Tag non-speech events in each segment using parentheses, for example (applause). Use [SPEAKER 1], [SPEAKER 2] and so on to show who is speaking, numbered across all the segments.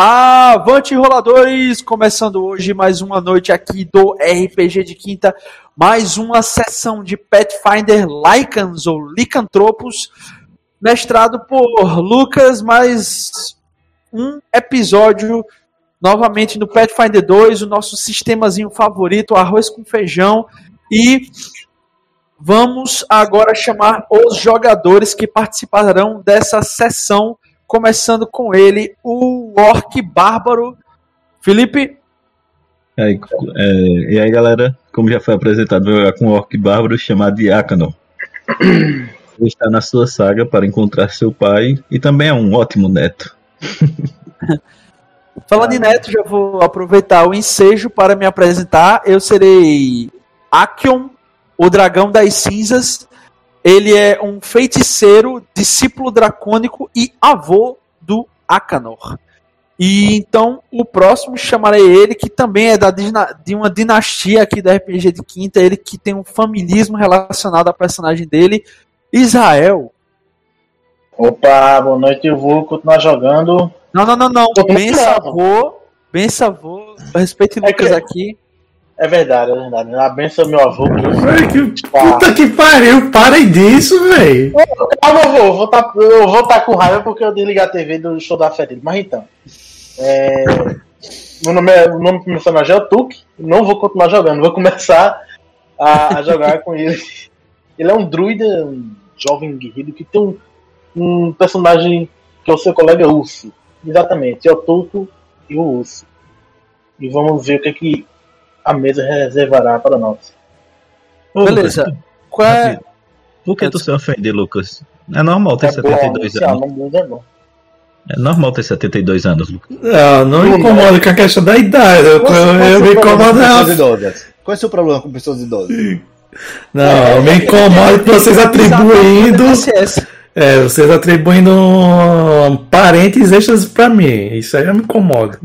[SPEAKER 1] Avante roladores! Começando hoje mais uma noite aqui do RPG de Quinta, mais uma sessão de Pathfinder Lycans ou Licantropos, mestrado por Lucas, mais um episódio novamente no Pathfinder 2, o nosso sistemazinho favorito, arroz com feijão e vamos agora chamar os jogadores que participarão dessa sessão começando com ele, o Orc Bárbaro. Felipe?
[SPEAKER 2] E aí, é, e aí, galera, como já foi apresentado, vou jogar com o Orc Bárbaro chamado Diácono. Ele está na sua saga para encontrar seu pai e também é um ótimo neto. (laughs)
[SPEAKER 1] Falando em neto, já vou aproveitar o ensejo para me apresentar. Eu serei Akion, o dragão das cinzas, ele é um feiticeiro, discípulo dracônico e avô do Akanor. E então o próximo chamarei ele, que também é da, de uma dinastia aqui da RPG de Quinta, ele que tem um familismo relacionado ao personagem dele, Israel.
[SPEAKER 3] Opa, boa noite, eu vou continuar jogando.
[SPEAKER 1] Não, não, não, não. Bença avô, bença avô, respeite é Lucas que... aqui.
[SPEAKER 3] É verdade, é verdade. A benção meu avô.
[SPEAKER 4] que, puta que pariu, parem disso, velho.
[SPEAKER 3] Calma, avô, vou tá, eu vou estar tá com raiva porque eu desliguei a TV do show da Ferido. Mas então. É, meu nome é, o nome do personagem é o Tuque. Não vou continuar jogando, vou começar a, a jogar com ele. Ele é um druida, um jovem guerreiro que tem um, um personagem que é o seu colega Urso. Exatamente, é o Tuco e o Urso. E vamos ver o que é que a mesa reservará para nós.
[SPEAKER 1] Beleza. Lucas, Qual é...
[SPEAKER 2] Por que tu se ofende, Lucas? É normal ter é 72 bom, anos. É, bom. é normal ter 72 anos, Lucas.
[SPEAKER 4] Não, não me incomoda com a questão da idade. Eu, eu, eu me incomodo.
[SPEAKER 3] Qual é o seu problema com pessoas idosas?
[SPEAKER 4] Não, é, me incomoda que vocês atribuindo. É, vocês atribuindo parentes extras pra mim. Isso aí me incomoda.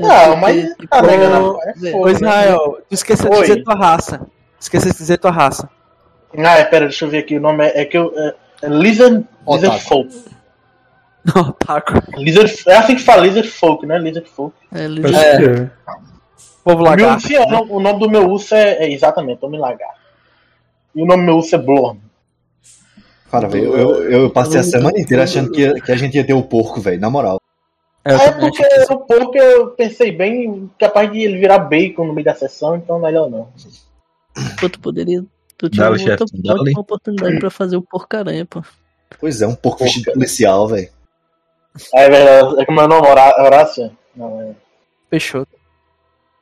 [SPEAKER 3] Não, mas tá negando
[SPEAKER 1] é fogo, Israel, tu esqueceu de dizer tua raça. Esqueceu de dizer tua raça.
[SPEAKER 3] Ah, é, pera, deixa eu ver aqui. O nome é, é que eu. É, é Lizard, Lizard Folk. (laughs)
[SPEAKER 1] Não, taco.
[SPEAKER 3] Lizard, é assim que fala, Lizard Folk, né? Lizard Folk.
[SPEAKER 1] É, Lizard é.
[SPEAKER 3] Povo lagarto. Meu, sim, o nome do meu urso é, é exatamente, Homem Lagarto. E o nome do meu urso é Blorn.
[SPEAKER 5] Cara, velho, eu, eu, passei a semana inteira achando que, que a gente ia ter o porco, velho, na moral.
[SPEAKER 3] É, é porque o porco eu pensei bem capaz de ele virar bacon no meio da sessão, então melhor não.
[SPEAKER 1] Pô, tu poderia. Tu tinha uma, outra, uma oportunidade pra fazer o porco-aranha, pô.
[SPEAKER 5] Pois é, um porco vestido policial, velho.
[SPEAKER 3] É verdade, é como é o nome, Horácio? Não, é.
[SPEAKER 1] Peixoto.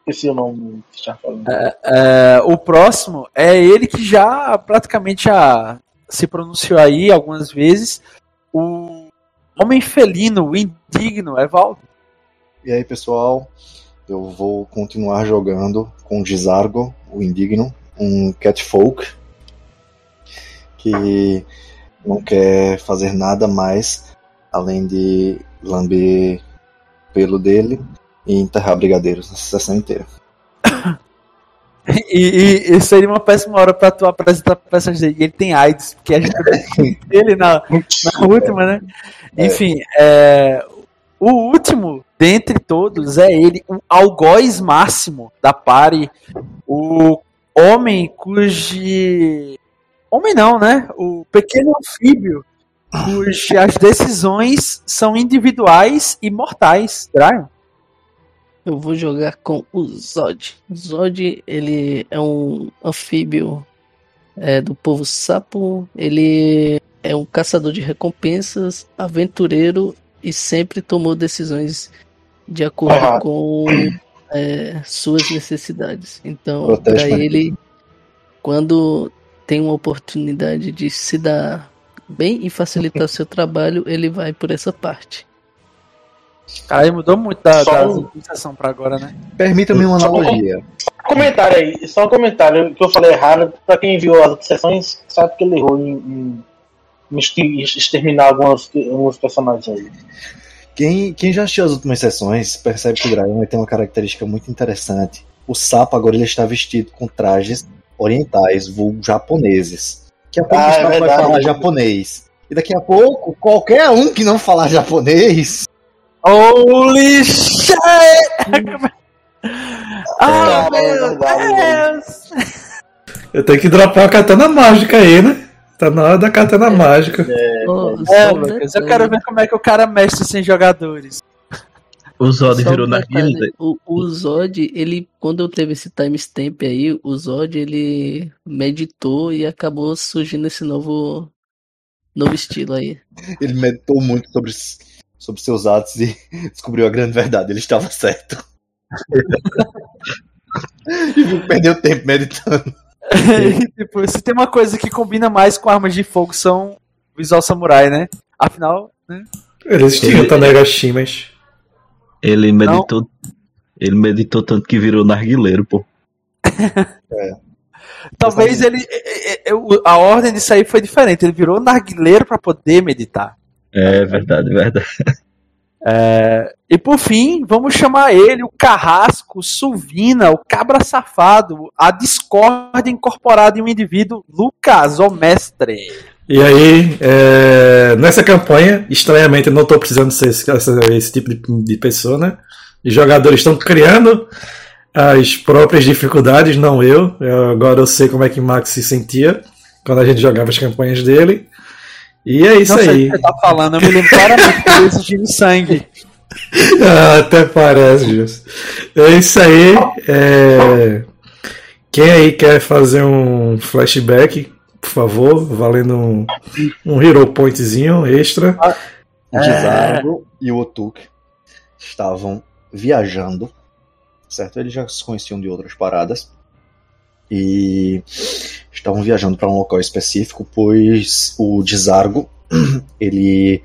[SPEAKER 3] Esqueci o nome falando.
[SPEAKER 1] É, é, o próximo é ele que já praticamente já se pronunciou aí algumas vezes. O Homem felino, indigno, Evaldo.
[SPEAKER 5] E aí, pessoal, eu vou continuar jogando com Gizargo, o indigno, um catfolk que não quer fazer nada mais além de lamber pelo dele e enterrar brigadeiros na sessão inteira.
[SPEAKER 1] E, e, e, seria uma péssima hora pra tu apresentar peças dele. Ele tem AIDS, porque a gente (laughs) ele na, na última, né? É. Enfim, é, o último dentre todos é ele, o algoz máximo da pare, o homem cujo. Homem não, né? O pequeno anfíbio, cujas decisões são individuais e mortais. Brian? Eu vou jogar com o Zod. Zod, ele é um anfíbio é, do povo sapo. Ele é um caçador de recompensas, aventureiro e sempre tomou decisões de acordo ah. com é, suas necessidades. Então, para ele, quando tem uma oportunidade de se dar bem e facilitar o seu trabalho, ele vai por essa parte. Aí mudou muito da, da um... pra agora, né?
[SPEAKER 5] Permita-me uma analogia.
[SPEAKER 3] Um comentário aí, só um comentário que eu falei errado. Pra quem viu as outras sessões, sabe que ele errou em, em, em exterminar alguns, alguns personagens aí.
[SPEAKER 5] Quem, quem já assistiu as últimas sessões percebe que o Dragon tem uma característica muito interessante. O sapo agora ele está vestido com trajes orientais, vulgo japoneses. Que a pouco ah, é vai falar japonês. E daqui a pouco, qualquer um que não falar japonês
[SPEAKER 1] Holy shit! Ah, meu Deus!
[SPEAKER 4] Eu tenho que dropar a katana mágica aí, né? Tá na hora da katana mágica.
[SPEAKER 1] Oh, é, Lucas, eu quero ver como é que o cara mexe sem jogadores.
[SPEAKER 2] O Zod Só virou um narguilha.
[SPEAKER 6] O, o Zod, ele, quando teve esse timestamp aí, o Zod, ele meditou e acabou surgindo esse novo, novo estilo aí.
[SPEAKER 5] Ele meditou muito sobre, sobre seus atos e (laughs) descobriu a grande verdade, ele estava certo. (laughs) e perdeu tempo meditando. (laughs)
[SPEAKER 1] tipo, se tem uma coisa que combina mais com armas de fogo são visual samurai, né? Afinal, né?
[SPEAKER 4] Eles tinham Tanegashimas.
[SPEAKER 2] Ele meditou. Não. Ele meditou tanto que virou narguileiro, pô.
[SPEAKER 1] é. Talvez ele. A ordem disso aí foi diferente. Ele virou narguileiro para poder meditar.
[SPEAKER 2] É verdade, verdade. (laughs)
[SPEAKER 1] É, e por fim, vamos chamar ele, o carrasco, o Suvina, o cabra safado, a discórdia incorporada em um indivíduo, Lucas, o mestre.
[SPEAKER 4] E aí, é, nessa campanha, estranhamente, eu não estou precisando ser esse, esse tipo de, de, pessoa, né? Os jogadores estão criando as próprias dificuldades, não eu. eu. Agora eu sei como é que Max se sentia quando a gente jogava as campanhas dele. E é isso não aí.
[SPEAKER 1] o que você tá falando, eu me lembro claramente que ele exigindo sangue. (laughs)
[SPEAKER 4] ah, até parece, Jus. É isso aí. É... Quem aí quer fazer um flashback por favor, valendo um, um hero pointzinho extra. Ah,
[SPEAKER 5] o Kizaru é... e o Otuk estavam viajando, certo? Eles já se conheciam de outras paradas e estavam viajando para um local específico, pois o Dizargo, (clears throat) ele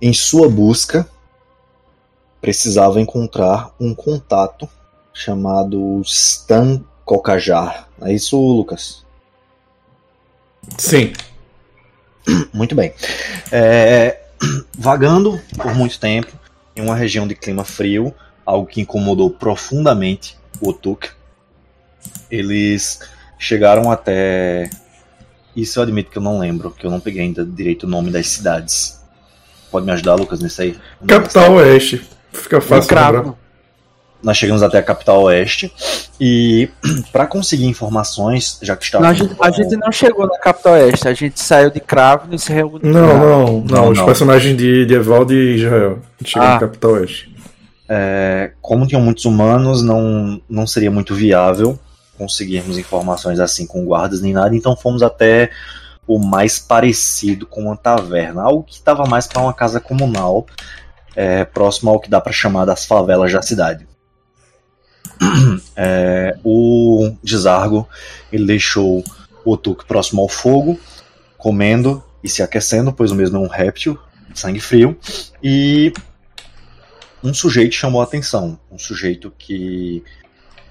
[SPEAKER 5] em sua busca precisava encontrar um contato chamado Stan Kokajar. É isso, Lucas?
[SPEAKER 4] Sim. (clears throat)
[SPEAKER 5] Muito bem. É, (clears throat) vagando por muito tempo em uma região de clima frio, algo que incomodou profundamente o Otuk, eles chegaram até. Isso eu admito que eu não lembro, que eu não peguei ainda direito o nome das cidades. Pode me ajudar, Lucas, nisso aí?
[SPEAKER 4] Capital Oeste. Fica fácil.
[SPEAKER 1] Cravo
[SPEAKER 5] nós chegamos até a capital oeste e (clears throat) para conseguir informações, já que estava.
[SPEAKER 1] a, gente, a gente não chegou na capital oeste, a gente saiu de Cravo e se reuniu.
[SPEAKER 4] Não, não, não, não, os não. personagens de, de Evaldo e Israel. A gente chegou ah. na capital oeste.
[SPEAKER 5] É, como tinham muitos humanos, não, não seria muito viável conseguirmos informações assim com guardas nem nada, então fomos até o mais parecido com uma taverna, algo que estava mais para uma casa comunal, é, próximo ao que dá para chamar das favelas da cidade. (clears throat) É, o Desargo ele deixou o Otuk próximo ao fogo, comendo e se aquecendo, pois o mesmo é um réptil, sangue frio, e um sujeito chamou a atenção, um sujeito que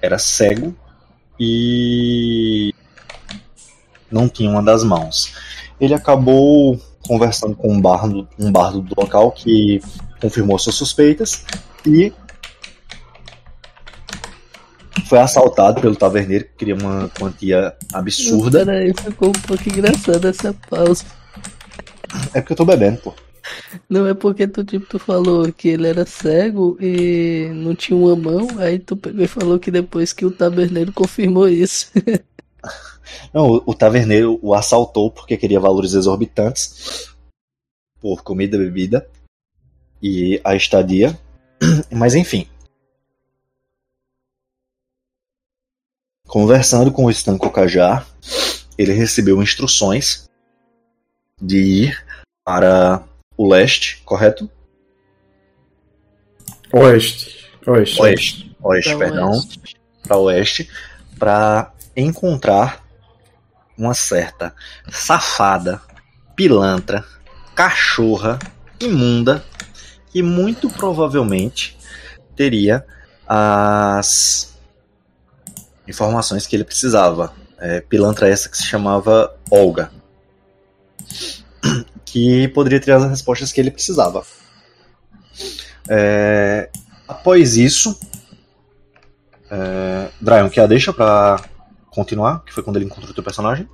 [SPEAKER 5] era cego e não tinha uma das mãos. Ele acabou conversando com um bardo, um bardo do local que confirmou suas suspeitas e foi assaltado pelo taverneiro que queria uma quantia absurda.
[SPEAKER 6] Peraí, ficou um pouco engraçado essa pausa.
[SPEAKER 5] É porque eu tô bebendo, pô.
[SPEAKER 6] Não, é porque tu, tipo, tu falou que ele era cego e não tinha uma mão, aí tu pegou e falou que depois que o taverneiro confirmou isso. (laughs)
[SPEAKER 5] Não, o, o taverneiro o assaltou porque queria valores exorbitantes por comida, bebida e a estadia. (clears throat) Mas enfim, Conversando com o Stan Kokajar, ele recebeu instruções de ir para o leste, correto?
[SPEAKER 4] Oeste. Oeste.
[SPEAKER 5] Oeste, oeste perdão. Para oeste, para encontrar uma certa safada, pilantra, cachorra, imunda, que muito provavelmente teria as informações que ele precisava. É, pilantra essa que se chamava Olga, que poderia ter as respostas que ele precisava. É, após isso, é, Dryon, quer a deixa para continuar? Que foi quando ele encontrou o teu personagem?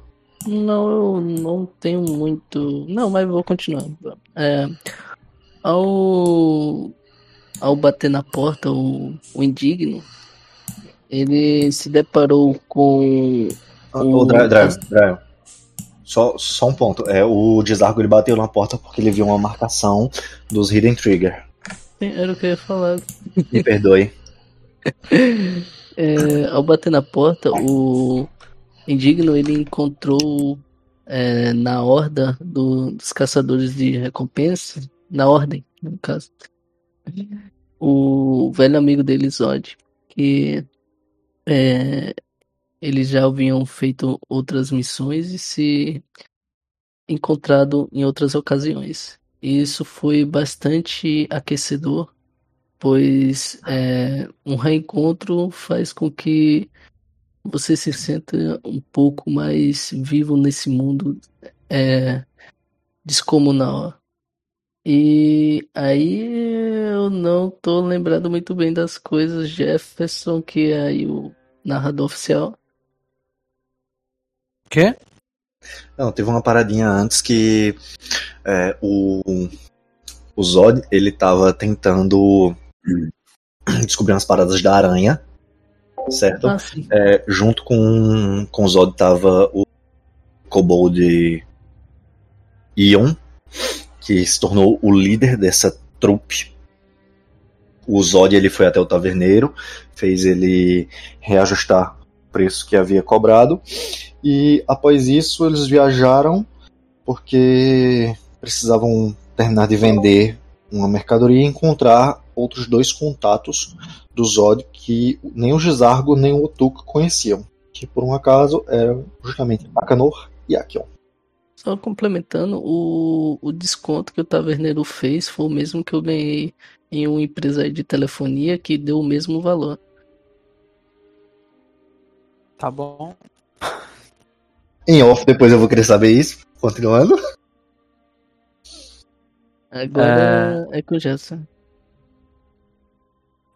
[SPEAKER 6] Não, eu não tenho muito. Não, mas vou continuar. É, Ao, ao bater na porta, o, o indigno, ele se deparou com.
[SPEAKER 5] O, o Drive, Drive, Drive. Só, só um ponto. É, o Desargo ele bateu na porta porque ele viu uma marcação dos Hidden Trigger.
[SPEAKER 6] Era o que eu ia falar.
[SPEAKER 5] Me perdoe. (laughs)
[SPEAKER 6] É, ao bater na porta, o indigno ele encontrou é, na horda do, dos caçadores de recompensa, na ordem, no caso, o velho amigo dele, Zod, que é, eles já haviam feito outras missões e se encontrado em outras ocasiões. E isso foi bastante aquecedor, pois é, um reencontro faz com que você se sinta um pouco mais vivo nesse mundo é, descomunal. E aí eu não tô lembrando muito bem das coisas, Jefferson, que é aí o narrador oficial.
[SPEAKER 1] Quê?
[SPEAKER 5] Não, teve uma paradinha antes que é, o, o Zod, ele tava tentando (clears throat) descobrir umas paradas da aranha, certo?
[SPEAKER 6] Ah,
[SPEAKER 5] é, junto com, com o Zod tava o Kobold Ion, que se tornou o líder dessa trupe. O Zod ele foi até o taverneiro, fez ele reajustar preço que havia cobrado e após isso eles viajaram porque precisavam terminar de vender uma mercadoria e encontrar outros dois contatos do Zod que nem o Gizargo nem o Otuk conheciam, que por um acaso eram justamente Akanor e Akion.
[SPEAKER 6] Só complementando, o, o desconto que o taverneiro fez foi o mesmo que eu ganhei em uma empresa de telefonia que deu o mesmo valor.
[SPEAKER 1] Tá bom.
[SPEAKER 5] Em off, depois eu vou querer saber isso. Continuando.
[SPEAKER 6] Agora é, com o Jessa.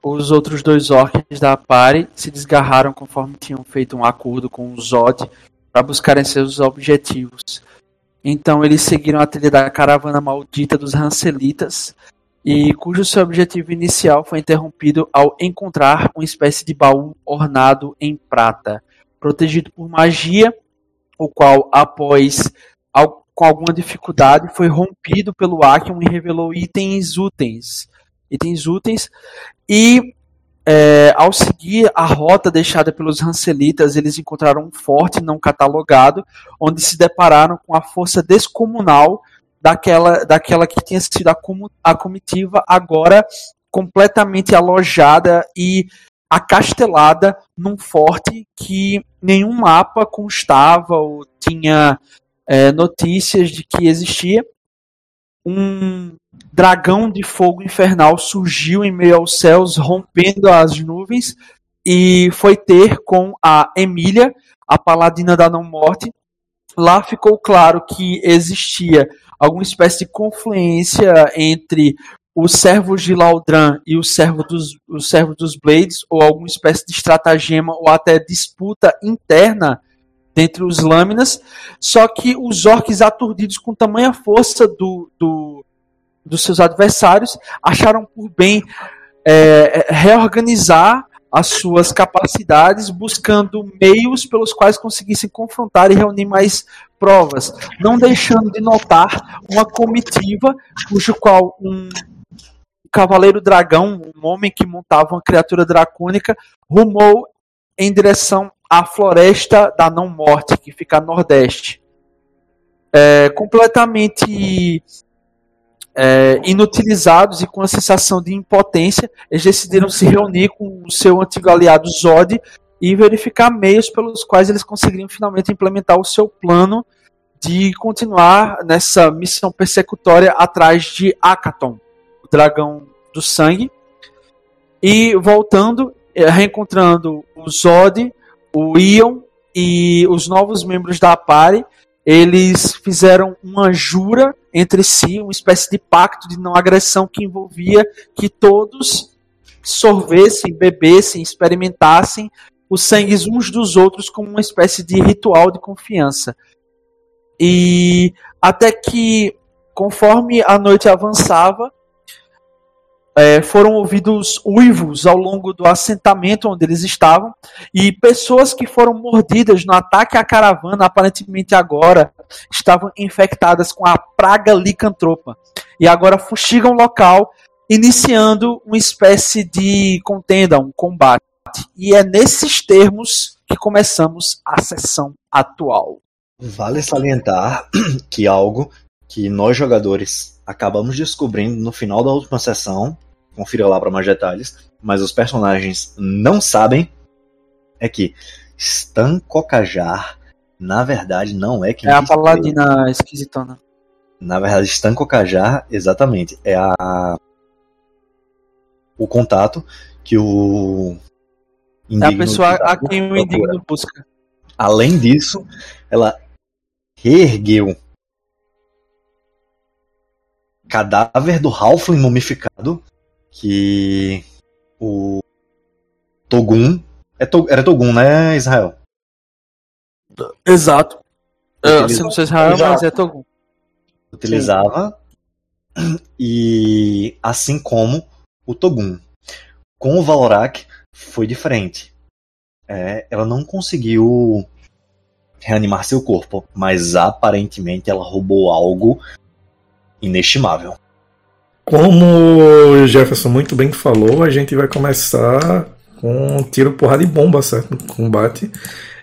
[SPEAKER 1] Os outros dois orcs da party se desgarraram conforme tinham feito um acordo com o Zod para buscarem seus objetivos. Então eles seguiram a trilha da caravana maldita dos Hanselitas, e cujo seu objetivo inicial foi interrompido ao encontrar uma espécie de baú ornado em prata, protegido por magia, o qual, após com alguma dificuldade, foi rompido pelo Akion e revelou itens úteis. Itens úteis. E é, ao seguir a rota deixada pelos Hanselitas, eles encontraram um forte não catalogado, onde se depararam com a força descomunal daquela, daquela que tinha sido a, a comitiva, agora completamente alojada e acastelada num forte que nenhum mapa constava ou tinha é, notícias de que existia. Um dragão de fogo infernal surgiu em meio aos céus, rompendo as nuvens, e foi ter com a Emília, a paladina da não-morte. Lá ficou claro que existia alguma espécie de confluência entre os servos de Laudran e os servos dos, os servos dos Blades, ou alguma espécie de estratagema ou até disputa interna dentre os lâminas, só que os orcs aturdidos com tamanha força do, do, dos seus adversários acharam por bem é, reorganizar as suas capacidades, buscando meios pelos quais conseguissem confrontar e reunir mais provas, não deixando de notar uma comitiva cujo qual um cavaleiro dragão, um homem que montava uma criatura dracônica, rumou em direção à floresta da não morte, que fica a nordeste. É, completamente é, inutilizados e com a sensação de impotência, eles decidiram se reunir com o seu antigo aliado Zod e verificar meios pelos quais eles conseguiriam finalmente implementar o seu plano de continuar nessa missão persecutória atrás de Akaton, o dragão do sangue. E voltando, eh, reencontrando o Zod, o Ion e os novos membros da Pare, eles fizeram uma jura entre si, uma espécie de pacto de não agressão que envolvia que todos sorvessem, bebessem, experimentassem os sangues uns dos outros como uma espécie de ritual de confiança. E até que, conforme a noite avançava, é, foram ouvidos uivos ao longo do assentamento onde eles estavam e pessoas que foram mordidas no ataque à caravana, aparentemente agora estavam infectadas com a praga licantropa e agora fugigam o local, iniciando uma espécie de contenda, um combate. E é nesses termos que começamos a sessão atual.
[SPEAKER 5] Vale salientar que algo que nós jogadores acabamos descobrindo no final da última sessão, confira lá para mais detalhes, mas os personagens não sabem, é que Stan Kokajar, na verdade, não é quem
[SPEAKER 1] É a paladina esquisitona.
[SPEAKER 5] Na verdade, Stan Kokajar, exatamente, é a o contato que o
[SPEAKER 1] É a pessoa a quem o indigno busca.
[SPEAKER 5] Além disso, ela reergueu cadáver do Halfling mumificado que o Togun é To- era Togun, né, Israel?
[SPEAKER 1] Exato.
[SPEAKER 5] Utiliza-
[SPEAKER 1] Eu, assim, não sei é Israel, mas é Togun.
[SPEAKER 5] utilizava e assim como o Togun. Com o Valorak foi diferente. É, ela não conseguiu reanimar seu corpo, mas aparentemente ela roubou algo inestimável.
[SPEAKER 4] Como o Jefferson muito bem falou, a gente vai começar com um tiro, porrada e bomba, certo? No combate.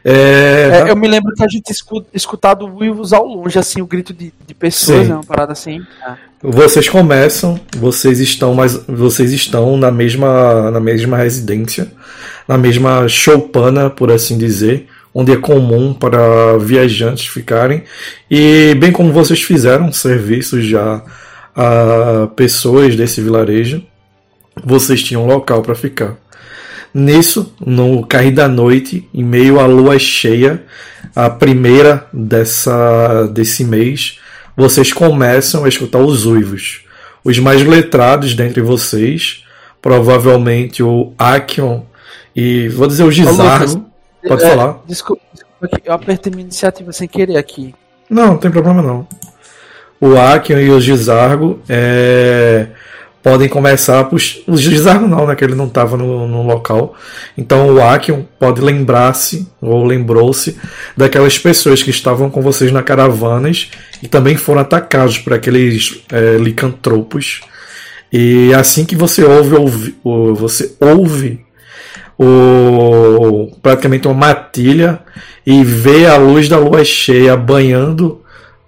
[SPEAKER 4] É,
[SPEAKER 1] É, eu me lembro que a gente escu- escutado uivos ao longe, assim, o grito de, de pessoas, né? Uma parada assim.
[SPEAKER 4] Vocês começam, vocês estão mais, vocês estão na mesma, na mesma residência, na mesma choupana, por assim dizer, onde é comum para viajantes ficarem e bem como vocês fizeram serviços já a pessoas desse vilarejo, vocês tinham um local para ficar. Nisso, no cair da noite, em meio à lua cheia, a primeira dessa desse mês, vocês começam a escutar os uivos. Os mais letrados dentre vocês, provavelmente o Akion e vou dizer o Gizargo. Pode
[SPEAKER 1] É,
[SPEAKER 4] falar?
[SPEAKER 1] Desculpa, desculpa eu apertei minha iniciativa sem querer aqui.
[SPEAKER 4] Não, não tem problema não. O Akion e o Gizargo é, podem começar. O Gizargo não, né? Que ele não estava no, no local. Então o Akion pode lembrar-se, ou lembrou-se, daquelas pessoas que estavam com vocês na caravanas e também foram atacados por aqueles é, licantropos. E assim que você ouve, ouve o- você ouve o, praticamente uma matilha e vê a luz da lua cheia banhando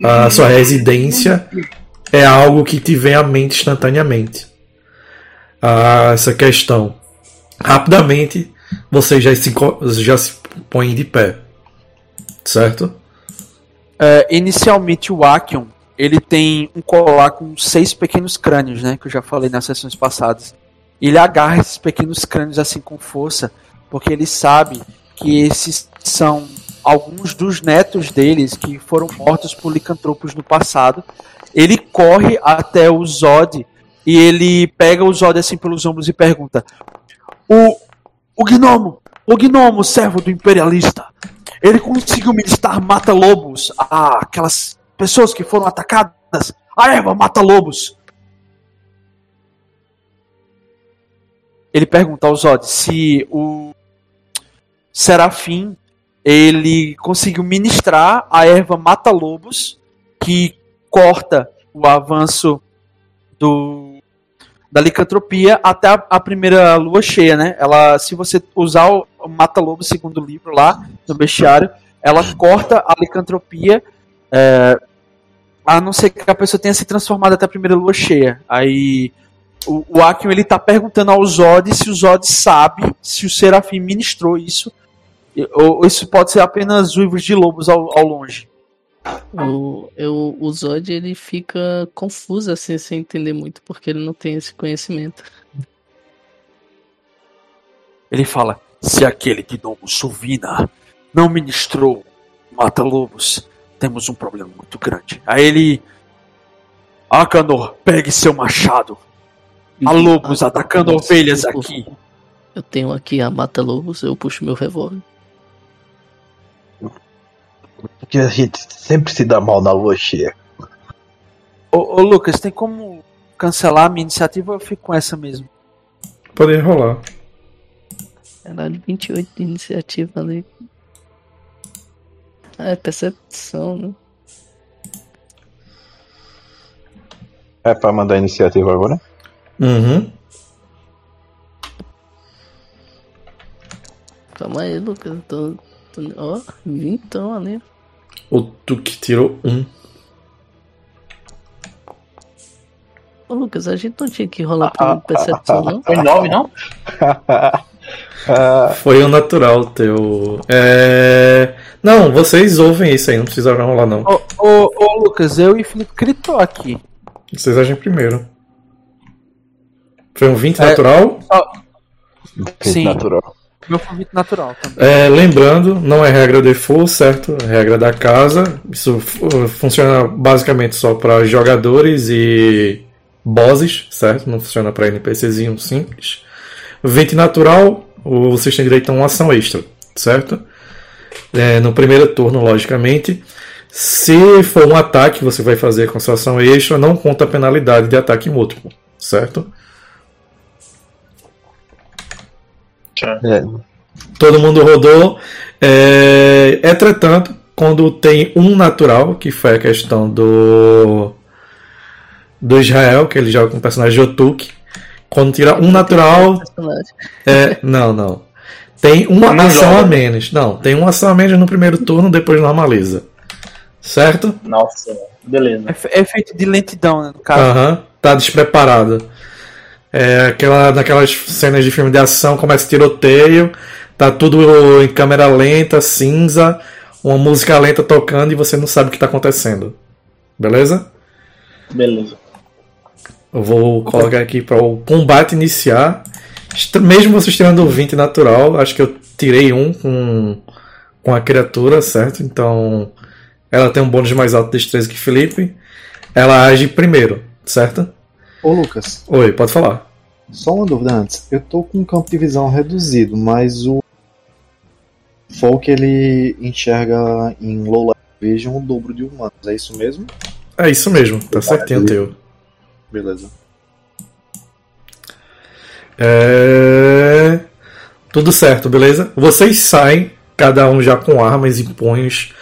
[SPEAKER 4] a sua residência, é algo que te vem à mente instantaneamente. Ah, essa questão. Rapidamente, você já se, já se põe de pé. Certo?
[SPEAKER 1] É, inicialmente o Akion, ele tem um colar com seis pequenos crânios, né? Que eu já falei nas sessões passadas. Ele agarra esses pequenos crânios assim com força, porque ele sabe que esses são alguns dos netos deles que foram mortos por licantropos no passado. Ele corre até o Zod e ele pega o Zod assim pelos ombros e pergunta: O, o gnomo, o gnomo, servo do imperialista, ele conseguiu ministrar mata-lobos aquelas pessoas que foram atacadas. A erva mata-lobos. Ele pergunta ao Zod se o Serafim ele conseguiu ministrar a erva mata-lobos que corta o avanço do da licantropia até a, a primeira lua cheia, né? Ela, se você usar o mata-lobo segundo o livro lá no bestiário, ela corta a licantropia, é, a não ser que a pessoa tenha se transformado até a primeira lua cheia. Aí o, o Akion ele tá perguntando ao Zod se o Zod sabe se o Serafim ministrou isso, ou, isso pode ser apenas uivos de lobos ao, ao longe.
[SPEAKER 6] O, eu, o Zod ele fica confuso assim, sem entender muito, porque ele não tem esse conhecimento.
[SPEAKER 1] Ele fala: se aquele gnomo Suvina não ministrou mata-lobos, temos um problema muito grande. Aí ele. Akanor, pegue seu machado. Há lobos
[SPEAKER 6] Ah,
[SPEAKER 1] atacando ovelhas
[SPEAKER 6] eu-
[SPEAKER 1] aqui.
[SPEAKER 6] Eu tenho aqui a mata-lobos, eu puxo meu revólver.
[SPEAKER 7] Porque a gente sempre se dá mal na lua cheia.
[SPEAKER 1] Ô, ô, Lucas, tem como cancelar a minha iniciativa ou eu fico com essa mesmo?
[SPEAKER 4] Poderia rolar.
[SPEAKER 6] Caralho, 28 de iniciativa ali. Ah, é percepção, né?
[SPEAKER 7] É pra mandar a iniciativa agora?
[SPEAKER 4] Uhum.
[SPEAKER 6] Calma aí, Lucas. Tô, tô... Ó, vintão ali.
[SPEAKER 4] O Tuque tirou um.
[SPEAKER 6] Ô, Lucas, a gente não tinha que rolar por (laughs) percepção, não?
[SPEAKER 3] Foi 9, não? (laughs)
[SPEAKER 4] Foi o natural teu. É... Não, vocês ouvem isso aí, não precisaram rolar não.
[SPEAKER 1] Ô, ô, ô, Lucas, eu e Felipe gritou aqui.
[SPEAKER 4] Vocês agem primeiro. Foi um 20
[SPEAKER 1] É.
[SPEAKER 4] natural.
[SPEAKER 1] Sim.
[SPEAKER 7] Natural.
[SPEAKER 1] Meu convite natural também.
[SPEAKER 4] É, lembrando, não é regra default, certo? É regra da casa. Isso fu- funciona basicamente só para jogadores e bosses, certo? Não funciona para NPCzinho simples. 20 natural, vocês têm direito a uma ação extra, certo? É, no primeiro turno, logicamente. Se for um ataque que você vai fazer com sua ação extra, não conta a penalidade de ataque múltiplo, certo?
[SPEAKER 7] É,
[SPEAKER 4] Todo mundo rodou. É, entretanto, quando tem um natural, que foi a questão do do Israel, que ele joga com o personagem Jotuk, quando tira um natural, é, não, não. Tem uma
[SPEAKER 3] Não
[SPEAKER 4] ação
[SPEAKER 3] joga.
[SPEAKER 4] a menos. Não, tem uma ação a menos no primeiro turno, depois normaliza. Certo?
[SPEAKER 3] Nossa, beleza.
[SPEAKER 1] É, fe- é feito de lentidão, né, no caso.
[SPEAKER 4] Aham, tá despreparado. É aquela, naquelas cenas de filme de ação, começa tiroteio, tá tudo em câmera lenta, cinza, uma música lenta tocando e você não sabe o que tá acontecendo. Beleza?
[SPEAKER 3] Beleza.
[SPEAKER 4] Eu vou colocar aqui para o combate iniciar. Mesmo vocês tirando o 20 natural, acho que eu tirei um com, com a criatura, certo? Então ela tem um bônus mais alto de destreza que Felipe. Ela age primeiro, certo?
[SPEAKER 5] Ô Lucas,
[SPEAKER 4] Oi, pode falar.
[SPEAKER 5] só uma dúvida antes. Eu tô com um campo de visão reduzido, mas o Folk ele enxerga em low light vision o dobro de humanos. É isso mesmo?
[SPEAKER 4] É isso mesmo, tá certinho o teu.
[SPEAKER 5] Beleza.
[SPEAKER 4] É... Tudo certo, beleza? Vocês saem, cada um já com armas e punhos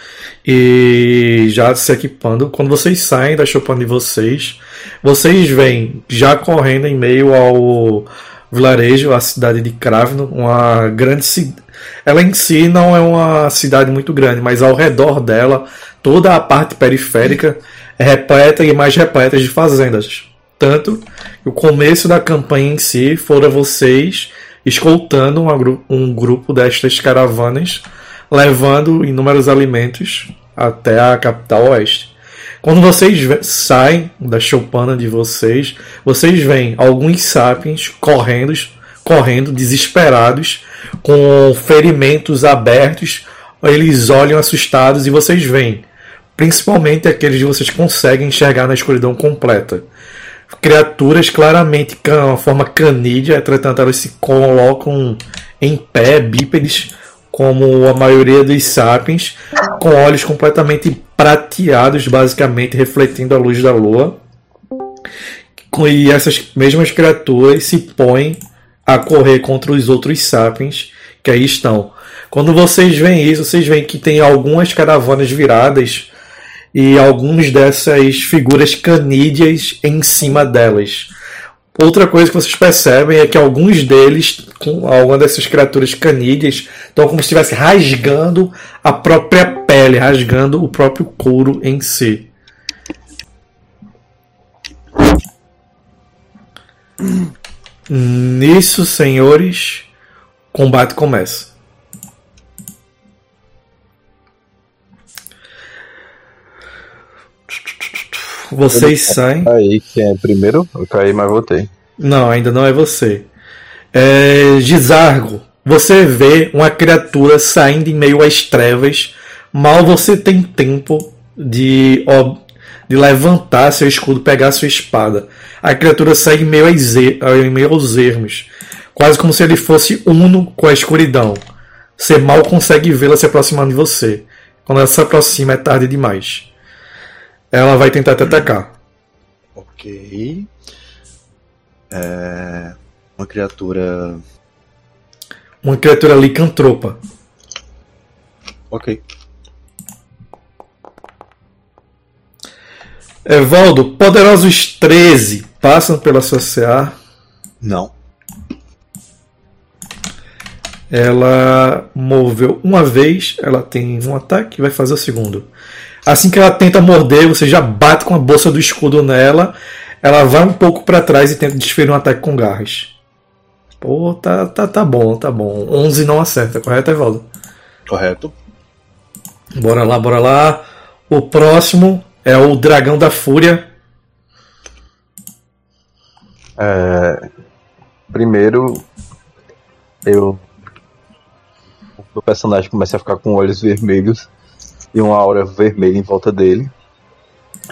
[SPEAKER 4] e já se equipando. Quando vocês saem da choupana de vocês, vocês vêm já correndo em meio ao vilarejo, a cidade de Kravno, uma grande cidade. Ela em si não é uma cidade muito grande, mas ao redor dela, toda a parte periférica é repleta e mais repleta de fazendas. Tanto que o começo da campanha em si fora vocês escoltando um grupo destas caravanas, levando inúmeros alimentos até a capital oeste. Quando vocês saem da choupana de vocês, vocês veem alguns sapiens correndo, correndo desesperados, com ferimentos abertos. Eles olham assustados e vocês veem, principalmente aqueles que vocês conseguem enxergar na escuridão completa criaturas claramente com uma forma canídea, entretanto elas se colocam em pé, bípedes, como a maioria dos sapiens, com olhos completamente prateados, basicamente refletindo a luz da lua. E essas mesmas criaturas se põem a correr contra os outros sapiens que aí estão. Quando vocês veem isso, vocês veem que tem algumas caravanas viradas e algumas dessas figuras canídeas em cima delas. Outra coisa que vocês percebem é que alguns deles, com alguma dessas criaturas canídeas, estão como se estivesse rasgando a própria pele, rasgando o próprio couro em si. Nisso, senhores, combate começa. Vocês saem.
[SPEAKER 7] Aí, quem é primeiro? Eu caí, mas voltei.
[SPEAKER 4] Não, ainda não é você. É, Gizargo, você vê uma criatura saindo em meio às trevas. Mal você tem tempo de, ó, de levantar seu escudo, pegar sua espada. A criatura sai em meio, às em meio aos ermos, quase como se ele fosse uno com a escuridão. Você mal consegue vê-la se aproximando de você. Quando ela se aproxima é tarde demais. Ela vai tentar te atacar.
[SPEAKER 5] Ok. É. Uma criatura.
[SPEAKER 4] Uma criatura licantropa.
[SPEAKER 5] Ok.
[SPEAKER 4] Evaldo, poderosos 13 passam pela sua CA.
[SPEAKER 5] Não.
[SPEAKER 4] Ela moveu uma vez, ela tem um ataque e vai fazer o segundo. Assim que ela tenta morder, você já bate com a bolsa do escudo nela. Ela vai um pouco para trás e tenta desferir um ataque com garras. Pô, tá, tá, tá bom, tá bom. 11 não acerta, correto, Evaldo?
[SPEAKER 5] Correto.
[SPEAKER 4] Bora lá, bora lá. O próximo é o Dragão da Fúria.
[SPEAKER 7] É, primeiro, eu. O meu personagem começa a ficar com olhos vermelhos e uma aura vermelha em volta dele,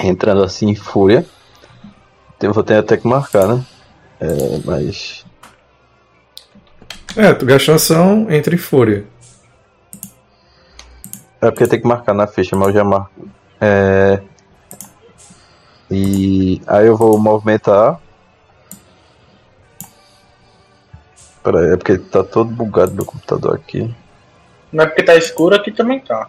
[SPEAKER 7] entrando assim em fúria. Eu vou ter até que marcar, né? É, mas.
[SPEAKER 4] É, tu gastou ação entre Fúria.
[SPEAKER 7] É porque tem que marcar na ficha, mas eu já marco. É... E aí eu vou movimentar. Peraí, é porque tá todo bugado meu computador aqui.
[SPEAKER 3] Não é porque tá escuro, aqui também tá.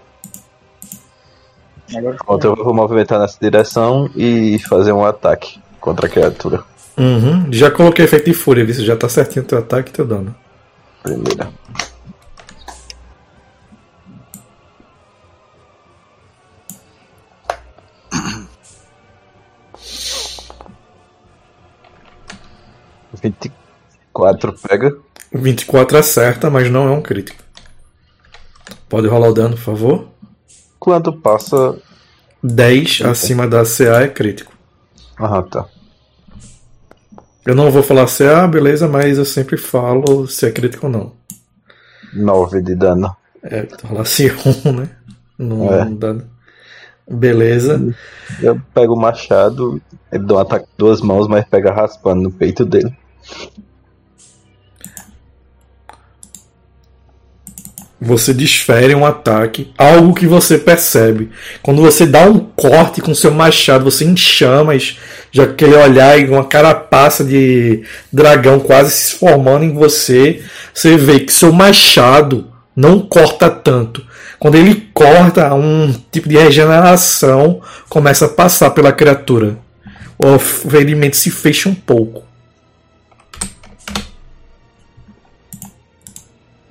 [SPEAKER 3] Agora
[SPEAKER 7] Pronto, eu vou movimentar nessa direção e fazer um ataque contra a criatura.
[SPEAKER 4] Uhum. Já coloquei efeito de Fúria, viu? Já tá certinho teu ataque e teu dano.
[SPEAKER 7] Primeira. Vinte e quatro pega.
[SPEAKER 4] 24 acerta, mas não é um crítico. Pode rolar o dano, por favor.
[SPEAKER 7] Quando passa.
[SPEAKER 4] 10 acima da CA é crítico.
[SPEAKER 7] Aham, tá.
[SPEAKER 4] Eu não vou falar CA, beleza, mas eu sempre falo se é crítico ou não.
[SPEAKER 7] Nove de dano.
[SPEAKER 4] É, rolar se 1, né? Não
[SPEAKER 7] É.
[SPEAKER 4] dá. Beleza.
[SPEAKER 7] Eu pego o machado, ele dá um ataque com duas mãos, mas pega raspando no peito dele.
[SPEAKER 4] Você desfere um ataque, algo que você percebe. Quando você dá um corte com seu machado, você em chamas, já aquele olhar e uma carapaça de dragão quase se formando em você, você vê que seu machado não corta tanto. Quando ele corta, um tipo de regeneração começa a passar pela criatura. O ferimento se fecha um pouco.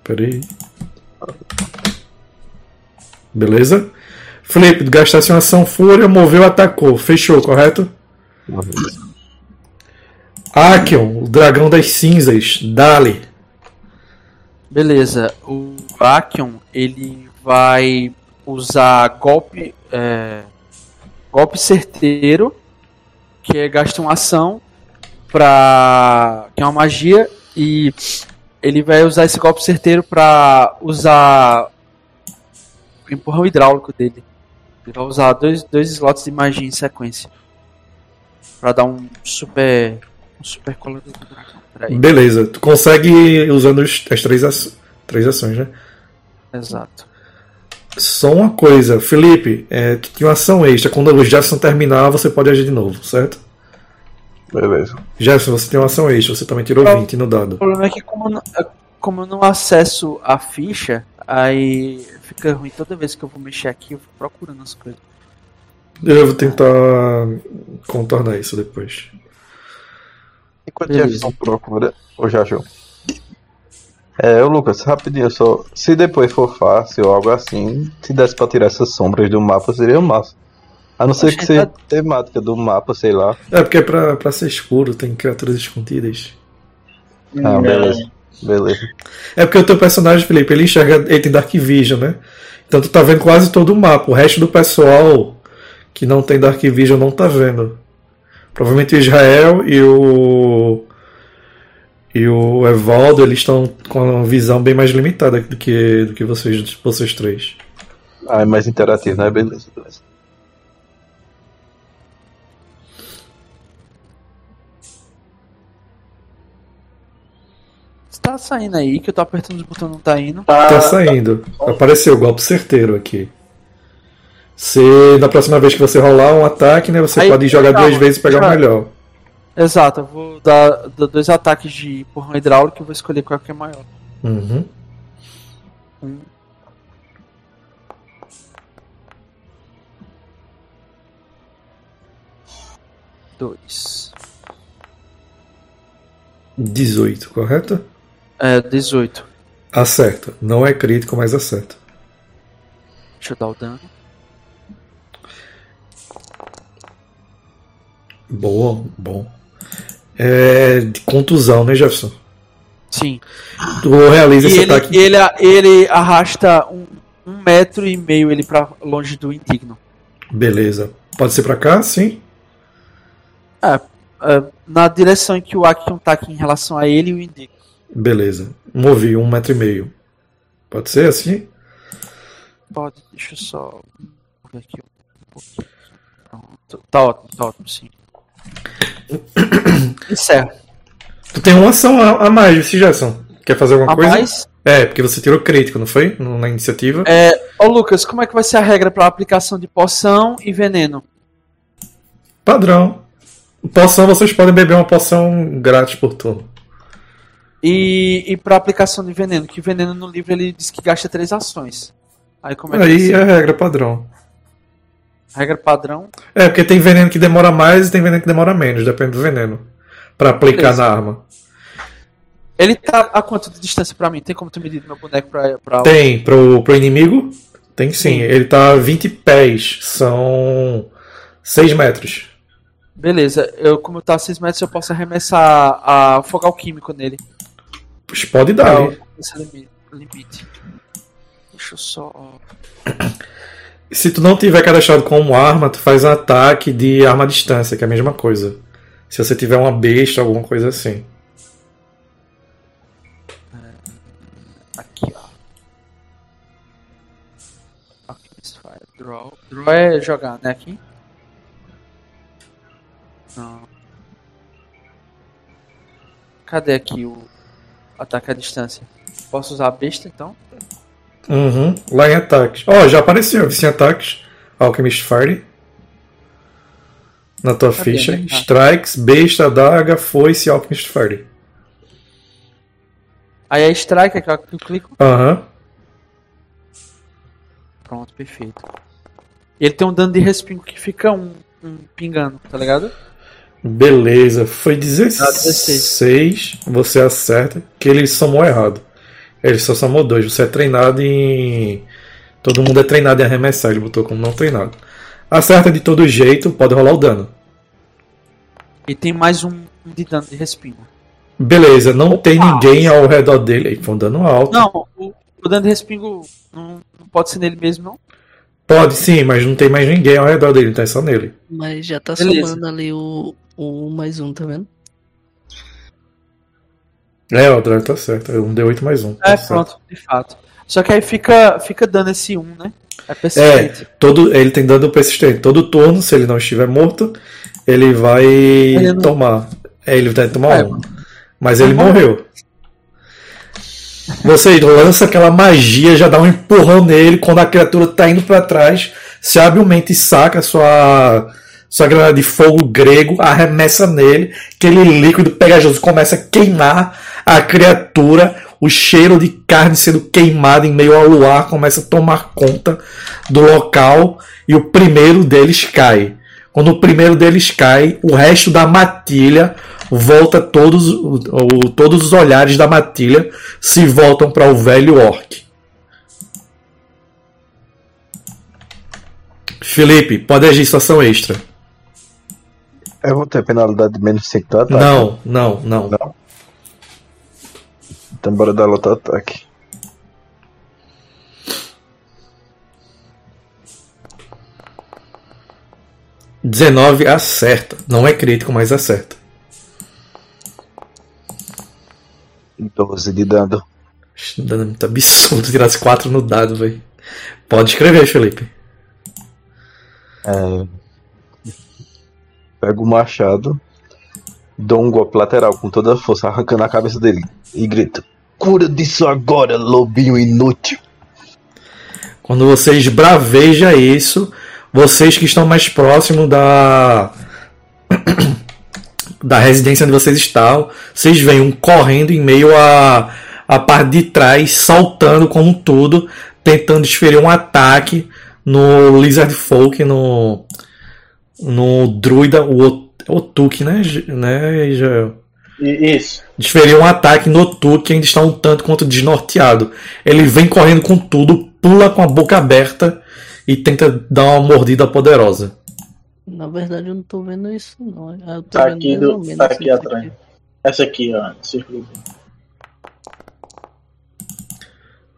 [SPEAKER 4] Peraí. Beleza? Felipe, gastasse uma ação fúria, moveu, atacou. Fechou, correto? Akion, o dragão das cinzas. Dali.
[SPEAKER 1] Beleza, o Akion ele vai usar golpe é, golpe certeiro, que é gasta uma ação para que é uma magia e ele vai usar esse golpe certeiro para usar o empurrão hidráulico dele. Ele vai usar dois, dois slots de magia em sequência para dar um super um super colorido do dragão.
[SPEAKER 4] Beleza. Tu consegue usando os- as três, aç- três ações, né?
[SPEAKER 1] Exato.
[SPEAKER 4] Só uma coisa, Felipe, é, tu tinha uma ação extra. Quando o Jefferson terminar, você pode agir de novo, certo?
[SPEAKER 7] Beleza.
[SPEAKER 4] Jefferson, você tem uma ação extra, você também tirou 20 no dado.
[SPEAKER 1] O problema é que como eu não, é, como eu não acesso a ficha, aí fica ruim toda vez que eu vou mexer aqui, eu fico procurando as coisas.
[SPEAKER 4] Eu vou tentar contornar isso depois.
[SPEAKER 7] Enquanto. Jefferson procura, ou já achou? É, Lucas, rapidinho só. Se depois for fácil ou algo assim, se desse pra tirar essas sombras do mapa, seria massa. A não ser que seja
[SPEAKER 1] tá-
[SPEAKER 7] temática do mapa, sei lá.
[SPEAKER 4] É porque é pra, pra ser escuro, tem criaturas escondidas.
[SPEAKER 7] Ah, beleza. Beleza.
[SPEAKER 4] É porque o teu personagem, Felipe, ele enxerga. Ele tem Dark Vision, né? Então tu tá vendo quase todo o mapa. O resto do pessoal que não tem Dark Vision não tá vendo. Provavelmente o Israel e o. E o Evaldo, eles estão com uma visão bem mais limitada do que, do que vocês, vocês três.
[SPEAKER 7] Ah, é mais interativo, né? Beleza, beleza.
[SPEAKER 1] Tá saindo aí, que eu tô apertando os botões não tá indo.
[SPEAKER 4] Tá saindo. Apareceu o golpe certeiro aqui. Se na próxima vez que você rolar um ataque, né, você
[SPEAKER 1] Aí,
[SPEAKER 4] pode jogar
[SPEAKER 1] calma,
[SPEAKER 4] duas vezes e pegar o melhor.
[SPEAKER 1] Exato, eu vou dar, dar dois ataques de empurrão hidráulico e vou escolher qual que é maior.
[SPEAKER 4] Uhum.
[SPEAKER 1] Um. Dois.
[SPEAKER 4] 18, correto?
[SPEAKER 1] É, 18.
[SPEAKER 4] Acerta. Não é crítico, mas acerta.
[SPEAKER 1] Deixa eu dar o dano.
[SPEAKER 4] Boa, bom. É de contusão, né, Jefferson?
[SPEAKER 1] Sim.
[SPEAKER 4] Tu realiza
[SPEAKER 1] E
[SPEAKER 4] esse
[SPEAKER 1] ele,
[SPEAKER 4] ataque.
[SPEAKER 1] ele, ele arrasta um, um metro e meio ele pra longe do indigno.
[SPEAKER 4] Beleza. Pode ser pra cá? Sim.
[SPEAKER 1] É, na direção em que o Action tá aqui em relação a ele e o indigno.
[SPEAKER 4] Beleza. Movi um metro e meio. Pode ser assim?
[SPEAKER 1] Pode, deixa eu só. Aqui um. Pronto. Tá ótimo, tá ótimo, sim. (coughs) Encerro.
[SPEAKER 4] Tu tem uma ação a, a mais, esse Jefferson. Quer fazer alguma
[SPEAKER 1] A
[SPEAKER 4] coisa?
[SPEAKER 1] mais,
[SPEAKER 4] É, porque você tirou crítico, não foi? Na iniciativa.
[SPEAKER 1] é, ô Lucas, como é que vai ser a regra para aplicação de poção e veneno?
[SPEAKER 4] Padrão. Poção, vocês podem beber uma poção grátis por turno.
[SPEAKER 1] E, e para aplicação de veneno, que veneno no livro ele diz que gasta três ações. Aí como é que
[SPEAKER 4] Aí é a regra padrão.
[SPEAKER 1] Regra padrão.
[SPEAKER 4] É, porque tem veneno que demora mais e tem veneno que demora menos, depende do veneno. Pra aplicar
[SPEAKER 1] Beleza.
[SPEAKER 4] na arma.
[SPEAKER 1] Ele tá a quanto de distância pra mim? Tem como tu medir meu boneco pra. pra...
[SPEAKER 4] Tem, pro, pro inimigo? Tem sim.
[SPEAKER 1] Sim.
[SPEAKER 4] Ele tá a 20 pés. São 6 metros.
[SPEAKER 1] Beleza, eu, como tá a 6 metros, eu posso arremessar a fogal químico nele.
[SPEAKER 4] Pode dar. Hein?
[SPEAKER 1] esse limi- limite. Deixa eu só.
[SPEAKER 4] Se tu não tiver cadastrado como arma, tu faz um ataque de arma à distância, que é a mesma coisa. Se você tiver uma besta, alguma coisa assim.
[SPEAKER 1] Aqui, ó. Draw. Draw é jogar, né? Aqui. Não. Cadê aqui o ataque à distância? Posso usar a besta então?
[SPEAKER 4] Uhum. Lá em ataques. Ó, já apareceu. Vice em ataques. Alchemist Fire. Na tua
[SPEAKER 1] Cadê,
[SPEAKER 4] ficha.
[SPEAKER 1] né? Ah.
[SPEAKER 4] Strikes, besta, adaga, foice Alchemist Fire.
[SPEAKER 1] Aí é strike, é que eu clico.
[SPEAKER 4] Aham.
[SPEAKER 1] Pronto, perfeito. Ele tem um dano de respingo que fica um, um pingando, tá ligado?
[SPEAKER 4] Beleza, foi 16.
[SPEAKER 1] Ah, 16.
[SPEAKER 4] Você acerta que ele somou errado. Ele só somou dois. Você é treinado em. Todo mundo é treinado em arremessar, ele botou como não treinado. Acerta de todo jeito, pode rolar o dano.
[SPEAKER 1] E tem mais um, de dano de respingo.
[SPEAKER 4] Beleza, não tem ninguém ao redor dele. Aí foi um dano alto.
[SPEAKER 1] Não, o, o dano de respingo não, não pode ser nele mesmo, não?
[SPEAKER 4] Pode sim, mas não tem mais ninguém ao redor dele, então é só nele.
[SPEAKER 6] Mas já tá
[SPEAKER 1] Beleza.
[SPEAKER 6] somando ali o, o um mais um, tá vendo?
[SPEAKER 4] É, o Drive tá certo. É um D8 mais um. tá
[SPEAKER 1] É,
[SPEAKER 4] certo.
[SPEAKER 1] pronto, de fato. Só que aí fica, fica dando esse 1, né? É
[SPEAKER 4] É,
[SPEAKER 1] persistente.
[SPEAKER 4] todo, ele tem dano persistente. Todo turno, se ele não estiver morto, ele vai
[SPEAKER 1] não-
[SPEAKER 4] tomar. É, ele vai tomar
[SPEAKER 1] É.
[SPEAKER 4] um. Mas ele
[SPEAKER 1] Uhum.
[SPEAKER 4] morreu. Você lança aquela magia, já dá um empurrão nele. Quando a criatura tá indo pra trás, se habilmente saca sua, sua granada de fogo grego, arremessa nele. Aquele líquido pegajoso começa a queimar a criatura. O cheiro de carne sendo queimada em meio ao luar começa a tomar conta do local. E o primeiro deles cai. Quando o primeiro deles cai, o resto da matilha volta todos, todos os olhares da matilha se voltam para o velho orc. Felipe, pode agir situação extra.
[SPEAKER 7] Eu vou ter penalidade de menos 5 do ataque.
[SPEAKER 4] Não, não, não.
[SPEAKER 7] Não. Então bora dar outro ataque.
[SPEAKER 4] Dezenove acerta. Não é crítico, mas acerta.
[SPEAKER 7] 12 de dano.
[SPEAKER 4] Ixi, Dano muito absurdo tirar as quatro no dado, velho. Pode escrever, Felipe.
[SPEAKER 7] É... Pego o machado, dou um golpe lateral com toda a força, arrancando a cabeça dele e grito: Cura disso agora, lobinho inútil!
[SPEAKER 4] Quando você esbraveja isso, vocês que estão mais próximos da (clears throat) da residência onde vocês estão. Vocês veem um correndo em meio a, a parte de trás, saltando com tudo, tentando desferir um ataque no Lizard Folk, no, no druida, o Otuk, né, né Jael?
[SPEAKER 3] Isso.
[SPEAKER 4] Desferiu um ataque no Tuque que ainda está um tanto quanto desnorteado. Ele vem correndo com tudo, pula com a boca aberta e tenta dar uma mordida poderosa.
[SPEAKER 6] Na verdade, eu não tô vendo isso, não. Eu tô
[SPEAKER 3] Tá
[SPEAKER 6] vendo
[SPEAKER 3] aqui, do, tá aqui atrás. Essa aqui, ó. Círculo.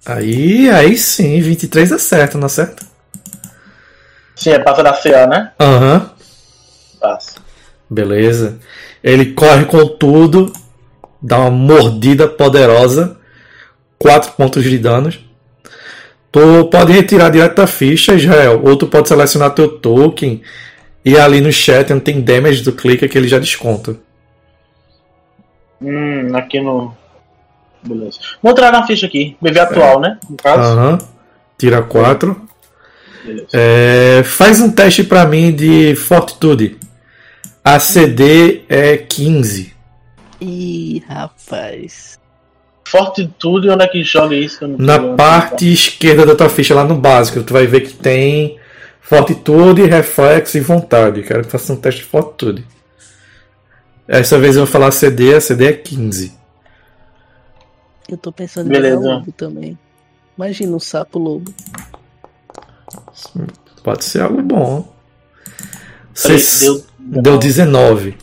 [SPEAKER 4] Aí, aí sim, 23 acerta, não acerta?
[SPEAKER 3] Sim, é passa da CA, né?
[SPEAKER 4] Aham,
[SPEAKER 3] Passa.
[SPEAKER 4] beleza. Ele corre com tudo, dá uma mordida poderosa, 4 pontos de danos. Tu pode retirar direto da ficha, Israel, ou tu pode selecionar teu token e ali no chat onde tem damage do clicker que ele já desconta.
[SPEAKER 3] Hum, aqui no. Beleza. Vou entrar na ficha aqui. BV atual, né? No caso.
[SPEAKER 4] Aham. Tira 4. É, faz um teste pra mim de Fortitude. A CD é 15.
[SPEAKER 6] Ih, rapaz.
[SPEAKER 3] Fortitude, onde é que joga isso? Que eu não tô
[SPEAKER 4] Na parte esquerda da tua ficha, lá no básico, tu vai ver que tem Fortitude, Reflexo e Vontade. Quero que faça um teste de Fortitude. Essa vez eu vou falar CD, a CD é 15.
[SPEAKER 6] Eu tô pensando em
[SPEAKER 3] Beleza.
[SPEAKER 6] pegar lobo também. Imagina um sapo lobo.
[SPEAKER 4] Pode ser algo bom.
[SPEAKER 3] Peraí,
[SPEAKER 4] Cê-
[SPEAKER 3] deu-
[SPEAKER 4] Deu 19.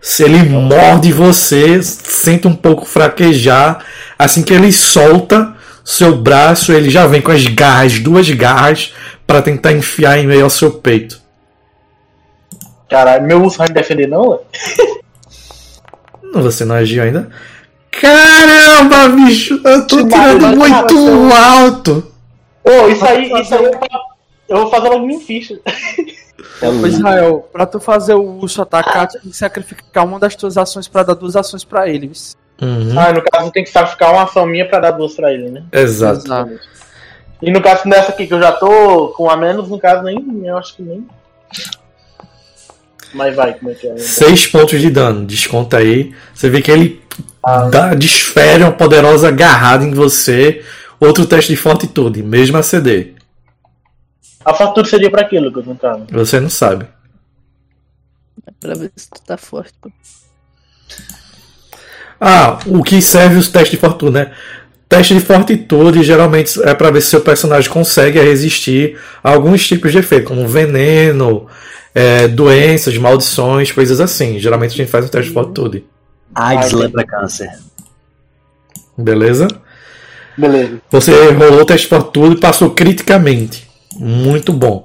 [SPEAKER 4] Se ele morde você, sente um pouco fraquejar. Assim que ele solta seu braço, ele já vem com as garras, duas garras, para tentar enfiar em meio ao seu peito.
[SPEAKER 3] Caralho, meu urso vai me defender, não?
[SPEAKER 4] Não, (laughs) Você não agiu ainda? Caramba, bicho! Eu tô tirando muito alto!
[SPEAKER 3] Ô, isso aí, isso aí eu, eu vou fazer logo em ficha.
[SPEAKER 1] Ô, Israel, pra tu fazer o urso atacar, tu tem que sacrificar uma das tuas ações pra dar duas ações pra ele. viu?
[SPEAKER 4] Uhum,
[SPEAKER 3] Ah, no caso tem que sacrificar uma ação minha pra dar duas pra ele, né?
[SPEAKER 4] exato.
[SPEAKER 3] E no caso nessa aqui que eu já tô com a menos, no caso nem, eu acho que nem. Mas vai, como é que é?
[SPEAKER 4] 6 pontos de dano, desconta aí. Você vê que ele
[SPEAKER 3] Ah.
[SPEAKER 4] dá, desfere uma poderosa agarrada em você. Outro teste de fortitude, mesma CD.
[SPEAKER 3] A fatura seria pra quê, Lucas, no caso?
[SPEAKER 4] Você não sabe.
[SPEAKER 6] É pra ver se tu tá forte. pô.
[SPEAKER 4] Ah, o que serve os testes de fortuna, né? Teste de fortitude geralmente é para ver se seu personagem consegue resistir a alguns tipos de efeito, como veneno, é, doenças, maldições, coisas assim. Geralmente a gente faz um teste de fortitude.
[SPEAKER 5] AIDS, lepra, câncer.
[SPEAKER 4] Beleza?
[SPEAKER 3] Beleza.
[SPEAKER 4] Você rolou o teste de fortitude e passou criticamente. Muito bom.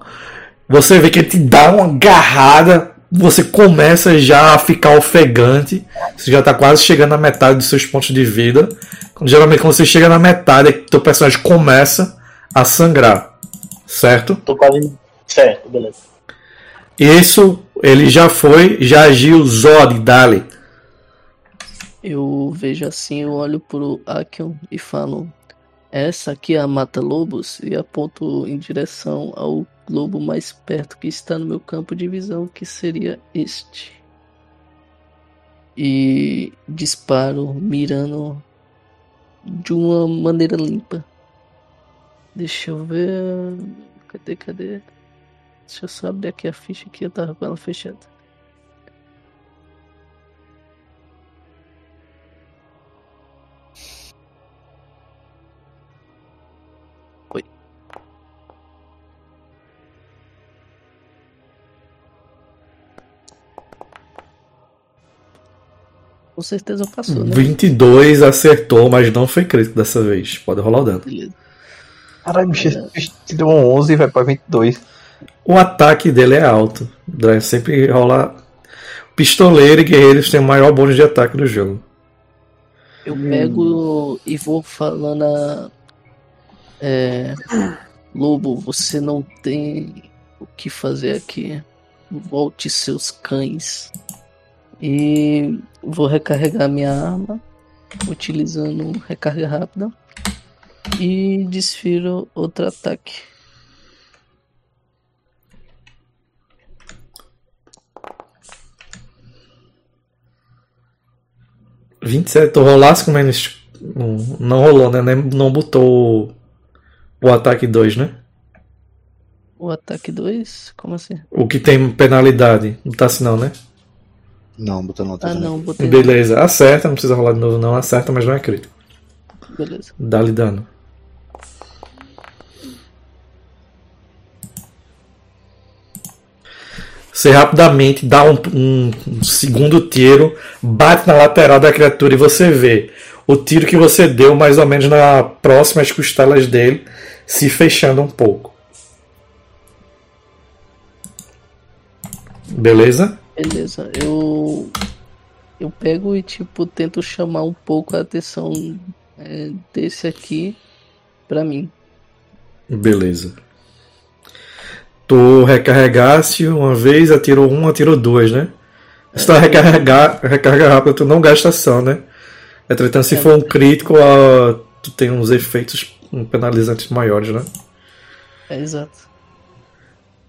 [SPEAKER 4] Você vê que ele te dá uma agarrada, você começa já a ficar ofegante. Você já está quase chegando à metade dos seus pontos de vida. Geralmente quando você chega na metade, é que teu personagem começa a sangrar. Certo?
[SPEAKER 3] Tô quase. Certo, beleza.
[SPEAKER 4] Isso ele já foi, já agiu Zod, Dali.
[SPEAKER 6] Eu vejo assim, eu olho pro Akion e falo: Essa aqui é a Mata Lobos e aponto em direção ao lobo mais perto que está no meu campo de visão, que seria este. E disparo mirando de uma maneira limpa. Deixa eu ver. Cadê, cadê? Deixa eu só abrir aqui a ficha que eu tava com ela fechada. Com certeza passou, né?
[SPEAKER 4] 22 acertou, mas não foi crítico dessa vez. Pode rolar o dano.
[SPEAKER 7] Caralho, bicho, te deu um 11 e vai pra 22.
[SPEAKER 4] O ataque dele é alto. O Drive sempre rola. Pistoleiro e guerreiros têm o maior bônus de ataque do jogo.
[SPEAKER 6] Eu pego e vou falando a. É, Lobo, você não tem o que fazer aqui. Volte seus cães. E vou recarregar minha arma, utilizando recarga rápida. E desfiro outro ataque.
[SPEAKER 4] 27, tu rolasse com menos. Não, não rolou, né? Não botou o ataque 2, né?
[SPEAKER 6] O ataque 2? Como assim?
[SPEAKER 4] O que tem penalidade. Não tá assim não, né?
[SPEAKER 5] Não, botando outra.
[SPEAKER 6] Ah,
[SPEAKER 5] também.
[SPEAKER 6] não, botei.
[SPEAKER 4] Beleza, acerta, não precisa rolar de novo, não. Acerta, mas não é crítico.
[SPEAKER 6] Beleza.
[SPEAKER 4] Dá-lhe dano. Você rapidamente dá um, um- um segundo tiro, bate na lateral da criatura e você vê o tiro que você deu mais ou menos na próxima às costelas dele, se fechando um pouco. Beleza?
[SPEAKER 6] Beleza. Eu. Eu pego e, tipo, tento chamar um pouco a atenção é, desse aqui pra mim.
[SPEAKER 4] Beleza. Tu recarregasse uma vez, atirou um, atirou duas, né? Se tu recarregar, recarga rápido, tu não gasta ação, né? Entretanto, se for um crítico, tu tem uns efeitos penalizantes maiores, né?
[SPEAKER 6] É exato.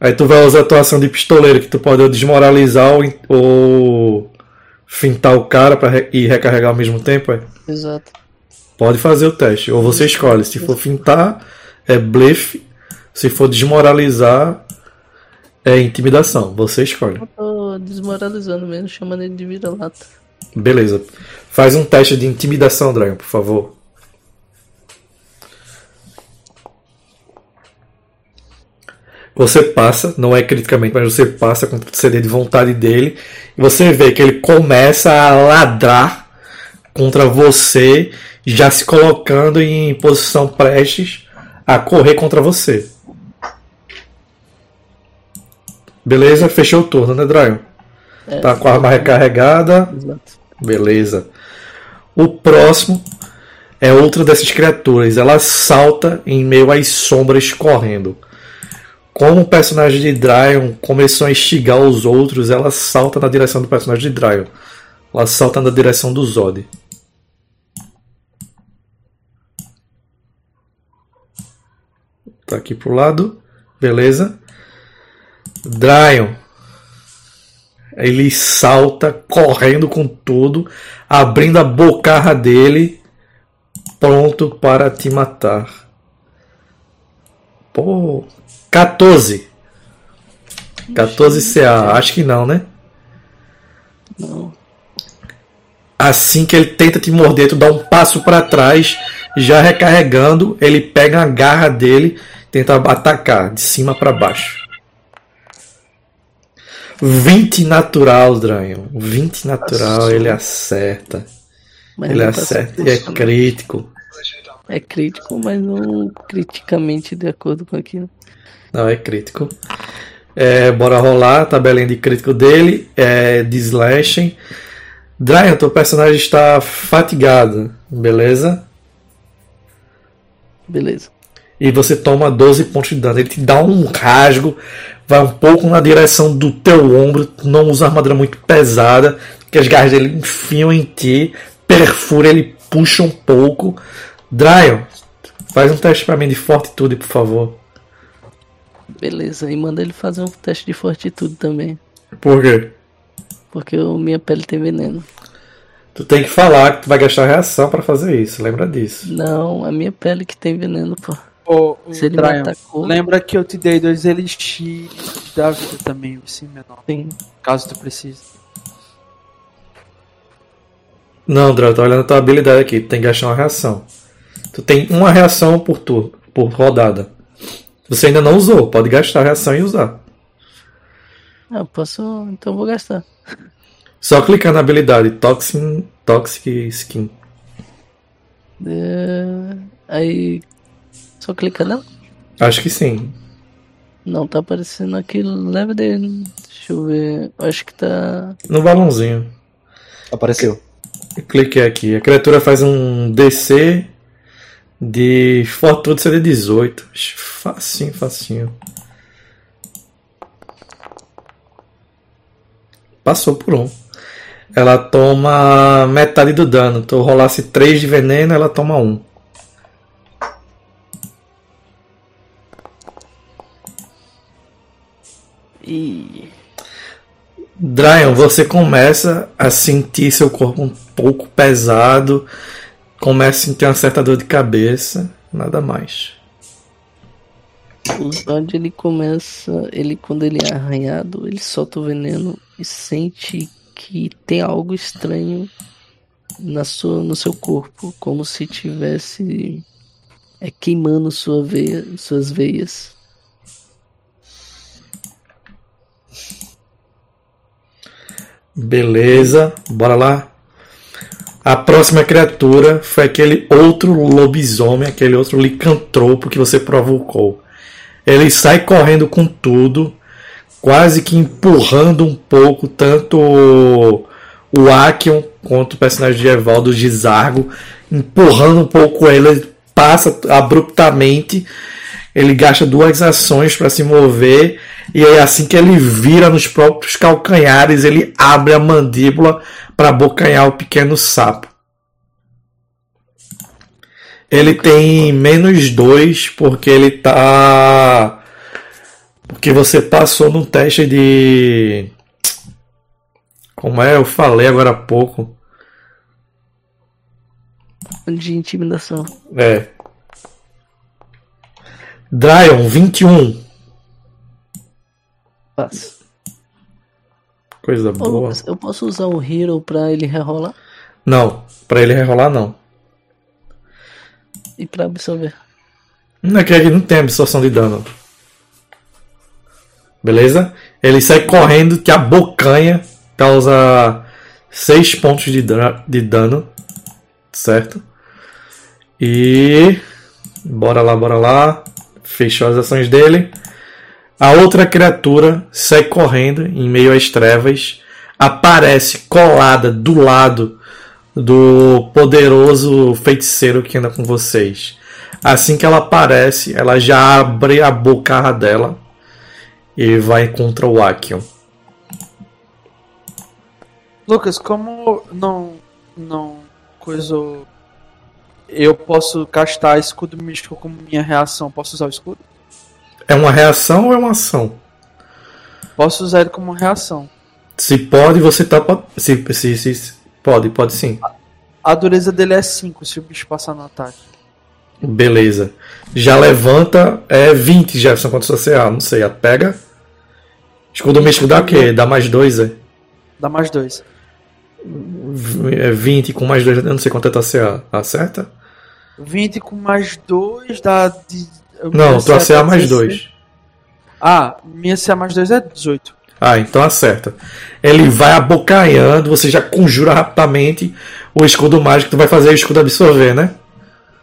[SPEAKER 4] Aí tu vai usar a tua ação de pistoleiro, que tu pode desmoralizar ou, ou fintar o cara pra re- e recarregar ao mesmo tempo, é?
[SPEAKER 6] Exato.
[SPEAKER 4] Pode fazer o teste. Ou você escolhe. Se for fintar, é blefe. Se for desmoralizar, é intimidação. Você escolhe.
[SPEAKER 6] Eu tô desmoralizando mesmo, chamando ele de vira-lata.
[SPEAKER 4] Beleza. Faz um teste de intimidação, Dragon, por favor. Você passa, não é criticamente, mas você passa com o CD de vontade dele. E você vê que ele começa a ladrar contra você, já se colocando em posição prestes a correr contra você. Beleza? Fechou o turno, né, Dragon?
[SPEAKER 6] É,
[SPEAKER 4] Tá com a arma recarregada.
[SPEAKER 6] Exato.
[SPEAKER 4] Beleza. O próximo é outra dessas criaturas. Ela salta em meio às sombras correndo. Como o personagem de Dryon começou a instigar os outros, ela salta na direção do personagem de Dryon. Ela salta na direção do Zod. Tá aqui pro lado. Beleza. Dryon. Ele salta correndo com tudo, abrindo a bocarra dele, pronto para te matar. Pô, 14. 14 CA, acho que não, né?
[SPEAKER 6] Não.
[SPEAKER 4] Assim que ele tenta te morder, tu dá um passo para trás, já recarregando, ele pega a garra dele, tenta atacar de cima para baixo. 20 natural, Dryon. 20 natural, ele acerta.
[SPEAKER 6] Mas
[SPEAKER 4] Ele
[SPEAKER 6] passa
[SPEAKER 4] acerta e é crítico.
[SPEAKER 6] É crítico, mas não criticamente de acordo com aquilo.
[SPEAKER 4] Não, é crítico. É, bora rolar tabelinha de crítico dele. É de slashing. Dryon, teu personagem está fatigado, beleza?
[SPEAKER 6] Beleza.
[SPEAKER 4] E você toma 12 pontos de dano. Ele te dá um rasgo, vai um pouco na direção do teu ombro. Não usa armadura muito pesada, que as garras dele enfiam em ti, perfura, ele puxa um pouco. Dryon, faz um teste pra mim de fortitude, por favor.
[SPEAKER 6] Beleza. E manda ele fazer um teste de fortitude também.
[SPEAKER 4] Por quê?
[SPEAKER 6] Porque o minha pele tem veneno.
[SPEAKER 4] Tu tem que falar que tu vai gastar reação pra fazer isso, lembra disso.
[SPEAKER 6] Não, a minha pele que tem veneno, pô.
[SPEAKER 1] Ô, ô,
[SPEAKER 6] Se ele me
[SPEAKER 1] Brian,
[SPEAKER 6] atacou.
[SPEAKER 1] lembra que eu te dei dois elixir da vida também, sim, menor.
[SPEAKER 6] Sim.
[SPEAKER 1] Caso tu precise.
[SPEAKER 4] Não, Dryon, tô olhando a tua habilidade aqui. Tu tem que gastar uma reação. Tu tem uma reação por turno, por rodada. Você ainda não usou, pode gastar a reação e usar.
[SPEAKER 6] Ah, posso. Então eu vou gastar.
[SPEAKER 4] Só clicar na habilidade Toxic, Toxic Skin.
[SPEAKER 6] É, Aí. Só clica nela?
[SPEAKER 4] Acho que sim.
[SPEAKER 6] Não, tá aparecendo aqui leve dele. Deixa eu ver. Eu Acho que tá.
[SPEAKER 4] No balãozinho.
[SPEAKER 5] Apareceu.
[SPEAKER 4] Cliquei aqui. A criatura faz um DC de fortuna CD 18. Ixi, Facinho, facinho. Passou por um. Ela toma metade do dano. Tu rolasse 3 de veneno, ela toma 1.
[SPEAKER 6] Ih.
[SPEAKER 4] Dryon, você começa a sentir seu corpo um pouco pesado, começa a ter uma certa dor de cabeça, nada mais.
[SPEAKER 6] O Zod ele começa, ele quando ele é arranhado, ele solta o veneno e sente que tem algo estranho na sua, no seu corpo, como se tivesse é, queimando sua veia, suas veias.
[SPEAKER 4] Beleza, bora lá. A próxima criatura foi aquele outro lobisomem, aquele outro licantropo que você provocou. Ele sai correndo com tudo, quase que empurrando um pouco tanto o Akion quanto o personagem de Evaldo Gizargo, empurrando um pouco ele, passa abruptamente. Ele gasta duas ações para se mover e aí assim que ele vira nos próprios calcanhares, ele abre a mandíbula para abocanhar o pequeno sapo. Ele tem menos dois porque ele tá. Porque você passou num teste de. Como é? Eu falei agora há pouco.
[SPEAKER 6] De intimidação.
[SPEAKER 4] É. Dryon, 21.
[SPEAKER 6] Passa.
[SPEAKER 4] Coisa
[SPEAKER 6] Ô,
[SPEAKER 4] boa.
[SPEAKER 6] Lucas, eu posso usar o Hero pra ele rerolar
[SPEAKER 4] Não, pra ele rerolar não.
[SPEAKER 6] e pra absorver.
[SPEAKER 4] Não é que ele não tem absorção de dano. Beleza? Ele sai correndo, te abocanha, causa 6 pontos de dano, de dano. Certo? E. Bora lá, bora lá. Fechou as ações dele. A outra criatura sai correndo em meio às trevas. Aparece colada do lado do poderoso feiticeiro que anda com vocês. Assim que ela aparece, ela já abre a boca dela e vai contra o Akion.
[SPEAKER 1] Lucas, como não. não. coisa. Eu posso castar escudo místico como minha reação. Posso usar o escudo?
[SPEAKER 4] É uma reação ou é uma ação?
[SPEAKER 1] Posso usar ele como reação.
[SPEAKER 4] Se pode, você tá. Se, se, se, pode, pode sim.
[SPEAKER 1] A dureza dele é 5 se o bicho passar no ataque.
[SPEAKER 4] Beleza. Já levanta. É 20, Jefferson, quanto sua CA? Não sei. A pega. Escudo místico dá o quê? Dá mais 2, é?
[SPEAKER 1] Dá mais 2.
[SPEAKER 4] É 20 com mais 2, eu não sei quanto é tua CA. Acerta?
[SPEAKER 1] 20 com mais 2 dá. De,
[SPEAKER 4] Não, tua
[SPEAKER 1] CA
[SPEAKER 4] CA mais
[SPEAKER 1] 16.
[SPEAKER 4] 2.
[SPEAKER 1] Ah, minha CA mais 2 é 18.
[SPEAKER 4] Ah, então acerta. Ele vai abocanhando, você já conjura rapidamente o escudo mágico, tu vai fazer o escudo absorver, né?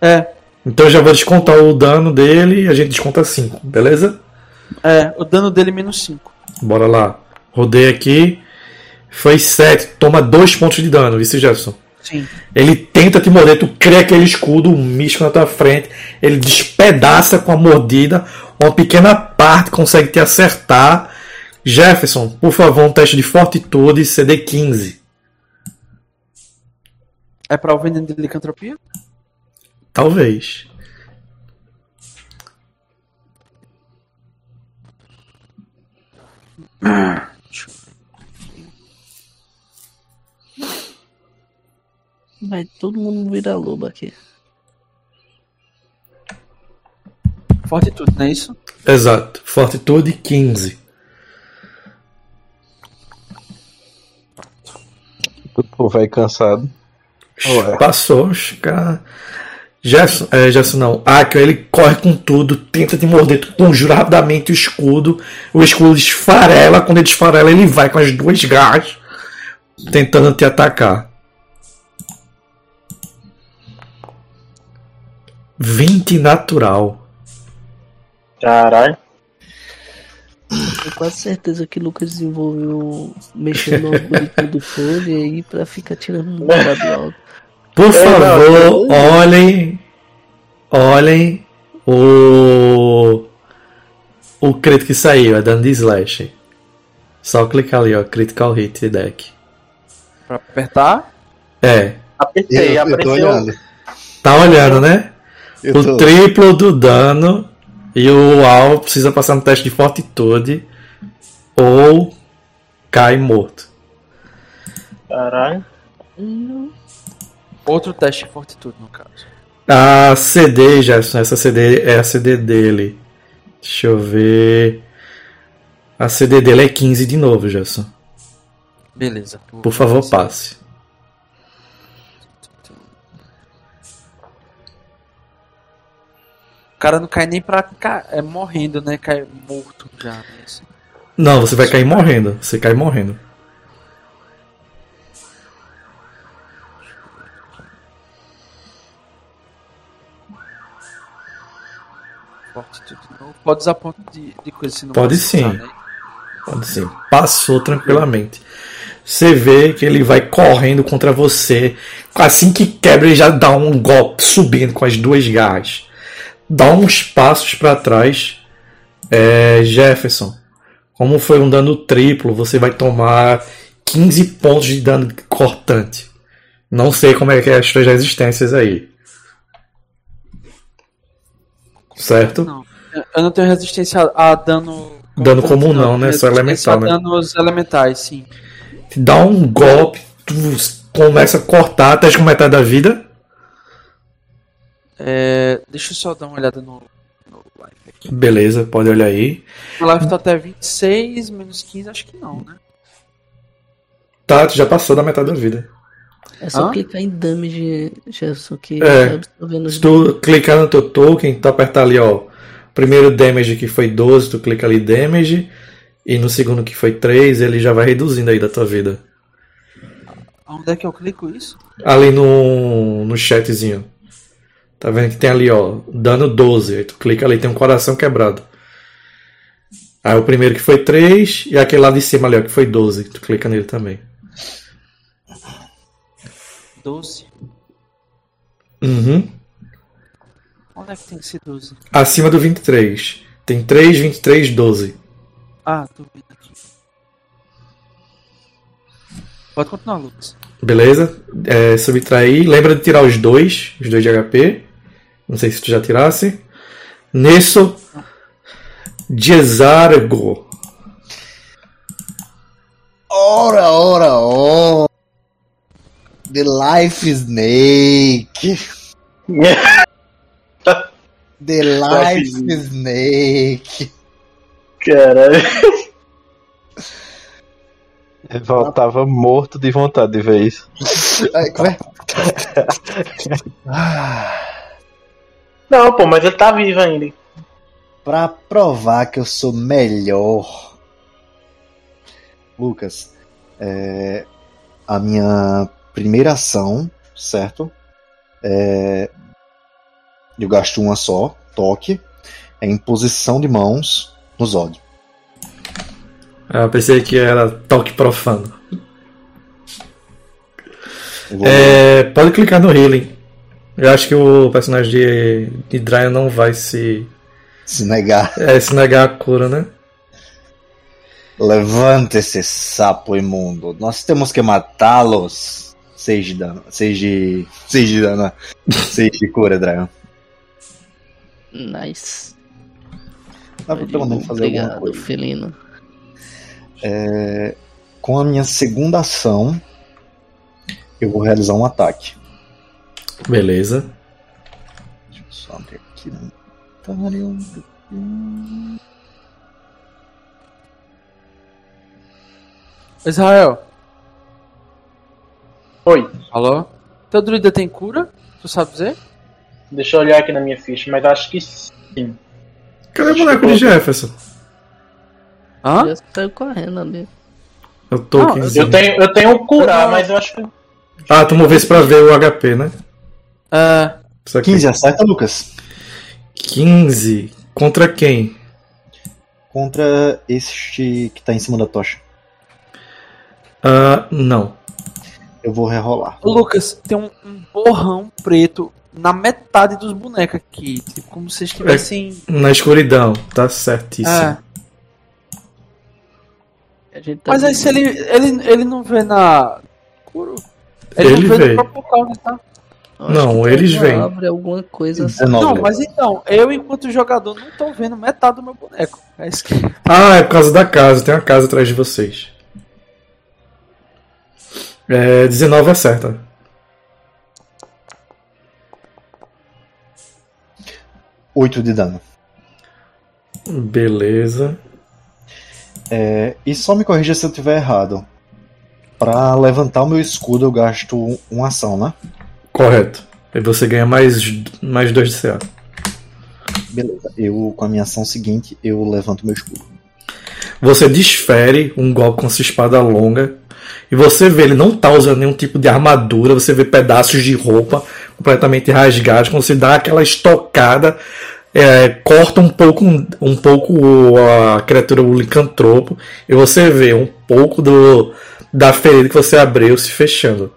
[SPEAKER 1] É,
[SPEAKER 4] Então eu já vou descontar o dano dele e a gente desconta 5, beleza?
[SPEAKER 1] é, o dano dele é menos 5.
[SPEAKER 4] Bora lá. Rodei aqui. Foi 7. Toma 2 pontos de dano, vice Jefferson.
[SPEAKER 1] Sim.
[SPEAKER 4] Ele tenta te morder, tu cria aquele escudo, um místico na tua frente. Ele despedaça com a mordida. Uma pequena parte consegue te acertar. Jefferson, por favor, um teste de fortitude CD 15.
[SPEAKER 1] É pra o veneno de licantropia?
[SPEAKER 4] Talvez.
[SPEAKER 6] Vai todo mundo virar lobo aqui.
[SPEAKER 1] Fortitude, não é isso?
[SPEAKER 4] Exato. Fortitude 15.
[SPEAKER 7] O velho cansado. Ué.
[SPEAKER 4] Passou, cara. Jefferson, é, Jefferson não. Akio, ele corre com tudo, tenta te morder, tu conjura rapidamente o escudo. O escudo esfarela, quando ele esfarela, ele vai com as duas garras tentando te atacar. 20 natural.
[SPEAKER 3] Caralho.
[SPEAKER 6] Tenho quase certeza que o Lucas desenvolveu mexendo no algoritmo do fone aí pra ficar tirando um dado alto.
[SPEAKER 4] Por favor,
[SPEAKER 3] não,
[SPEAKER 4] olhem. Olhem o. O crítico que saiu, é dano de slash. Só clicar ali, ó, critical hit deck.
[SPEAKER 1] Pra apertar?
[SPEAKER 4] É,
[SPEAKER 3] Apertei, apareceu.
[SPEAKER 5] olhando.
[SPEAKER 4] tá olhando, né?
[SPEAKER 5] Eu
[SPEAKER 4] O
[SPEAKER 5] tô.
[SPEAKER 4] triplo do dano e o alvo precisa passar no teste de fortitude ou cai morto.
[SPEAKER 3] Caralho.
[SPEAKER 1] Outro teste de fortitude, no caso.
[SPEAKER 4] A CD, Gerson, essa CD é a CD dele. Deixa eu ver. A CD dele é 15 de novo, Gerson.
[SPEAKER 1] Beleza.
[SPEAKER 4] Por favor, passe.
[SPEAKER 1] O cara não cai nem pra ca... é morrendo, né? Cai morto já. né, assim.
[SPEAKER 4] Não, você vai cair morrendo. Você cai morrendo.
[SPEAKER 1] Pode usar ponto de, de coisa se não
[SPEAKER 4] Pode sim.
[SPEAKER 1] né?
[SPEAKER 4] Pode ser. Passou tranquilamente. Você vê que ele vai correndo contra você. Assim que quebra, ele já dá um golpe subindo com as duas garras. Dá uns passos para trás. É, Jefferson, como foi um dano triplo, você vai tomar 15 pontos de dano cortante. Não sei como é que é as suas resistências aí. Certo?
[SPEAKER 1] Não. Eu- não tenho resistência a, dano.
[SPEAKER 4] Dano comum não, né?
[SPEAKER 1] Tenho
[SPEAKER 4] Só elemental, né?
[SPEAKER 1] danos elementais, sim.
[SPEAKER 4] Dá um golpe, tu começa a cortar até com metade da vida.
[SPEAKER 1] É, deixa eu só dar uma olhada no, no life aqui.
[SPEAKER 4] Beleza, pode olhar aí.
[SPEAKER 1] O life tá até 26, menos 15, acho que não, né?
[SPEAKER 4] Tá, tu já passou da metade da vida.
[SPEAKER 6] É só
[SPEAKER 1] Hã?
[SPEAKER 6] clicar em damage, Jefferson, que
[SPEAKER 4] É.
[SPEAKER 6] vai absorvendo
[SPEAKER 4] Se tu clicar no teu token, tu apertar ali, ó. Primeiro damage que foi 12, tu clica ali damage. E no segundo que foi 3, ele já vai reduzindo aí da tua vida.
[SPEAKER 1] Onde é que eu clico isso?
[SPEAKER 4] Ali no, no chatzinho. Tá vendo que tem ali, ó, dano 12. Aí tu clica ali, tem um coração quebrado. Aí o primeiro que foi 3 e aquele lá de cima ali, ó, que foi 12. Tu clica nele também.
[SPEAKER 1] 12.
[SPEAKER 4] Uhum.
[SPEAKER 1] Onde é que tem que ser 12?
[SPEAKER 4] Acima do 23. Tem 3, 23, 12.
[SPEAKER 1] Ah, tô vendo aqui. Pode continuar, Lucas.
[SPEAKER 4] Beleza? É, subtrair. Lembra de tirar os dois, os dois de HP. Não sei se tu já tirasse. Nesso. Jezargo.
[SPEAKER 5] Ora, ora, ora. The Life Snake. (laughs) The Life Snake.
[SPEAKER 3] Caralho.
[SPEAKER 7] Ele voltava morto de vontade de ver isso.
[SPEAKER 5] Ai, como é? (laughs)
[SPEAKER 3] Não, pô, mas ele tá vivo ainda.
[SPEAKER 5] pra provar que eu sou melhor. Lucas, é, a minha primeira ação, certo? É, eu gasto uma só, toque. É imposição de mãos no Zod.
[SPEAKER 4] Ah, eu pensei que era toque profano.
[SPEAKER 5] Vou-
[SPEAKER 4] É, pode clicar no healing. Eu acho que o personagem de, de Dryan não vai se,
[SPEAKER 5] Se negar.
[SPEAKER 4] é, se negar a cura, né?
[SPEAKER 5] Levanta esse sapo imundo. Nós temos que matá-los. Seis de dano. Seis de. Seis de dano. (laughs) Seis de cura, Dragon.
[SPEAKER 6] Nice.
[SPEAKER 5] Dá pra pelo menos fazer alguma
[SPEAKER 6] Obrigado,
[SPEAKER 5] coisa.
[SPEAKER 6] felino.
[SPEAKER 5] Com a minha segunda ação, eu vou realizar um ataque.
[SPEAKER 4] Beleza.
[SPEAKER 5] Deixa eu só abrir aqui no inventário.
[SPEAKER 1] Israel.
[SPEAKER 3] Oi.
[SPEAKER 1] Alô? Teu druida tem cura? Tu sabe dizer?
[SPEAKER 3] Deixa eu olhar aqui na minha ficha, mas acho que sim.
[SPEAKER 4] Cadê o boneco de Jefferson?
[SPEAKER 1] Hã?
[SPEAKER 6] Já saiu correndo ali.
[SPEAKER 4] Eu tô aqui.
[SPEAKER 3] Eu tenho, eu tenho um curar,
[SPEAKER 1] Não.
[SPEAKER 3] mas eu acho que.
[SPEAKER 4] Ah, tu movesse pra ver o HP, né?
[SPEAKER 1] É.
[SPEAKER 4] Isso aqui.
[SPEAKER 5] 15 acerta, Lucas.
[SPEAKER 4] 15. Contra quem?
[SPEAKER 5] Contra este que tá em cima da tocha.
[SPEAKER 4] Ah, não.
[SPEAKER 5] Eu vou rerolar.
[SPEAKER 1] Lucas, tem um, um borrão preto na metade dos bonecos aqui. Tipo, como se estivessem.
[SPEAKER 4] Na escuridão, tá certíssimo.
[SPEAKER 1] É.
[SPEAKER 6] A gente tá
[SPEAKER 1] Mas aí se ele, ele, ele não vê na.
[SPEAKER 4] Ele
[SPEAKER 1] não vê
[SPEAKER 4] vê.
[SPEAKER 1] no próprio local tá.
[SPEAKER 4] Não, eles vêm.
[SPEAKER 6] alguma coisa assim.
[SPEAKER 1] Não, mas então, eu enquanto jogador não tô vendo metade do meu boneco. É isso que... (laughs)
[SPEAKER 4] Ah, é por causa da casa. Tem uma casa atrás de vocês. É, 19 acerta.
[SPEAKER 5] Oito de dano.
[SPEAKER 4] Beleza.
[SPEAKER 5] É, e só me corrija se eu tiver errado. Pra levantar o meu escudo eu gasto uma ação, né?
[SPEAKER 4] Correto. Aí você ganha mais, mais 2 de CA.
[SPEAKER 5] Beleza. Eu, com a minha ação seguinte, eu levanto meu escudo.
[SPEAKER 4] Você desfere um golpe com sua espada longa. E você vê, ele não tá usando nenhum tipo de armadura. Você vê pedaços de roupa completamente rasgados. Quando você dá aquela estocada, é, corta um pouco, um pouco a criatura, o licantropo. E você vê um pouco do, da ferida que você abriu se fechando.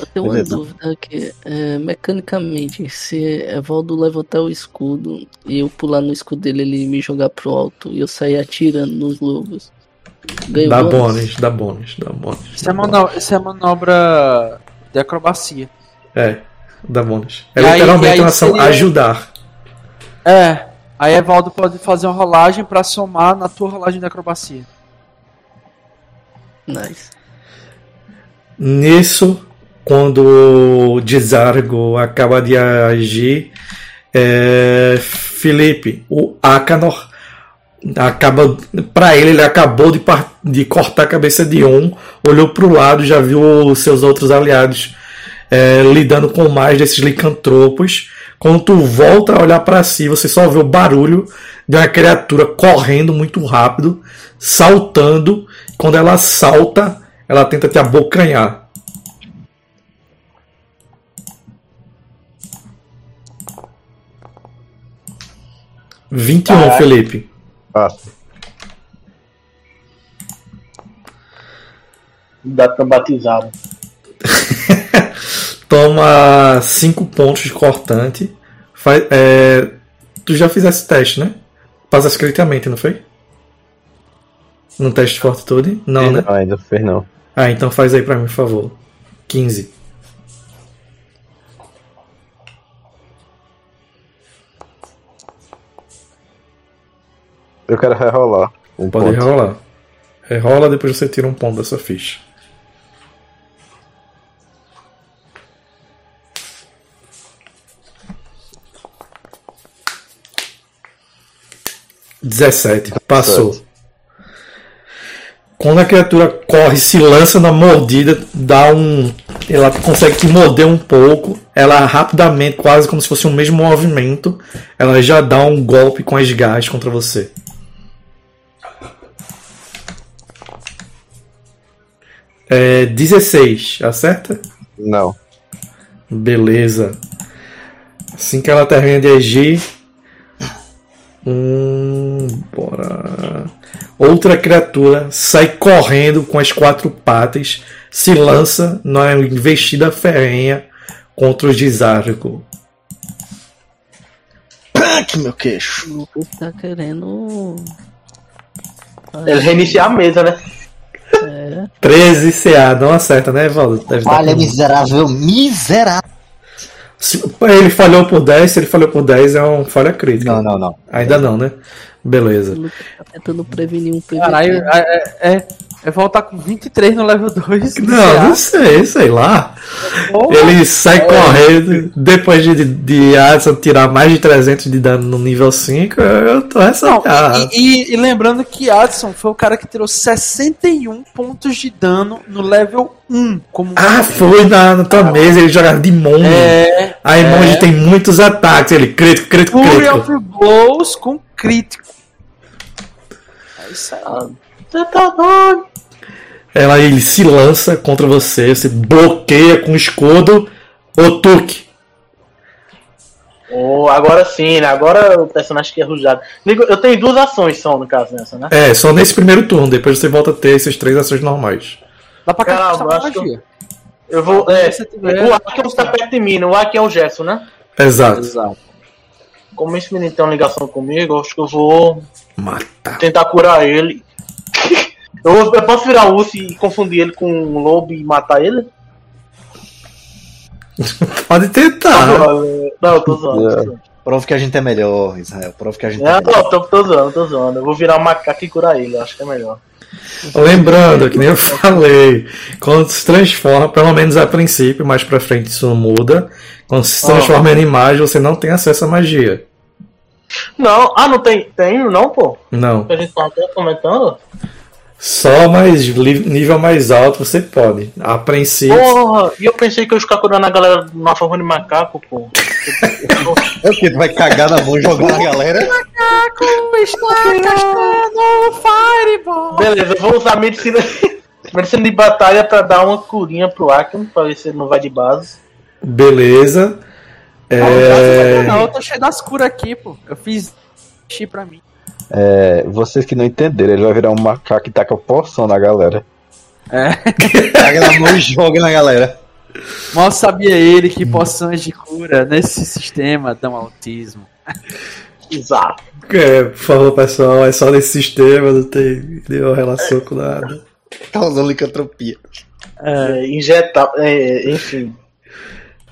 [SPEAKER 6] Eu tenho uma dúvida aqui. É, mecanicamente, se Evaldo levantar o escudo e eu pular no escudo dele ele me jogar pro alto e eu sair atirando nos lobos. Ganho
[SPEAKER 4] Dá
[SPEAKER 6] bônus?
[SPEAKER 4] bônus, dá bônus, dá bônus.
[SPEAKER 1] Isso é, manobra, isso é manobra de acrobacia.
[SPEAKER 4] É, dá bônus. É
[SPEAKER 1] E aí-
[SPEAKER 4] literalmente
[SPEAKER 1] e aí
[SPEAKER 4] uma ação
[SPEAKER 1] seria-
[SPEAKER 4] ajudar.
[SPEAKER 1] É. Aí Evaldo pode fazer uma rolagem pra somar na tua rolagem de acrobacia.
[SPEAKER 6] Nice.
[SPEAKER 4] Nisso, quando o Desargo acaba de agir, é, Felipe, o Akanor, acaba para ele, ele acabou de, de cortar a cabeça de um, olhou para o lado, já viu seus outros aliados é, lidando com mais desses licantropos. Quando tu volta a olhar para si, você só vê o barulho de uma criatura correndo muito rápido, saltando. Quando ela salta, ela tenta te abocanhar. Vinte e um,
[SPEAKER 3] Caraca.
[SPEAKER 4] Felipe.
[SPEAKER 7] Passa.
[SPEAKER 3] Dá tão batizado. (laughs)
[SPEAKER 4] Toma 5 pontos de cortante. Faz, é, tu já fizesse teste, né? Passasse criticamente, não foi? No teste de fortitude? Não, né?
[SPEAKER 7] Não, ainda fez não.
[SPEAKER 4] Ah, então faz aí pra mim, por favor. 15.
[SPEAKER 7] Eu quero rerolar. Um
[SPEAKER 4] Pode
[SPEAKER 7] ponto.
[SPEAKER 4] rerolar. Rerola, depois você tira um ponto dessa ficha. Dezessete. Passou. Quando a criatura corre, se lança na mordida, dá um. Ela consegue te morder um pouco. Ela rapidamente, quase como se fosse o mesmo movimento, ela já dá um golpe com as garras contra você. É 16, acerta?
[SPEAKER 7] Não.
[SPEAKER 4] Beleza. Assim que ela termina de agir. Hum, bora. Outra criatura sai correndo com as quatro patas, se lança na investida ferrenha contra o Gizargo.
[SPEAKER 5] Aqui, meu queixo.
[SPEAKER 6] O Lucas tá querendo.
[SPEAKER 3] Ele reiniciar a mesa, né?
[SPEAKER 6] É,
[SPEAKER 4] 13 CA, não acerta, né, Valdo? Com-
[SPEAKER 5] miserável, miserável.
[SPEAKER 4] Se- Ele falhou por 10, se ele falhou por 10 é uma falha crítica.
[SPEAKER 5] Não, não, não.
[SPEAKER 4] Ainda não, né? Beleza.
[SPEAKER 6] tá tentando prevenir um PVP.
[SPEAKER 1] Caralho, é, é, é, é voltar com 23 no level 2.
[SPEAKER 4] Não, não sei, sei lá.
[SPEAKER 1] Porra.
[SPEAKER 4] Ele sai correndo, depois de, de Adson tirar mais de 300 de dano no nível 5, eu tô cara.
[SPEAKER 1] e, e- e lembrando que Adson foi o cara que tirou 61 pontos de dano no level 1. Como
[SPEAKER 4] Ah, foi na, na tua mesa, ele jogava de monge.
[SPEAKER 1] é,
[SPEAKER 4] Aí
[SPEAKER 1] é.
[SPEAKER 4] monge tem muitos ataques, ele crítico, crítico,
[SPEAKER 1] Fury
[SPEAKER 4] crítico.
[SPEAKER 1] of Blows com crítico. É aí.
[SPEAKER 3] Tá doido.
[SPEAKER 4] Ela ele se lança contra você, você bloqueia com o escudo, Otuki.
[SPEAKER 3] Oh, agora sim, né? Agora o personagem que é rujado. Eu tenho duas ações só, no caso, nessa, né?
[SPEAKER 4] É, só nesse primeiro turno, depois você volta a ter essas três ações normais.
[SPEAKER 1] Dá pra
[SPEAKER 3] Caramba, acho que eu-
[SPEAKER 1] magia.
[SPEAKER 3] Eu vou. É,
[SPEAKER 1] tiver-
[SPEAKER 3] o Aki é tá perto de mim, né? o Aki é o Gerson, né?
[SPEAKER 4] Exato.
[SPEAKER 1] Exato.
[SPEAKER 3] Como esse menino tem uma ligação comigo, eu acho que eu vou
[SPEAKER 4] Mata.
[SPEAKER 3] tentar curar ele. Eu, eu posso virar urso e confundir ele com um lobo e matar ele? (laughs)
[SPEAKER 4] Pode tentar.
[SPEAKER 3] Não, eu tô zoando. tô zoando.
[SPEAKER 5] Prova que a gente é melhor, Israel. Prova que a gente é
[SPEAKER 3] Não,
[SPEAKER 5] melhor.
[SPEAKER 3] tô, tô zoando, tô zoando. Eu vou virar um macaco e curar ele, eu acho que é melhor.
[SPEAKER 4] Lembrando, que nem eu (laughs) falei, quando se transforma, pelo menos a princípio, mais pra frente isso muda. Quando se transforma em animais, você não tem acesso à magia.
[SPEAKER 3] Não, ah, não tem. Tem, não, pô.
[SPEAKER 4] Não.
[SPEAKER 3] A gente tava até comentando.
[SPEAKER 4] Só mais nível mais alto você pode. A princípio.
[SPEAKER 3] Porra, e eu pensei que eu ia ficar curando a galera na forma de macaco, pô. (laughs)
[SPEAKER 5] É o que? Tu vai cagar na mão e jogar na galera?
[SPEAKER 3] Beleza, eu vou usar medicina, (laughs) medicina de batalha pra dar uma curinha pro Akin, pra ver se ele não vai de base.
[SPEAKER 4] Beleza. É...
[SPEAKER 1] Não, eu tô cheio das curas aqui, pô. Eu fiz xixi pra mim.
[SPEAKER 7] É, vocês que não entenderam, ele vai virar um macaco e taca poção na galera.
[SPEAKER 1] É. (laughs)
[SPEAKER 5] Caga na mão e joga na galera.
[SPEAKER 1] Mal sabia ele que poções de cura nesse sistema dão autismo. (laughs)
[SPEAKER 3] Exato.
[SPEAKER 4] É, por favor, pessoal, é só nesse sistema, não tem nenhuma relação com nada.
[SPEAKER 5] Causando licantropia.
[SPEAKER 3] É, injetar, é, enfim.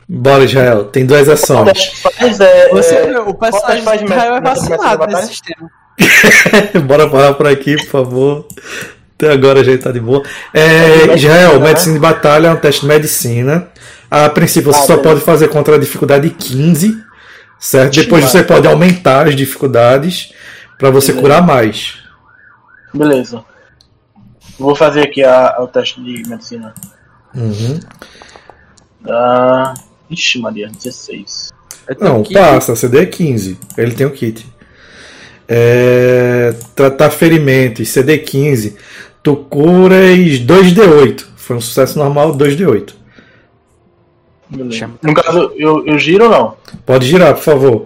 [SPEAKER 4] Bora, Israel, tem duas
[SPEAKER 3] O
[SPEAKER 4] ações.
[SPEAKER 3] teste faz é.
[SPEAKER 1] Você,
[SPEAKER 3] é,
[SPEAKER 1] o personagem
[SPEAKER 3] faz
[SPEAKER 1] do Israel é vacinado nesse sistema. (laughs)
[SPEAKER 4] Bora parar por aqui, por favor. Até agora a gente tá de boa. É, Israel,
[SPEAKER 3] né?
[SPEAKER 4] medicina de batalha é um teste de medicina. A princípio você
[SPEAKER 3] Ah,
[SPEAKER 4] só
[SPEAKER 3] beleza.
[SPEAKER 4] pode fazer contra a dificuldade 15, certo? Depois você pode aumentar as dificuldades para você curar mais.
[SPEAKER 3] Beleza. Vou fazer aqui a, o teste de medicina.
[SPEAKER 4] Uhum.
[SPEAKER 3] Ah, ixi, Maria, 16.
[SPEAKER 1] Eu tenho
[SPEAKER 4] Não, passa, CD é 15. Ele tem o kit. É, tratar ferimentos, CD 15. Tu curas 2D8. Foi um sucesso normal, 2D8.
[SPEAKER 3] Beleza.
[SPEAKER 1] Chama.
[SPEAKER 3] No caso, eu, eu giro ou não?
[SPEAKER 4] Pode girar, por favor.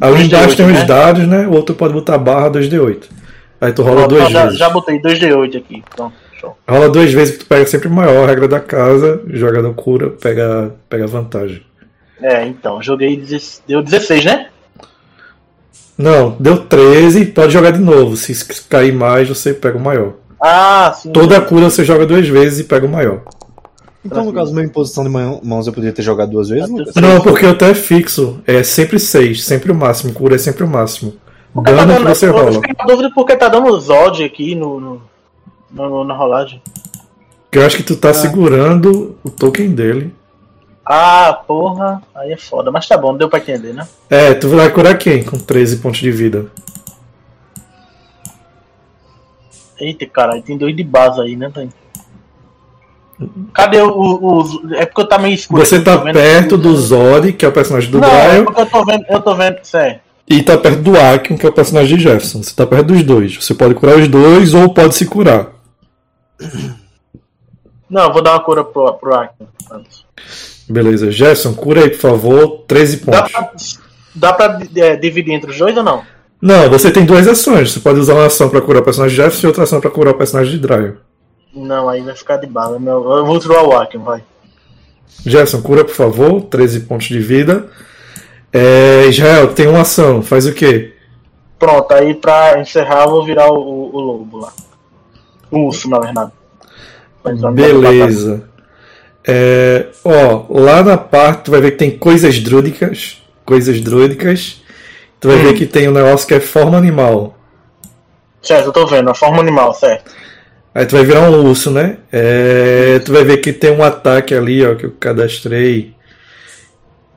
[SPEAKER 4] Ali
[SPEAKER 3] 2D8,
[SPEAKER 4] embaixo tem os
[SPEAKER 3] né?
[SPEAKER 4] dados, né? O outro pode botar barra 2D8. Aí tu rola
[SPEAKER 3] Pronto,
[SPEAKER 4] duas
[SPEAKER 3] já,
[SPEAKER 4] vezes.
[SPEAKER 3] já botei 2D8 aqui. Pronto, show.
[SPEAKER 4] Rola duas vezes que tu pega sempre o maior, regra da casa. Jogador cura, pega, pega vantagem.
[SPEAKER 3] É, então, joguei. 16 Deu 16, né?
[SPEAKER 4] Não, deu 13, pode jogar de novo. Se cair mais, você pega o maior.
[SPEAKER 3] Ah, sim.
[SPEAKER 4] Toda cura você joga duas vezes e pega o maior.
[SPEAKER 5] Então, no caso, minha imposição de mão- mãos eu poderia ter jogado duas vezes, Lucas?
[SPEAKER 4] Não, porque o teu é fixo. É sempre 6, sempre o máximo. Cura é sempre o máximo.
[SPEAKER 3] Tá
[SPEAKER 4] Dano que
[SPEAKER 3] dando-
[SPEAKER 4] você
[SPEAKER 3] eu
[SPEAKER 4] rola.
[SPEAKER 3] fiquei na dúvida porque tá dando Zod aqui no, no, no- na rolagem.
[SPEAKER 4] Que eu acho que tu tá segurando o token dele.
[SPEAKER 3] Ah, porra, aí é foda. Mas tá bom, deu pra entender, né?
[SPEAKER 4] É, tu vai curar quem com 13 pontos de vida?
[SPEAKER 3] Eita, caralho, tem dois de base aí, né, Tony? Cadê o- o- os. É porque eu tá meio escuro.
[SPEAKER 4] Você tá perto do Zod, que é o personagem do
[SPEAKER 3] Não, é
[SPEAKER 4] Brian,
[SPEAKER 3] porque eu tô vendo, eu tô vendo, sério.
[SPEAKER 4] e tá perto do Akin, que é o personagem de Jefferson. Você tá perto dos dois. Você pode curar os dois ou pode se curar.
[SPEAKER 3] Não, eu vou dar uma cura pro, pro Akin. antes.
[SPEAKER 4] Beleza. Jefferson, cura aí, por favor. 13
[SPEAKER 3] Dá
[SPEAKER 4] pontos.
[SPEAKER 3] pra, dá pra é, dividir entre os dois ou não?
[SPEAKER 4] Não, você tem duas ações. Você pode usar uma ação pra curar o personagem de Jefferson e outra ação pra curar o personagem de Dryon.
[SPEAKER 3] Não, aí vai ficar de bala. Eu vou tirar o Akin, vai.
[SPEAKER 4] Jefferson, cura, por favor. 13 pontos de vida. É, Israel, tem uma ação. Faz o quê?
[SPEAKER 3] Pronto, aí pra encerrar eu vou virar o, o- o lobo lá. O urso, na verdade.
[SPEAKER 4] Beleza. É, ó, lá na parte tu vai ver que tem coisas drúdicas. Coisas drúdicas. Tu vai ver que tem um negócio que é forma animal.
[SPEAKER 3] Certo, eu tô vendo, a forma animal, certo.
[SPEAKER 4] Aí tu vai virar um urso, né? É, tu vai ver que tem um ataque ali, ó, que eu cadastrei.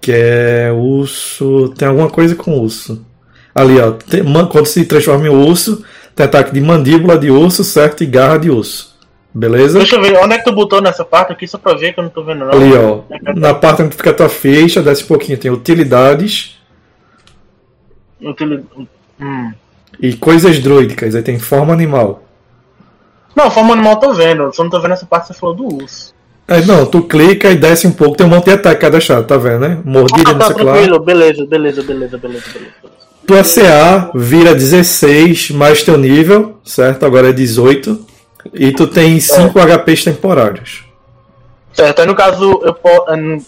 [SPEAKER 4] Que é urso. Tem alguma coisa com urso. Ali, ó. tem- quando se transforma em urso, tem ataque de mandíbula de urso, certo? E garra de urso. Beleza?
[SPEAKER 3] Deixa eu ver, onde é que tu botou nessa parte aqui, só pra ver que eu não tô vendo não.
[SPEAKER 4] Ali, ó. Na parte onde fica a tua ficha, desce um pouquinho, tem utilidades
[SPEAKER 3] Utili- Hum.
[SPEAKER 4] e coisas druídicas. Aí tem forma animal.
[SPEAKER 3] Não, forma animal eu tô vendo, só não tô vendo essa parte que você falou do urso.
[SPEAKER 4] Aí, não, tu clica e desce um pouco, tem um monte de ataque cadastrado, tá vendo, né? Mordida,
[SPEAKER 3] Ah, tá tranquilo, beleza, beleza, beleza, beleza, beleza.
[SPEAKER 4] Tua CA vira 16 mais teu nível, certo? Agora é 18. E tu tem 5 HPs temporários.
[SPEAKER 3] Certo, aí no caso, eu po-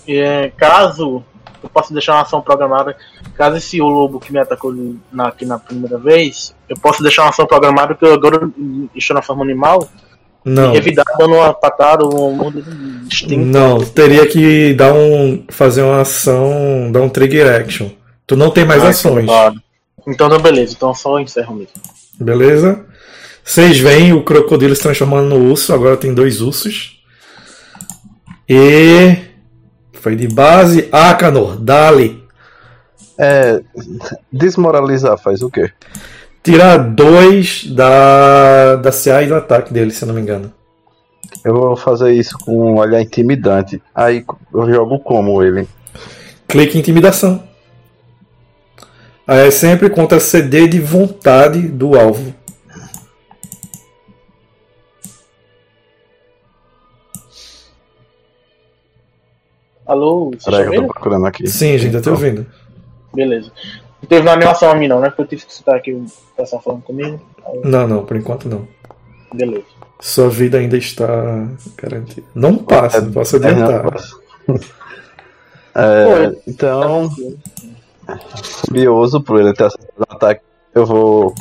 [SPEAKER 3] é, caso eu posso deixar uma ação programada, caso esse o lobo que me atacou na, aqui na primeira vez, eu posso deixar uma ação programada que eu agora estou na forma animal
[SPEAKER 4] Não.
[SPEAKER 3] e evitar dando uma patada ou um.
[SPEAKER 4] Não, teria que dar um. fazer uma ação. dar um trigger action. Tu não tem mais
[SPEAKER 3] Ah,
[SPEAKER 4] ações.
[SPEAKER 3] claro. Então tá beleza, então só encerro mesmo.
[SPEAKER 4] Beleza? Vocês veem o crocodilo se transformando no urso, agora tem dois ursos. E. Foi de base. Akanor, dali.
[SPEAKER 7] É. Desmoralizar faz o quê?
[SPEAKER 4] Tirar dois da, da CA e do ataque dele, se eu não me engano.
[SPEAKER 7] Eu vou fazer isso com um olhar intimidante. Aí eu jogo como ele?
[SPEAKER 4] Clique em intimidação. Aí é sempre contra CD de vontade do alvo.
[SPEAKER 3] Alô,
[SPEAKER 7] Peraí que eu tô procurando aqui.
[SPEAKER 4] Sim, gente, eu tô ouvindo.
[SPEAKER 3] Beleza. Não teve na animação a mim não, né? Porque eu tive que citar aqui o pessoal falando comigo. Aí,
[SPEAKER 4] Não, não, por enquanto não.
[SPEAKER 3] Beleza.
[SPEAKER 4] Sua vida ainda está garantida. Não passa, não posso
[SPEAKER 7] É, não,
[SPEAKER 4] adiantar.
[SPEAKER 7] posso. (laughs) É, então, furioso por ele ter acertado o ataque, eu vou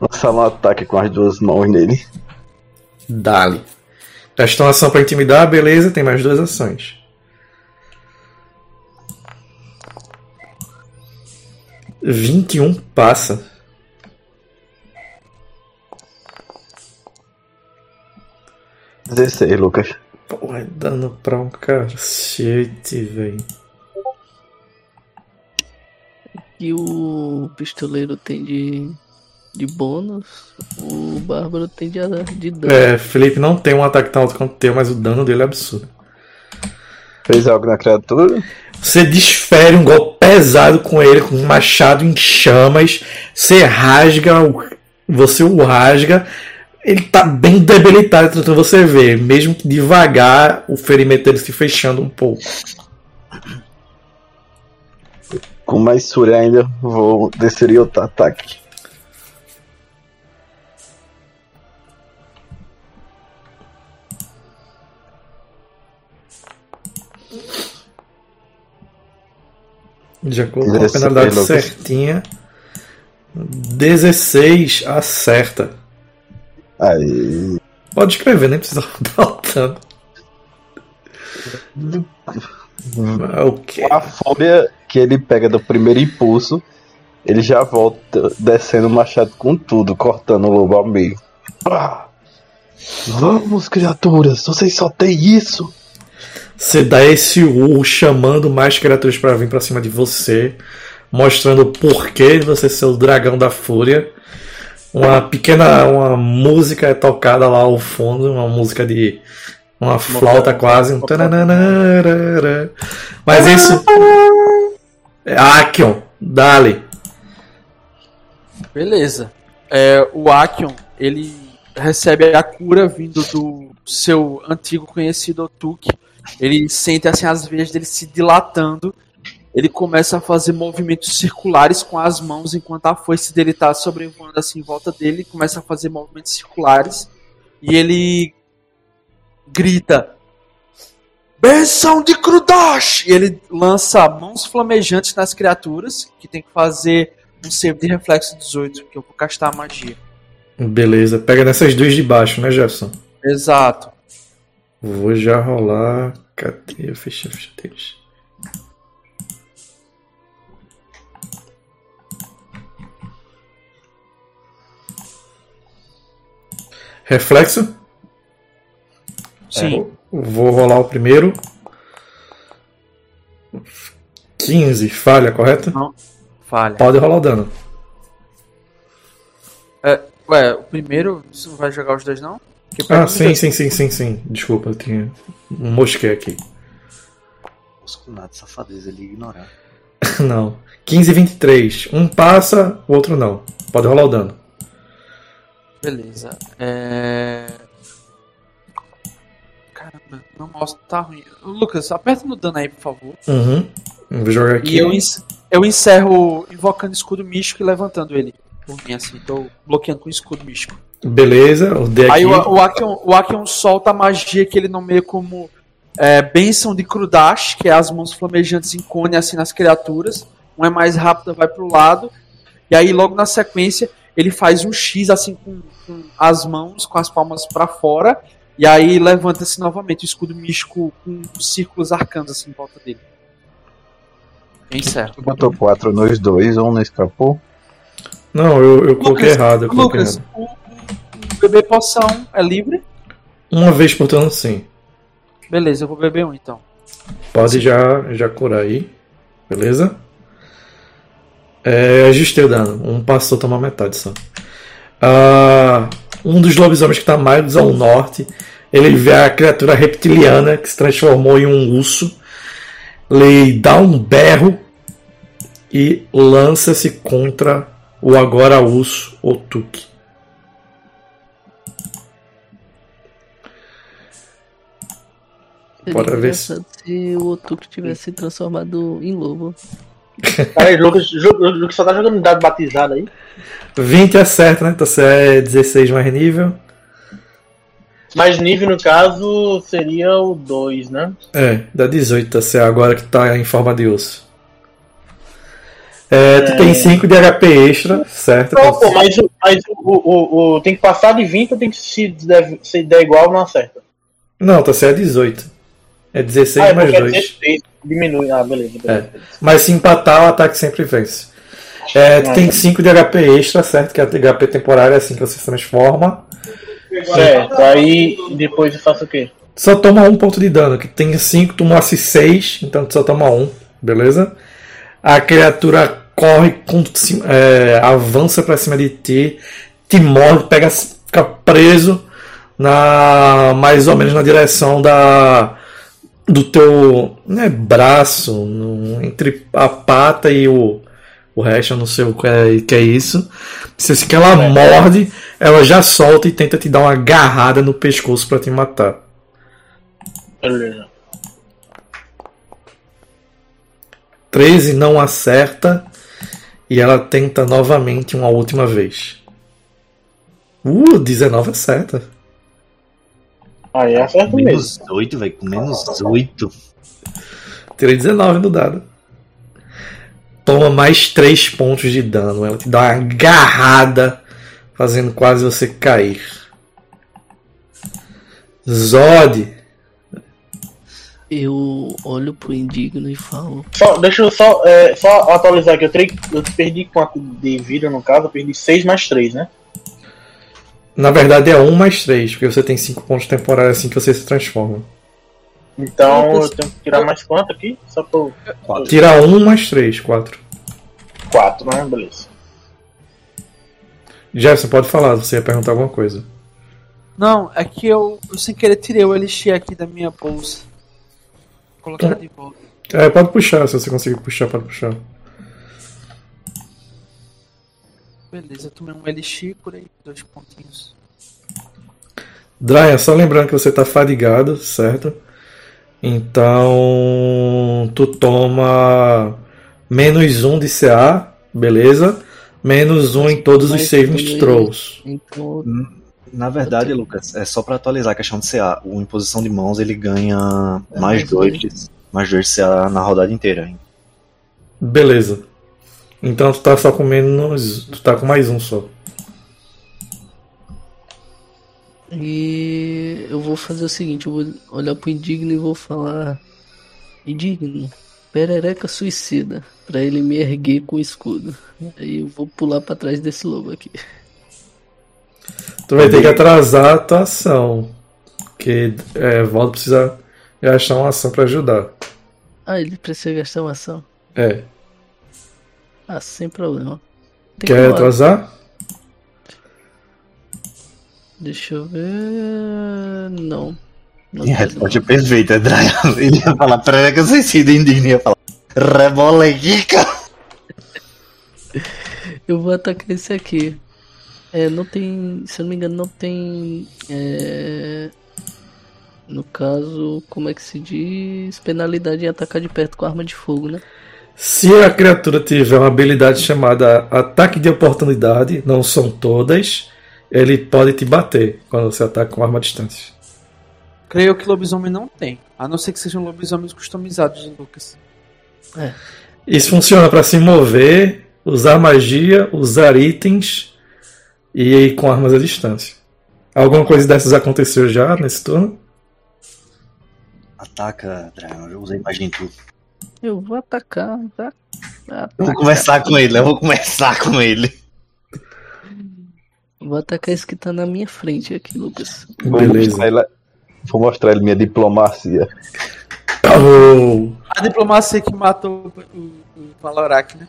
[SPEAKER 7] lançar um ataque com as duas mãos nele.
[SPEAKER 4] Dali. É uma ação pra intimidar, beleza, tem mais duas ações. Vinte e um passa.
[SPEAKER 7] Dezesseis, Lucas.
[SPEAKER 4] Porra, é dano pra um cacete, velho.
[SPEAKER 6] E o pistoleiro tem de, de bônus, o bárbaro tem de, de dano.
[SPEAKER 4] É, Felipe não tem um ataque tão alto quanto o teu, mas o dano dele é absurdo.
[SPEAKER 7] Fez algo na criatura?
[SPEAKER 4] Você desfere um golpe pesado com ele, com um machado em chamas. Você rasga, o- você o rasga. Ele tá bem debilitado, tentando você ver. Mesmo que devagar, o ferimento dele se fechando um pouco.
[SPEAKER 7] Com mais fúria ainda, vou descer outro ataque.
[SPEAKER 4] Já colocou a
[SPEAKER 7] 16,
[SPEAKER 4] penalidade certinha. 16 acerta.
[SPEAKER 7] Aí.
[SPEAKER 4] Pode escrever, nem precisa dar o dano. Ah, O quê?
[SPEAKER 7] Com a fúria que ele pega do primeiro impulso, ele já volta descendo o machado com tudo, cortando o lobo ao meio. Vamos, criaturas, vocês só têm isso.
[SPEAKER 4] Você dá esse urro chamando mais criaturas pra vir pra cima de você, mostrando o porquê de você ser o dragão da fúria. Uma pequena uma música é tocada lá ao fundo, uma música de uma flauta quase, um. Mas isso é Akion, dale.
[SPEAKER 1] Beleza. É, o Akion, ele recebe a cura vindo do seu antigo conhecido Otuk. Ele sente assim as veias dele se dilatando. Ele começa a fazer movimentos circulares com as mãos enquanto a foice dele está sobrevoando assim em volta dele. Começa a fazer movimentos circulares. E ele grita: Benção de Krudash! E ele lança mãos flamejantes nas criaturas, que tem que fazer um save de reflexo 18, que eu vou castar a magia.
[SPEAKER 4] Beleza, pega nessas duas de baixo, né, Jefferson?
[SPEAKER 1] Exato.
[SPEAKER 4] Vou já rolar. Cadê a ficha, a ficha deles? Reflexo?
[SPEAKER 1] Sim.
[SPEAKER 4] Vou rolar o primeiro. 15, falha, correto?
[SPEAKER 1] Falha.
[SPEAKER 4] Pode rolar o dano.
[SPEAKER 1] É, ué, o primeiro, você não vai jogar os dois, não?
[SPEAKER 4] Ah, sim, sim, sim, sim, sim. Desculpa, eu tinha um mosquei aqui.
[SPEAKER 5] Oscunado, safadeza, ele ia ignorar. (laughs)
[SPEAKER 4] Não. 15 e 23. Um passa, o outro não. Pode rolar o dano.
[SPEAKER 1] Beleza. É. Caramba, meu mouse tá ruim. Lucas, aperta no dano aí, por favor.
[SPEAKER 4] Uhum. Vou jogar aqui.
[SPEAKER 1] E eu, eu encerro invocando escudo místico e levantando ele. Por mim, assim, tô bloqueando com escudo místico.
[SPEAKER 4] Beleza, o.
[SPEAKER 1] Aí o, o, Akion, o Akion solta a magia que ele nomeia como é, Bênção de Krudash, que é as mãos flamejantes em cone assim nas criaturas. Uma é mais rápida, vai pro lado. E aí, logo na sequência, ele faz um X assim com, com as mãos, com as palmas pra fora. E aí levanta-se novamente o escudo místico com círculos arcanos assim em volta dele. Bem certo.
[SPEAKER 7] Tu botou quatro nos dois, um não escapou.
[SPEAKER 4] Não, eu, eu coloquei
[SPEAKER 1] Lucas,
[SPEAKER 4] errado. Eu coloquei
[SPEAKER 1] Lucas,
[SPEAKER 4] errado.
[SPEAKER 1] Beber poção é livre?
[SPEAKER 4] Uma vez por turno, sim.
[SPEAKER 1] Beleza, eu vou beber um então.
[SPEAKER 4] Pode já, já curar aí. Beleza? É, ajustei o dano. Um passou, toma metade só. Ah, um dos lobisomens que está mais ao norte. Ele vê a criatura reptiliana que se transformou em um urso. Ele dá um berro e lança-se contra o agora urso Otuki. Bora ver se-
[SPEAKER 6] se o Otuki tivesse se transformado em lobo.
[SPEAKER 3] Aí, Lucas, Ju- Lucas só tá jogando dado batizado aí.
[SPEAKER 4] 20 acerta, né? Então você é 16 mais nível.
[SPEAKER 3] Mas nível, no caso, seria o 2, né?
[SPEAKER 4] É, dá 18, tá certo, agora que tá em forma de osso. É, tu tem 5 de HP extra, certo?
[SPEAKER 3] Não, pô, mas, o- mas o, o, o- tem que passar de 20 ou tem que se der, se der igual, não acerta?
[SPEAKER 4] Não, tá certo, é 18. É 16
[SPEAKER 3] Ah, é
[SPEAKER 4] mais
[SPEAKER 3] porque é
[SPEAKER 4] 2.
[SPEAKER 3] 16, diminui. Ah, beleza, beleza.
[SPEAKER 4] Mas se empatar, o ataque sempre vence. É, tu tem 5 de HP extra, certo? Que é HP temporário, é assim que você se transforma.
[SPEAKER 3] Certo, aí depois eu faço o quê?
[SPEAKER 4] Só toma um ponto de dano, que tem 5, tomasse 6, então tu só toma um, beleza? A criatura corre, com, é, avança pra cima de ti, te morde, pega, fica preso na mais ou menos na direção da do teu né, braço, no- entre a pata e o, o resto, eu não sei o que é, que é isso. Se que ela morde, ela já solta e tenta te dar uma agarrada no pescoço pra te matar.
[SPEAKER 3] Beleza.
[SPEAKER 4] 13 não acerta e ela tenta novamente uma última vez. Uh, 19 acerta.
[SPEAKER 3] Aí acerta mesmo.
[SPEAKER 5] Menos 8, velho. Com menos 8.
[SPEAKER 4] Tirei 19 no dado. Toma mais 3 pontos de dano. Ela te dá uma agarrada, fazendo quase você cair. Zod.
[SPEAKER 6] Eu olho pro indigno e falo.
[SPEAKER 3] Só, deixa eu só, é, só atualizar aqui. Eu, eu perdi quanto de vida no caso? Eu perdi 6 mais 3, né?
[SPEAKER 4] Na verdade é 1 mais 3, porque você tem 5 pontos temporários assim que você se transforma.
[SPEAKER 3] Então eu tenho que tirar mais quanto aqui? Só por
[SPEAKER 4] Tira 1 mais 3, 4.
[SPEAKER 3] 4, né? Beleza.
[SPEAKER 4] Jefferson, pode falar, você ia perguntar alguma coisa.
[SPEAKER 1] Não, é que eu, eu sem querer tirei o elixir aqui da minha bolsa. Vou colocar de volta.
[SPEAKER 4] É, pode puxar, se você conseguir puxar, pode puxar.
[SPEAKER 1] Beleza, eu tomei um elixir por aí, dois pontinhos.
[SPEAKER 4] Dryan, só lembrando que você tá fadigado, certo? Então, tu toma menos um de CA, beleza? Menos um em todos os
[SPEAKER 6] Mas também-
[SPEAKER 4] throws.
[SPEAKER 6] Então,
[SPEAKER 5] Na verdade, Lucas, é só pra atualizar a questão de CA. O imposição de mãos ele ganha mais
[SPEAKER 6] mais
[SPEAKER 5] dois, de- mais dois de CA na rodada inteira. hein?
[SPEAKER 4] Beleza. Então tu tá só com menos. Tu tá com mais um só.
[SPEAKER 6] E eu vou fazer o seguinte, eu vou olhar pro Indigno e vou falar Indigno, perereca suicida, pra ele me erguer com o escudo. Aí eu vou pular pra trás desse lobo aqui.
[SPEAKER 4] Tu vai ter que atrasar a tua ação. Porque é, Valdo precisa gastar uma ação pra ajudar.
[SPEAKER 6] Ah, ele precisa gastar uma ação?
[SPEAKER 4] É.
[SPEAKER 6] Ah, sem problema. Tem
[SPEAKER 4] Quer atrasar?
[SPEAKER 6] Deixa eu ver. Não. Não
[SPEAKER 5] resposta é
[SPEAKER 6] não.
[SPEAKER 5] perfeita, Dryan. (laughs) Ele ia falar perereca suicida, indigno ia falar rebolequica.
[SPEAKER 6] Eu vou atacar esse aqui. É, não tem. Se eu não me engano, não tem. É, no caso, como é que se diz? Penalidade em atacar de perto com arma de fogo, né?
[SPEAKER 4] Se a criatura tiver uma habilidade chamada ataque de oportunidade, não são todas, ele pode te bater quando você ataca com arma à distância.
[SPEAKER 1] Creio que lobisomem não tem. A não ser que sejam lobisomens customizados, Lucas.
[SPEAKER 4] Isso funciona para se mover, usar magia, usar itens e ir com armas à distância. Alguma coisa dessas aconteceu já nesse turno?
[SPEAKER 5] Ataca, Dryan. Eu usei imagem em tudo.
[SPEAKER 6] Eu vou atacar, tá?
[SPEAKER 5] Eu vou conversar com ele, eu vou conversar com ele.
[SPEAKER 6] Vou atacar esse que tá na minha frente aqui, Lucas.
[SPEAKER 7] Vou
[SPEAKER 4] Beleza.
[SPEAKER 7] mostrar, ele, vou mostrar ele minha diplomacia.
[SPEAKER 4] Oh,
[SPEAKER 1] A diplomacia que matou o, o Valorak, né?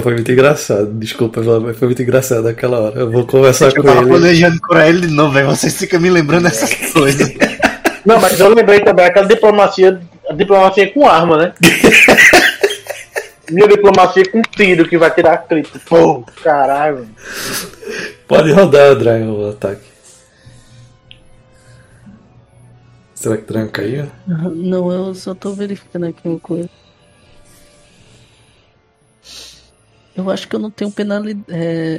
[SPEAKER 4] foi muito engraçado. Desculpa, mas foi muito engraçado aquela hora. Eu vou conversar
[SPEAKER 5] Eu
[SPEAKER 4] com
[SPEAKER 5] tava
[SPEAKER 4] ele.
[SPEAKER 5] planejando curar ele de novo, velho. Vocês ficam me lembrando dessas coisas.
[SPEAKER 3] Não, mas eu lembrei também aquela diplomacia, a diplomacia com arma, né? (laughs) Minha diplomacia com tiro que vai tirar crítico. Pô, caralho.
[SPEAKER 4] Pode rodar, Dragon, o ataque. Será que o Dragon caiu?
[SPEAKER 6] Não, eu só tô verificando aqui uma coisa. Eu acho que eu não tenho penalidade.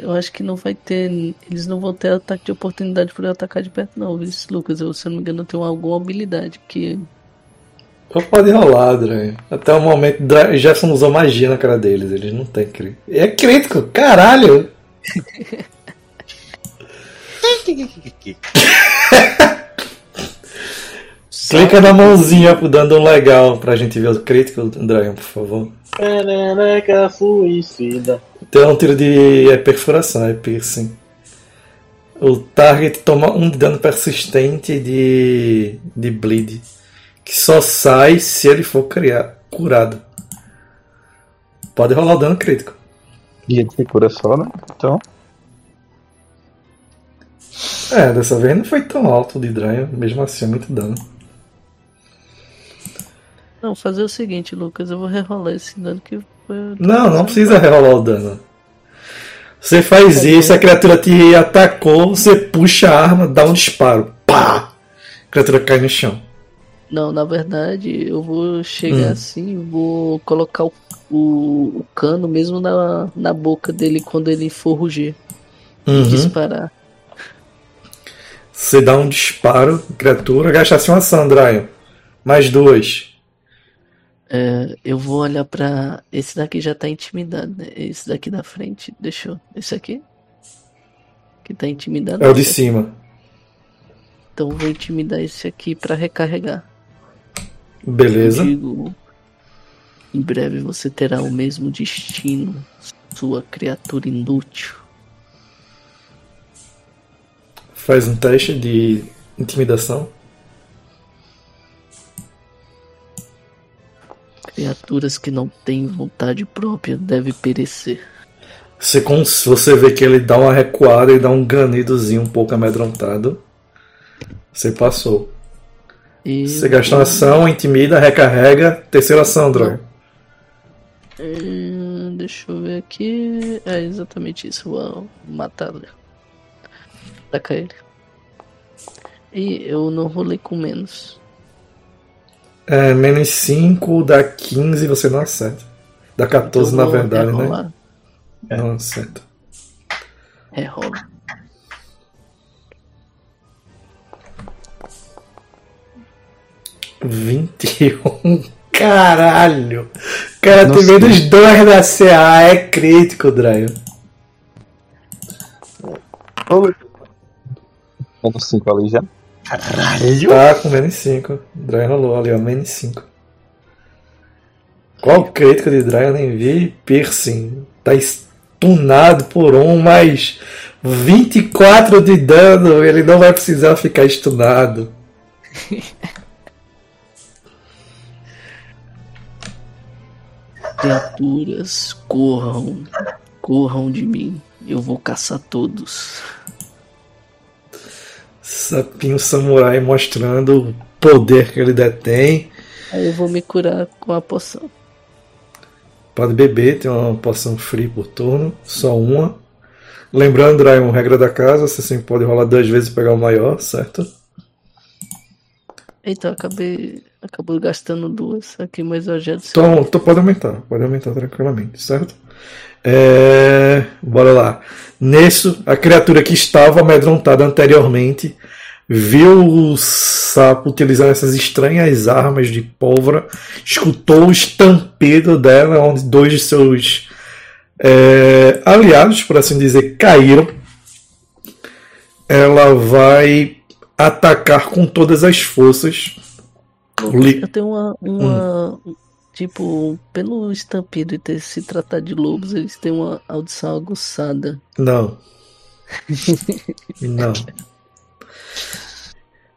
[SPEAKER 6] eu acho que não vai ter. Eles não vão ter ataque de oportunidade por eu atacar de perto, não, viu, Lucas? Eu, se eu não me engano, eu tenho alguma habilidade que.
[SPEAKER 4] Pode rolar, Dragon. Até o momento, Jefferson usou magia na cara deles. Eles não têm crítico. É crítico, caralho! (laughs) Clica na mãozinha dando um legal pra gente ver o crítico, Dragon, por favor.
[SPEAKER 3] Perereca suicida.
[SPEAKER 4] Tem um tiro de é, perfuração, é piercing. O target toma um de dano persistente de, de bleed. Que só sai se ele for criar, curado. Pode rolar o dano crítico.
[SPEAKER 7] E ele se cura só, né? Então.
[SPEAKER 4] É, dessa vez não foi tão alto de Dryan, mesmo assim é muito dano.
[SPEAKER 6] Não, fazer o seguinte, Lucas, eu vou rerolar esse dano que foi.
[SPEAKER 4] Não, não precisa rerolar o dano. Você faz isso, a criatura te atacou, você puxa a arma, dá um disparo. Pá! A criatura cai no chão.
[SPEAKER 6] Não, na verdade, eu vou chegar
[SPEAKER 4] Hum.
[SPEAKER 6] assim, vou colocar o, o, o cano mesmo na, na boca dele quando ele for rugir. E
[SPEAKER 4] Uhum.
[SPEAKER 6] disparar.
[SPEAKER 4] Você dá um disparo, criatura, gastasse uma ação. Mais duas.
[SPEAKER 6] É, eu vou olhar pra. Esse daqui já tá intimidado, né? Esse daqui da frente, deixa eu. Esse aqui? Que tá intimidado.
[SPEAKER 4] É o de
[SPEAKER 6] aqui.
[SPEAKER 4] cima.
[SPEAKER 6] Então eu vou intimidar esse aqui pra recarregar.
[SPEAKER 4] Beleza.
[SPEAKER 6] Digo. Em breve você terá o mesmo destino, sua criatura inútil.
[SPEAKER 4] Faz um teste de intimidação.
[SPEAKER 6] Criaturas que não têm vontade própria devem perecer.
[SPEAKER 4] Você, você vê que ele dá uma recuada e dá um ganidozinho um pouco amedrontado. Você passou.
[SPEAKER 6] E...
[SPEAKER 4] Você gasta uma ação, intimida, recarrega, terceira ação, droga.
[SPEAKER 6] É, deixa eu ver aqui. É exatamente isso. Vou matar ele. Atacar ele. E eu não rolei com menos.
[SPEAKER 4] É, menos 5 dá 15 você não acerta. Dá 14
[SPEAKER 6] então,
[SPEAKER 4] na verdade, né? Não acerta. É rola. 21. (laughs) Caralho! O cara tem menos 2 da CA, é crítico, Dragon.
[SPEAKER 7] Menos 5 ali já.
[SPEAKER 5] Caralho!
[SPEAKER 4] Tá com menos 5. Dragon rolou ali, ó, menos 5. Qual crítico de Dragon nem vi? Piercing. Tá stunado por um, mas 24 de dano, ele não vai precisar ficar stunado. (laughs)
[SPEAKER 6] Criaturas, corram. Corram de mim. Eu vou caçar todos.
[SPEAKER 4] Sapinho samurai mostrando o poder que ele detém.
[SPEAKER 6] Aí eu vou me curar com a poção.
[SPEAKER 4] Pode beber, tem uma poção free por turno, só uma. Lembrando, Dragon, regra da casa, você sempre pode rolar duas vezes e pegar o maior, certo?
[SPEAKER 6] Eita, eu acabei. Acabou gastando duas aqui, mas eu já disse.
[SPEAKER 4] Então, então pode aumentar, pode aumentar tranquilamente, certo? É, bora lá. Nisso, a criatura que estava amedrontada anteriormente viu o sapo utilizando essas estranhas armas de pólvora, escutou o estampido dela, onde dois de seus é, aliados, por assim dizer, caíram. Ela vai atacar com todas as forças.
[SPEAKER 6] Eu tenho uma, uma, tipo, pelo estampido e ter se tratar de lobos, eles têm uma audição aguçada.
[SPEAKER 4] Não. (laughs) Não.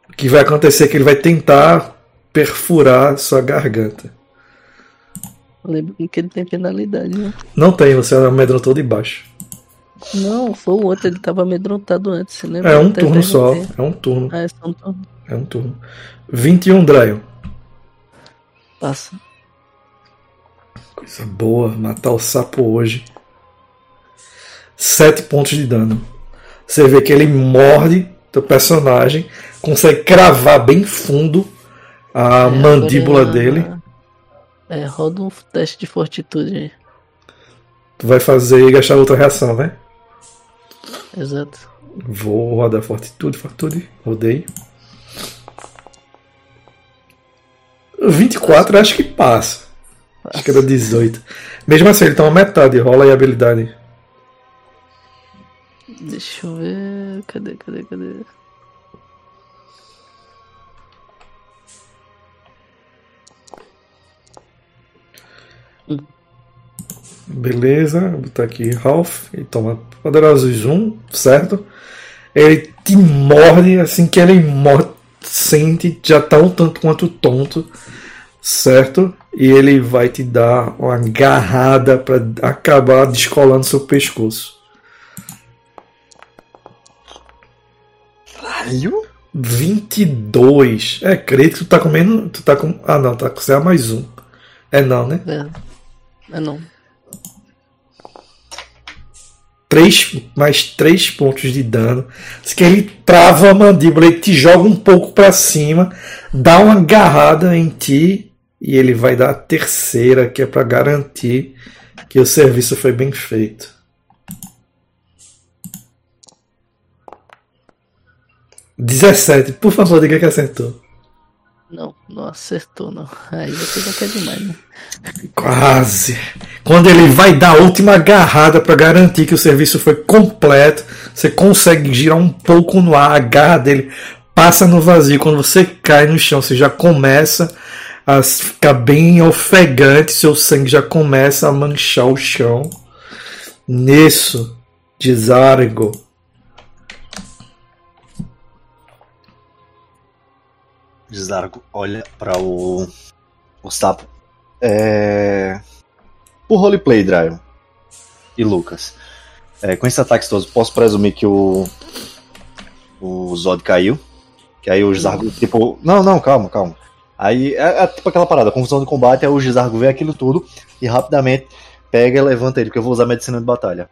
[SPEAKER 4] O que vai acontecer é que ele vai tentar perfurar sua garganta.
[SPEAKER 6] Lembra que ele tem penalidade, né?
[SPEAKER 4] Não tem, você amedrontou de baixo.
[SPEAKER 6] Não, foi o outro, ele tava amedrontado antes, você lembra?
[SPEAKER 4] É um
[SPEAKER 6] Até
[SPEAKER 4] turno só. É um turno.
[SPEAKER 6] Ah, é só um turno.
[SPEAKER 4] É um turno. 21, Dryon.
[SPEAKER 6] Passa.
[SPEAKER 4] Coisa boa, matar o sapo hoje. 7 pontos de dano. Você vê que ele morde teu personagem, consegue cravar bem fundo a
[SPEAKER 6] É,
[SPEAKER 4] mandíbula
[SPEAKER 6] agora-
[SPEAKER 4] dele.
[SPEAKER 6] É, roda um teste de fortitude aí.
[SPEAKER 4] Tu vai fazer e gastar outra reação, né?
[SPEAKER 6] Exato.
[SPEAKER 4] Vou rodar fortitude, fortitude. Rodei. 24, acho que passa. Acho que era 18. Mesmo assim, ele tá uma metade. Rola aí a habilidade.
[SPEAKER 6] Deixa eu ver. Cadê, cadê, cadê?
[SPEAKER 4] Beleza, vou botar aqui Ralph. Ele toma poderosos 1, certo? Ele te morde, assim que ele morde, sente, já tá um tanto quanto tonto, certo? E ele vai te dar uma agarrada para acabar descolando seu pescoço.
[SPEAKER 5] Caralho?
[SPEAKER 4] 22. É, crítico, tu tá com menos. Tu tá com. Ah não, tá com CA mais um. É não, né?
[SPEAKER 6] É, é não.
[SPEAKER 4] 3, mais 3 pontos de dano. Que ele trava a mandíbula, ele te joga um pouco pra cima, dá uma agarrada em ti e ele vai dar a terceira, que é pra garantir que o serviço foi bem feito. Dezessete, por favor, diga que acertou.
[SPEAKER 6] Não, não acertou, não. Aí você já quer demais, né?
[SPEAKER 4] Quase. Quando ele vai dar a última agarrada para garantir que o serviço foi completo, você consegue girar um pouco no ar, a garra dele passa no vazio. Quando você cai no chão, você já começa a ficar bem ofegante, seu sangue já começa a manchar o chão. Nisso, Desargo.
[SPEAKER 5] Zargo olha para o, o sapo. É... Por roleplay, Dryon e Lucas. É, com esses ataques todos, posso presumir que o o Zod caiu. Que aí o Zargo, tipo. Não, não, calma, calma. Aí é, é tipo aquela parada, confusão de combate, aí o Zargo vê aquilo tudo e rapidamente pega e levanta ele, porque eu vou usar medicina de batalha.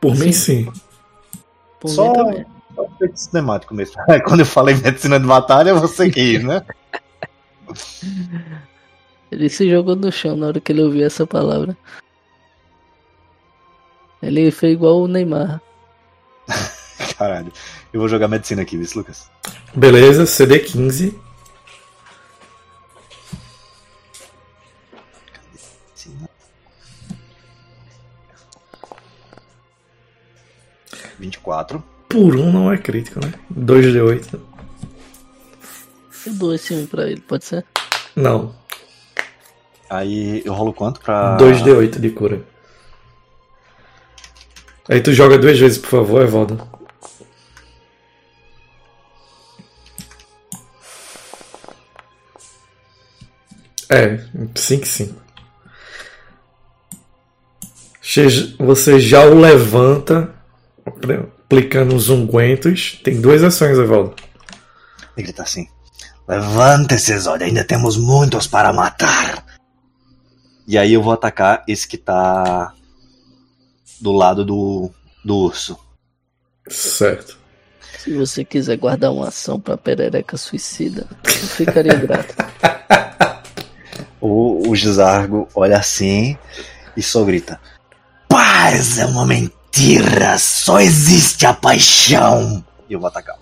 [SPEAKER 4] Por mim, sim.
[SPEAKER 6] Por
[SPEAKER 5] Só-
[SPEAKER 6] mim também.
[SPEAKER 5] É um efeito cinemático mesmo. (laughs) Quando eu falei medicina de batalha, você quis, né?
[SPEAKER 6] Ele se jogou no chão na hora que ele ouviu essa palavra. Ele fez igual o Neymar. (laughs)
[SPEAKER 5] Caralho. Eu vou jogar medicina aqui, viu, Lucas?
[SPEAKER 4] Beleza, CD15.
[SPEAKER 5] Medicina. 24.
[SPEAKER 4] Por um não é crítico, né? 2D8.
[SPEAKER 6] Eu dou esse um pra ele, pode ser?
[SPEAKER 4] Não,
[SPEAKER 5] Aí eu rolo quanto pra.
[SPEAKER 4] 2D8 de cura. Aí tu joga duas vezes, por favor, Evaldo. É, 5 5. Você já o levanta, aplicando os ungüentos. Tem duas ações, Evaldo.
[SPEAKER 5] Ele grita assim: Levante-se, Zod, ainda temos muitos para matar. E aí eu vou atacar esse que tá do lado do, do urso.
[SPEAKER 4] Certo.
[SPEAKER 6] Se você quiser guardar uma ação pra perereca suicida, eu ficaria grato. (laughs)
[SPEAKER 5] O, o Gizargo olha assim e só grita: Paz é uma mentira, só existe a paixão. E eu vou atacar.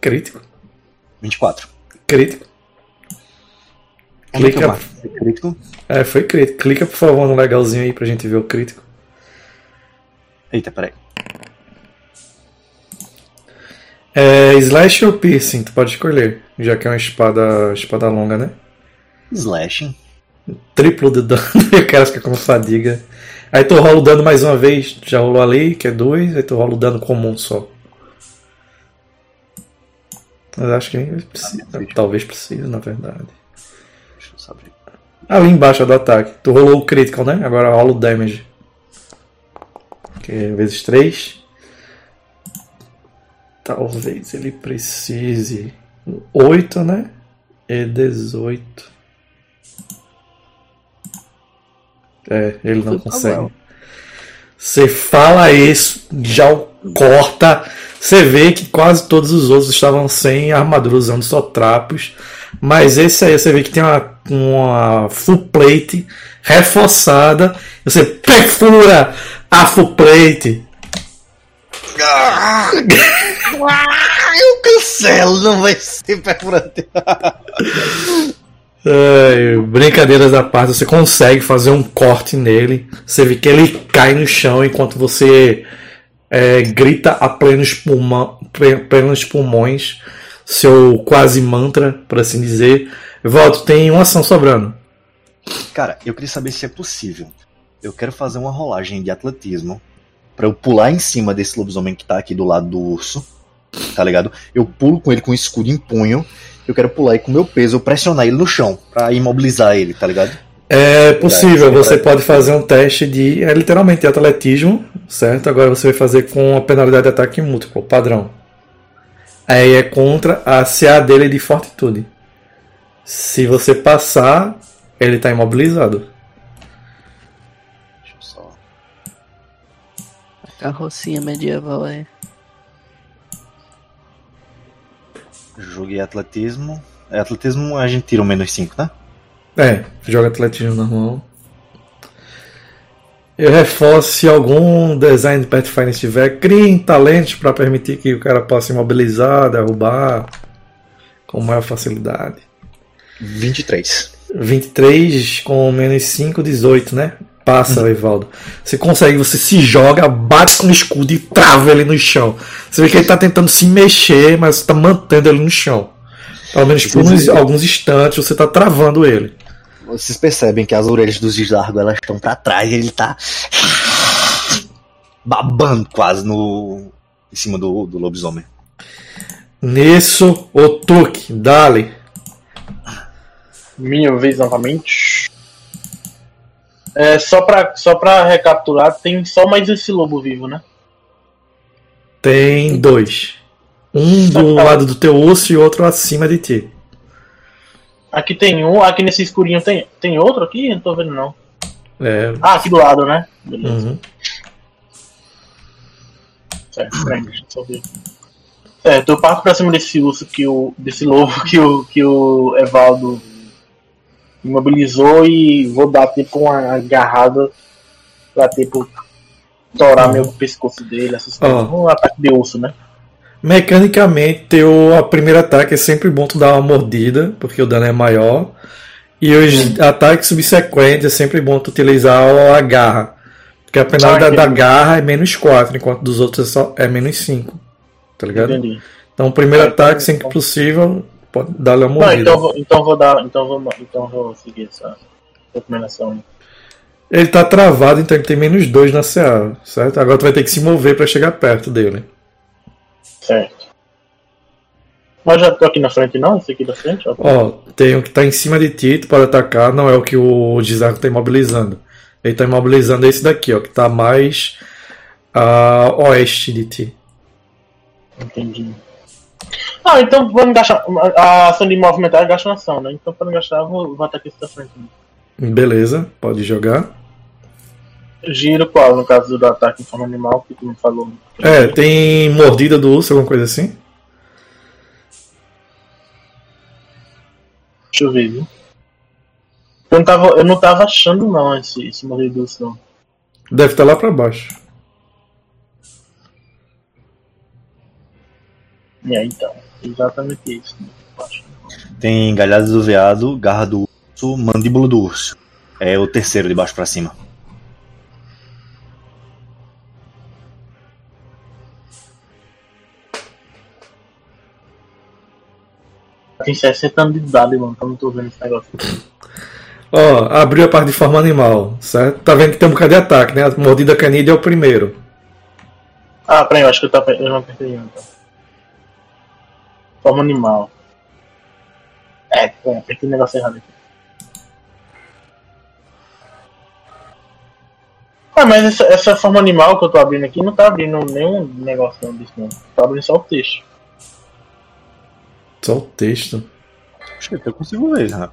[SPEAKER 4] Crítico.
[SPEAKER 5] 24.
[SPEAKER 4] Crítico.
[SPEAKER 5] É
[SPEAKER 4] Clica.
[SPEAKER 5] marco? Crítico.
[SPEAKER 4] É, foi crítico. Clica, por favor, no legalzinho aí pra gente ver o crítico.
[SPEAKER 5] Eita, peraí.
[SPEAKER 4] É Slash ou Piercing? Tu pode escolher. Já que é uma espada, espada longa, né?
[SPEAKER 5] Slashing.
[SPEAKER 4] Triplo de dano. o cara fica com fadiga. Aí tu rola o dano mais uma vez. Já rolou ali, que é dois. Aí tu rola o dano comum só. Mas acho que nem precisa. Talvez precise, na verdade.
[SPEAKER 5] Deixa eu saber.
[SPEAKER 4] Ali embaixo é do ataque. Tu rolou o critical, né? Agora rola o damage. Que é vezes 3. Talvez ele precise 8, né? E 18. É, ele não
[SPEAKER 6] pra
[SPEAKER 4] consegue. Você fala isso, já o corta. Você vê que quase todos os outros estavam sem armadura, usando só trapos. Mas esse aí você vê que tem uma, uma full plate reforçada. Você perfura a full plate. (laughs)
[SPEAKER 5] Eu cancelo, não vai ser perfurante.
[SPEAKER 4] Ai, brincadeiras à parte, você consegue fazer um corte nele. Você vê que ele cai no chão enquanto você é, grita a plenos, pulmão, ple- plenos pulmões seu quase mantra, por assim dizer. Volto, tem uma ação sobrando.
[SPEAKER 5] Cara, eu queria saber se é possível. Eu quero fazer uma rolagem de atletismo pra eu pular em cima desse lobisomem que tá aqui do lado do urso. Tá ligado? Eu pulo com ele com o escudo em punho. Eu quero pular e com meu peso eu pressionar ele no chão pra imobilizar ele, tá ligado?
[SPEAKER 4] É possível, você pode fazer um teste de. É literalmente atletismo, certo? Agora você vai fazer com a penalidade de ataque múltiplo, padrão. Aí é contra a CA dele de fortitude. Se você passar, ele tá imobilizado.
[SPEAKER 5] Deixa eu só.
[SPEAKER 6] Carrocinha medieval é.
[SPEAKER 5] Joguei atletismo. É, atletismo a gente tira um menos 5, né?
[SPEAKER 4] É, joga atletismo normal. Eu reforço se algum design de Pathfinder tiver, criem talentos para permitir que o cara possa imobilizar, derrubar com maior facilidade.
[SPEAKER 5] 23.
[SPEAKER 4] 23 com menos 5, 18, né? Passa, Evaldo. Você consegue, você se joga, bate com o escudo e trava ele no chão. Você vê que ele tá tentando se mexer, mas você tá mantendo ele no chão. Pelo menos por uns- alguns instantes você tá travando ele.
[SPEAKER 5] Vocês percebem que as orelhas do Gislargo elas estão pra trás e ele tá babando quase no em cima do, do lobisomem.
[SPEAKER 4] Nisso, o Tuque, dale.
[SPEAKER 3] Minha vez novamente. É, só pra, só pra recapitular, tem só mais esse lobo vivo, né?
[SPEAKER 4] Tem dois. Um do lado do teu osso e outro acima de ti.
[SPEAKER 3] Aqui tem um, aqui nesse escurinho tem, tem outro aqui? Não tô vendo não.
[SPEAKER 4] É.
[SPEAKER 3] Ah, aqui do lado, né? Beleza.
[SPEAKER 4] uhum.
[SPEAKER 3] Certo, peraí, deixa eu só ver. Certo, eu parto pra cima desse urso que o. desse lobo (laughs) que o, que o Evaldo imobilizou e vou dar tipo uma agarrada pra tipo torar meu pescoço dele, essas coisas. Um ataque de urso, né?
[SPEAKER 4] Mecanicamente, teu primeiro ataque é sempre bom tu dar uma mordida, porque o dano é maior. E os ataques subsequentes é sempre bom tu utilizar a garra. Porque a penalidade
[SPEAKER 3] Ah,
[SPEAKER 4] da garra é menos 4, enquanto dos outros é, só, é menos 5. Tá ligado?
[SPEAKER 3] Entendi.
[SPEAKER 4] Então o primeiro
[SPEAKER 3] Ah, então-
[SPEAKER 4] ataque, sempre que possível, pode dar-lhe uma
[SPEAKER 3] Não, então, então vou dar. Então vou, então vou seguir essa recomendação.
[SPEAKER 4] Ele tá travado, então ele tem menos 2 na CA, certo? Agora tu vai ter que se mover pra chegar perto dele.
[SPEAKER 3] Certo. Mas já tô aqui na frente não? Esse aqui da frente? Ó.
[SPEAKER 4] Ó, tem um que tá em cima de ti, tu pode atacar, não é o que o Gisarco tá imobilizando. Ele tá imobilizando esse daqui, ó, que tá mais a oeste de ti.
[SPEAKER 3] Entendi. Ah, então vamos gastar. A ação de movimentar é gastar ação, né? Então para não gastar, eu vou, vou atacar esse da frente.
[SPEAKER 4] Beleza, pode jogar.
[SPEAKER 3] Giro qual, no caso do ataque em forma animal, que tu me falou.
[SPEAKER 4] É, tem mordida do urso, alguma coisa assim?
[SPEAKER 3] Deixa eu ver, viu? Eu não tava, eu não tava achando não esse, esse modelo do urso, não.
[SPEAKER 4] Deve estar lá pra baixo.
[SPEAKER 3] É, então. Exatamente isso. Né?
[SPEAKER 5] Tem galhadas do veado, garra do urso, mandíbula do urso. É o terceiro de baixo para cima.
[SPEAKER 3] Tem 60 anos de idade, mano, que eu não tô vendo esse negócio.
[SPEAKER 4] Ó, oh, abriu a parte de forma animal, certo? Tá vendo que tem um bocado de ataque, né? A mordida canida é o primeiro.
[SPEAKER 3] Ah, peraí, eu acho que eu, tá, eu não apertei então. Forma animal. É, peraí, apertei o negócio errado aqui. Ah, mas essa, essa forma animal que eu tô abrindo aqui não tá abrindo nenhum negócio não disso não. Tá abrindo só o texto.
[SPEAKER 4] Só o texto.
[SPEAKER 7] Acho que eu consigo ver, já.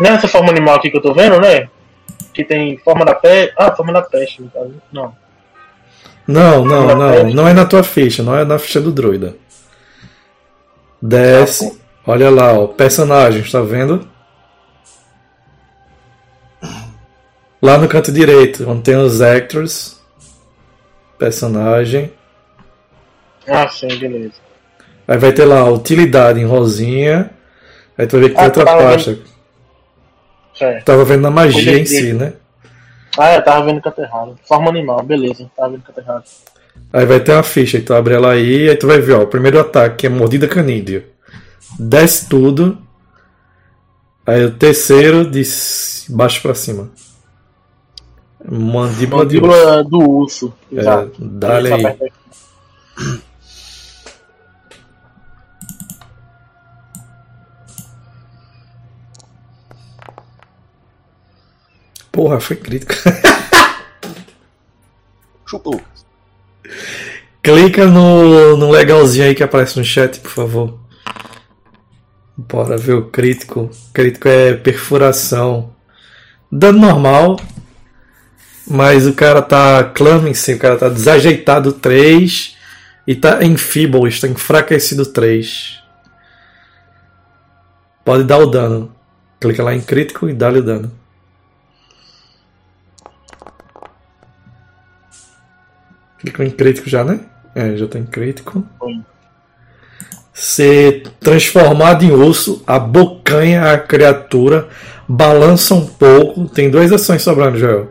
[SPEAKER 3] Não é essa forma animal aqui que eu tô vendo, né? Que tem forma da peste. Ah, forma da peste, no caso. Não.
[SPEAKER 4] Não, não,
[SPEAKER 3] Na
[SPEAKER 4] não. Não é na tua ficha, não é na ficha do druida. Desce. Olha lá, ó. Personagens, tá vendo? Lá no canto direito, onde tem os actors. Personagem.
[SPEAKER 3] Ah, sim, beleza.
[SPEAKER 4] Aí vai ter lá a utilidade em rosinha. Aí tu vai ver que tem
[SPEAKER 3] Ah,
[SPEAKER 4] outra
[SPEAKER 3] tava
[SPEAKER 4] pasta.
[SPEAKER 3] Certo.
[SPEAKER 4] Tava vendo na magia em si, né?
[SPEAKER 3] Ah, eu tava vendo canto errado. Forma animal, beleza. Tava vendo canto errado.
[SPEAKER 4] Aí vai ter uma ficha, tu abre ela aí, aí tu vai ver, ó, o primeiro ataque que é mordida canídeo. Desce tudo. Aí o terceiro de baixo pra cima. Mandíbula, de urso.
[SPEAKER 3] Mandíbula do urso.
[SPEAKER 4] É,
[SPEAKER 3] Exato.
[SPEAKER 4] dá-lhe
[SPEAKER 3] Essa
[SPEAKER 4] aí. Porra, foi crítico. (laughs)
[SPEAKER 7] Chutou.
[SPEAKER 4] Clica no, no legalzinho aí que aparece no chat, por favor. Bora ver o crítico. Crítico é perfuração. Dano normal. Mas o cara tá clemency, o cara tá desajeitado 3 e tá enfeeble, está enfraquecido 3. Pode dar o dano. Clica lá em crítico e dá-lhe o dano. Clicou em crítico já, né? É, já tá em crítico. Ser transformado em osso, abocanha a criatura, balança um pouco. Tem duas ações sobrando, Joel.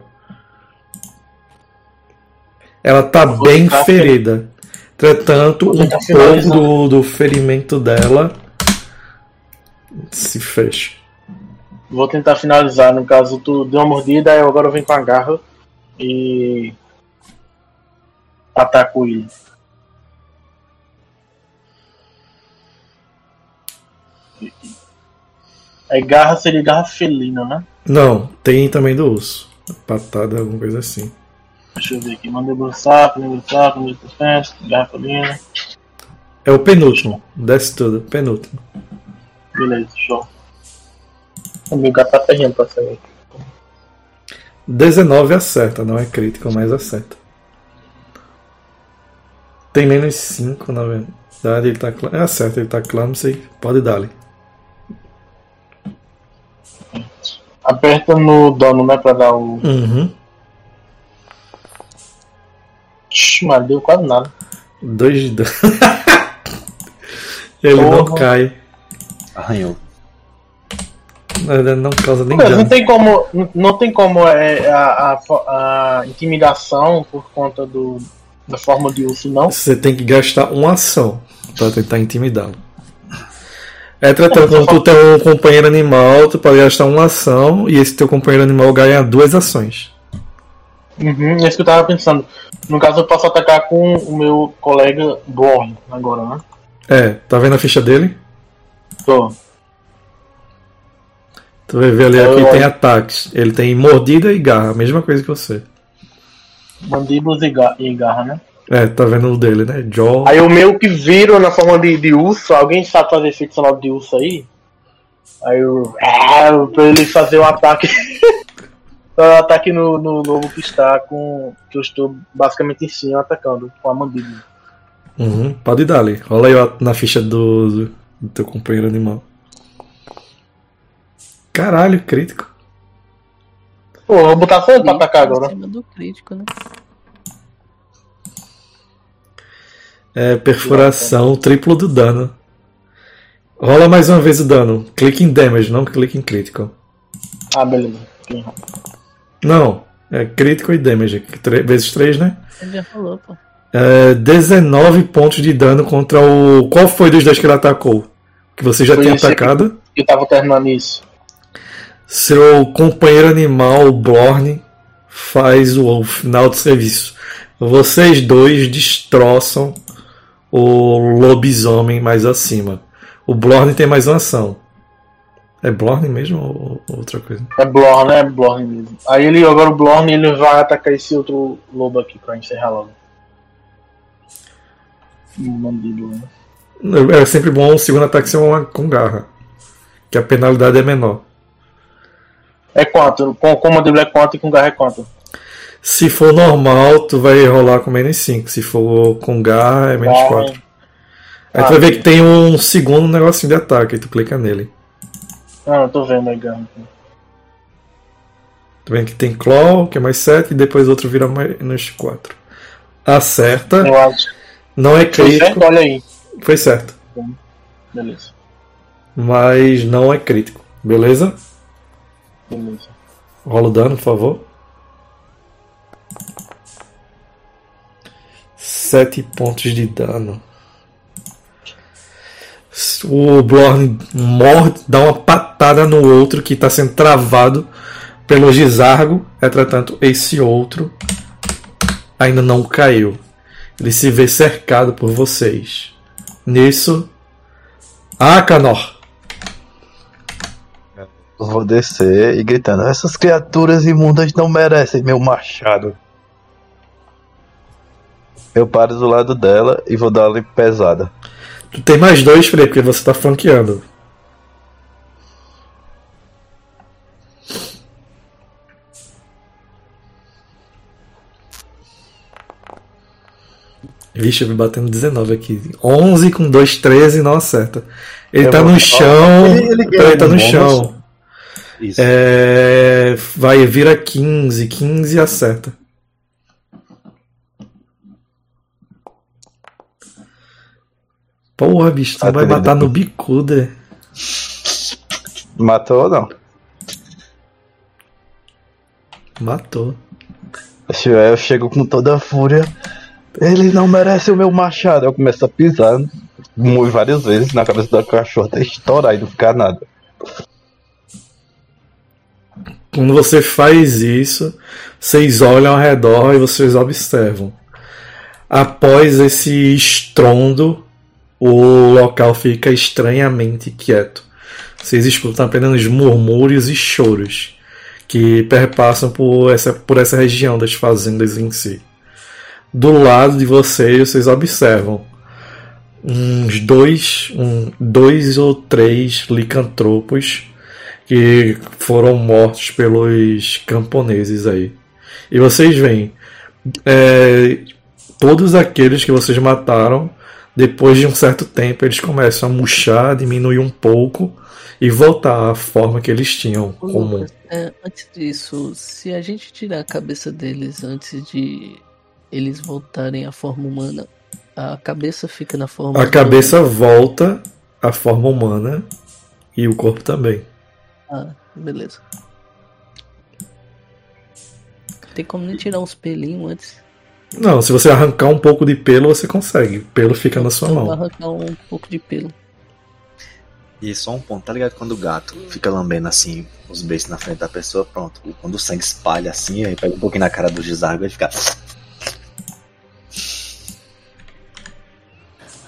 [SPEAKER 4] Ela tá bem ferida. Entretanto, um pouco do, do ferimento dela se fecha.
[SPEAKER 3] Vou tentar finalizar. No caso, tu deu uma mordida, eu agora venho com a garra e ataco ele. Aí garra seria garra felina, né?
[SPEAKER 4] Não, tem também do osso. Patada, alguma coisa assim.
[SPEAKER 3] Deixa eu ver aqui. Mandíbula sapo, mandíbula sapo, mandíbula festa, garra felina.
[SPEAKER 4] É o penúltimo. Desce tudo. Penúltimo.
[SPEAKER 3] Beleza, show. O meu gato tá ferrando pra sair.
[SPEAKER 4] 19 acerta, não é crítico, mas acerta. Tem menos 5, na verdade. Ele tá. É, acerta, ele tá clumsy. Pode dar-lhe.
[SPEAKER 3] Aperta no dano, né? Pra dar o.
[SPEAKER 4] Uhum.
[SPEAKER 3] Ixi, mas deu quase nada.
[SPEAKER 4] 2 de dano. (laughs) ele não
[SPEAKER 3] Porra.
[SPEAKER 4] cai.
[SPEAKER 7] Arranhou.
[SPEAKER 4] Na verdade, não causa nem
[SPEAKER 3] Mas não
[SPEAKER 4] dano.
[SPEAKER 3] tem como, não- não tem como é, a, a, a intimidação por conta do, da forma de urso, não.
[SPEAKER 4] Você tem que gastar uma ação pra tentar intimidá-lo. É tratando quando tu tem um companheiro animal, tu pode gastar uma ação e esse teu companheiro animal ganha duas ações.
[SPEAKER 3] Uhum, é isso que eu tava pensando. No caso, eu posso atacar com o meu colega Born agora, né?
[SPEAKER 4] É, tá vendo a ficha dele?
[SPEAKER 3] Tô.
[SPEAKER 4] Tu vai ver ali,
[SPEAKER 3] Eu-
[SPEAKER 4] aqui tem ataques. Ele tem mordida e garra, a mesma coisa que você.
[SPEAKER 3] Mandíbulas e, ga e garra, né?
[SPEAKER 4] É, tá vendo o dele, né? Jaw.
[SPEAKER 3] Aí o meu que viro na forma de, de urso, alguém sabe fazer efeito sonoro de urso aí? Aí eu. Ah, pra ele fazer um ataque. (laughs) um ataque no, no lobo que está com. que eu estou basicamente em cima atacando com a mandíbula.
[SPEAKER 4] Uhum, pode dar ali. Rola aí na ficha do, do, do teu companheiro animal. Caralho, crítico.
[SPEAKER 3] Pô, vou botar ele pra atacar agora.
[SPEAKER 6] Acima do crítico, né?
[SPEAKER 4] É, perfuração, triplo do dano. Rola mais uma vez o dano. Clique em damage, não clique em critical.
[SPEAKER 3] Ah, beleza.
[SPEAKER 4] Não, é crítico e damage. Vezes 3, né?
[SPEAKER 6] Ele já falou, pô.
[SPEAKER 4] É, 19 pontos de dano contra o. Qual foi dos dois que ele atacou? Que você já
[SPEAKER 3] Foi
[SPEAKER 4] tinha atacado?
[SPEAKER 3] Eu tava terminando isso.
[SPEAKER 4] Seu companheiro animal, o Blorn, faz o final do serviço. Vocês dois destroçam o lobisomem mais acima. O Blorn tem mais uma ação. É Blorn mesmo ou ou outra coisa?
[SPEAKER 3] É Blorn, né? É Blorn mesmo. Aí ele, agora o Blorn, ele vai atacar esse outro lobo aqui pra encerrar logo. Mandíbula. né?
[SPEAKER 4] É sempre bom o segundo ataque ser uma com garra. Que a penalidade é menor.
[SPEAKER 3] É quanto? Com, com mandíbula é quanto e com garra é quanto?
[SPEAKER 4] Se for normal, tu vai rolar com menos 5. Se for com garra, é menos
[SPEAKER 3] Garra,
[SPEAKER 4] 4. Aí
[SPEAKER 3] Ah,
[SPEAKER 4] tu vai ver que tem um segundo negocinho de ataque, aí tu clica nele.
[SPEAKER 3] Ah, eu tô vendo aí, garra.
[SPEAKER 4] Tu vê que tem Claw, que é mais 7, e depois outro vira menos 4. Acerta.
[SPEAKER 3] Eu acho.
[SPEAKER 4] Não é
[SPEAKER 3] Foi
[SPEAKER 4] crítico.
[SPEAKER 3] certo? Olha aí.
[SPEAKER 4] Foi certo.
[SPEAKER 3] Beleza.
[SPEAKER 4] Mas não é crítico. Beleza?
[SPEAKER 3] Beleza.
[SPEAKER 4] Rola o dano, por favor. 7 pontos de dano. O Blorn morde, dá uma patada no outro que está sendo travado pelo Gizargo. Entretanto, esse outro ainda não caiu. Ele se vê cercado por vocês. Nisso, Akanor.
[SPEAKER 7] Eu vou descer e gritando: Essas criaturas imundas não merecem meu machado. Eu paro do lado dela e vou dar-lhe pesada.
[SPEAKER 4] Tu tem mais dois, Frei, porque você tá flanqueando. Vixe, eu me batendo 19 aqui. 11 com 2, 13, não acerta. Ele
[SPEAKER 7] Eu
[SPEAKER 4] tá
[SPEAKER 7] vou-
[SPEAKER 4] no chão.
[SPEAKER 5] Ele- ele
[SPEAKER 4] Ele tá no
[SPEAKER 5] bônus.
[SPEAKER 4] chão. É, vai, vira 15. 15 acerta. Porra, bicho, tu
[SPEAKER 7] Ah,
[SPEAKER 4] vai matar no bicuda.
[SPEAKER 7] Matou ou não?
[SPEAKER 4] Matou.
[SPEAKER 7] Eu chego com toda a fúria. Ele não merece o meu machado. Eu começo a pisar várias vezes na cabeça da cachorra até estourar e não ficar nada.
[SPEAKER 4] Quando você faz isso, vocês olham ao redor e vocês observam. Após esse estrondo, o local fica estranhamente quieto. Vocês escutam apenas murmúrios e choros que perpassam por essa, por essa região das fazendas em si. Do lado de vocês, vocês observam uns dois, um, dois ou três licantropos que foram mortos pelos camponeses aí. E vocês veem é, todos aqueles que vocês mataram, depois de um certo tempo, eles começam a murchar, diminuir um pouco e voltar à forma que eles tinham comum.
[SPEAKER 6] É, antes disso, se a gente tirar a cabeça deles antes de eles voltarem à forma humana, a cabeça fica na forma.
[SPEAKER 4] A cabeça volta à forma humana e o corpo também.
[SPEAKER 6] Ah, beleza. Tem como nem tirar uns pelinhos antes.
[SPEAKER 4] Não, se você arrancar um pouco de pelo, você consegue. O pelo fica na sua
[SPEAKER 6] Eu vou
[SPEAKER 4] mão.
[SPEAKER 6] arrancar um pouco de pelo.
[SPEAKER 5] E só um ponto, tá ligado? Quando o gato fica lambendo assim os beijos na frente da pessoa, pronto. Quando o sangue espalha assim, aí pega um pouquinho na cara do Gizargo e fica.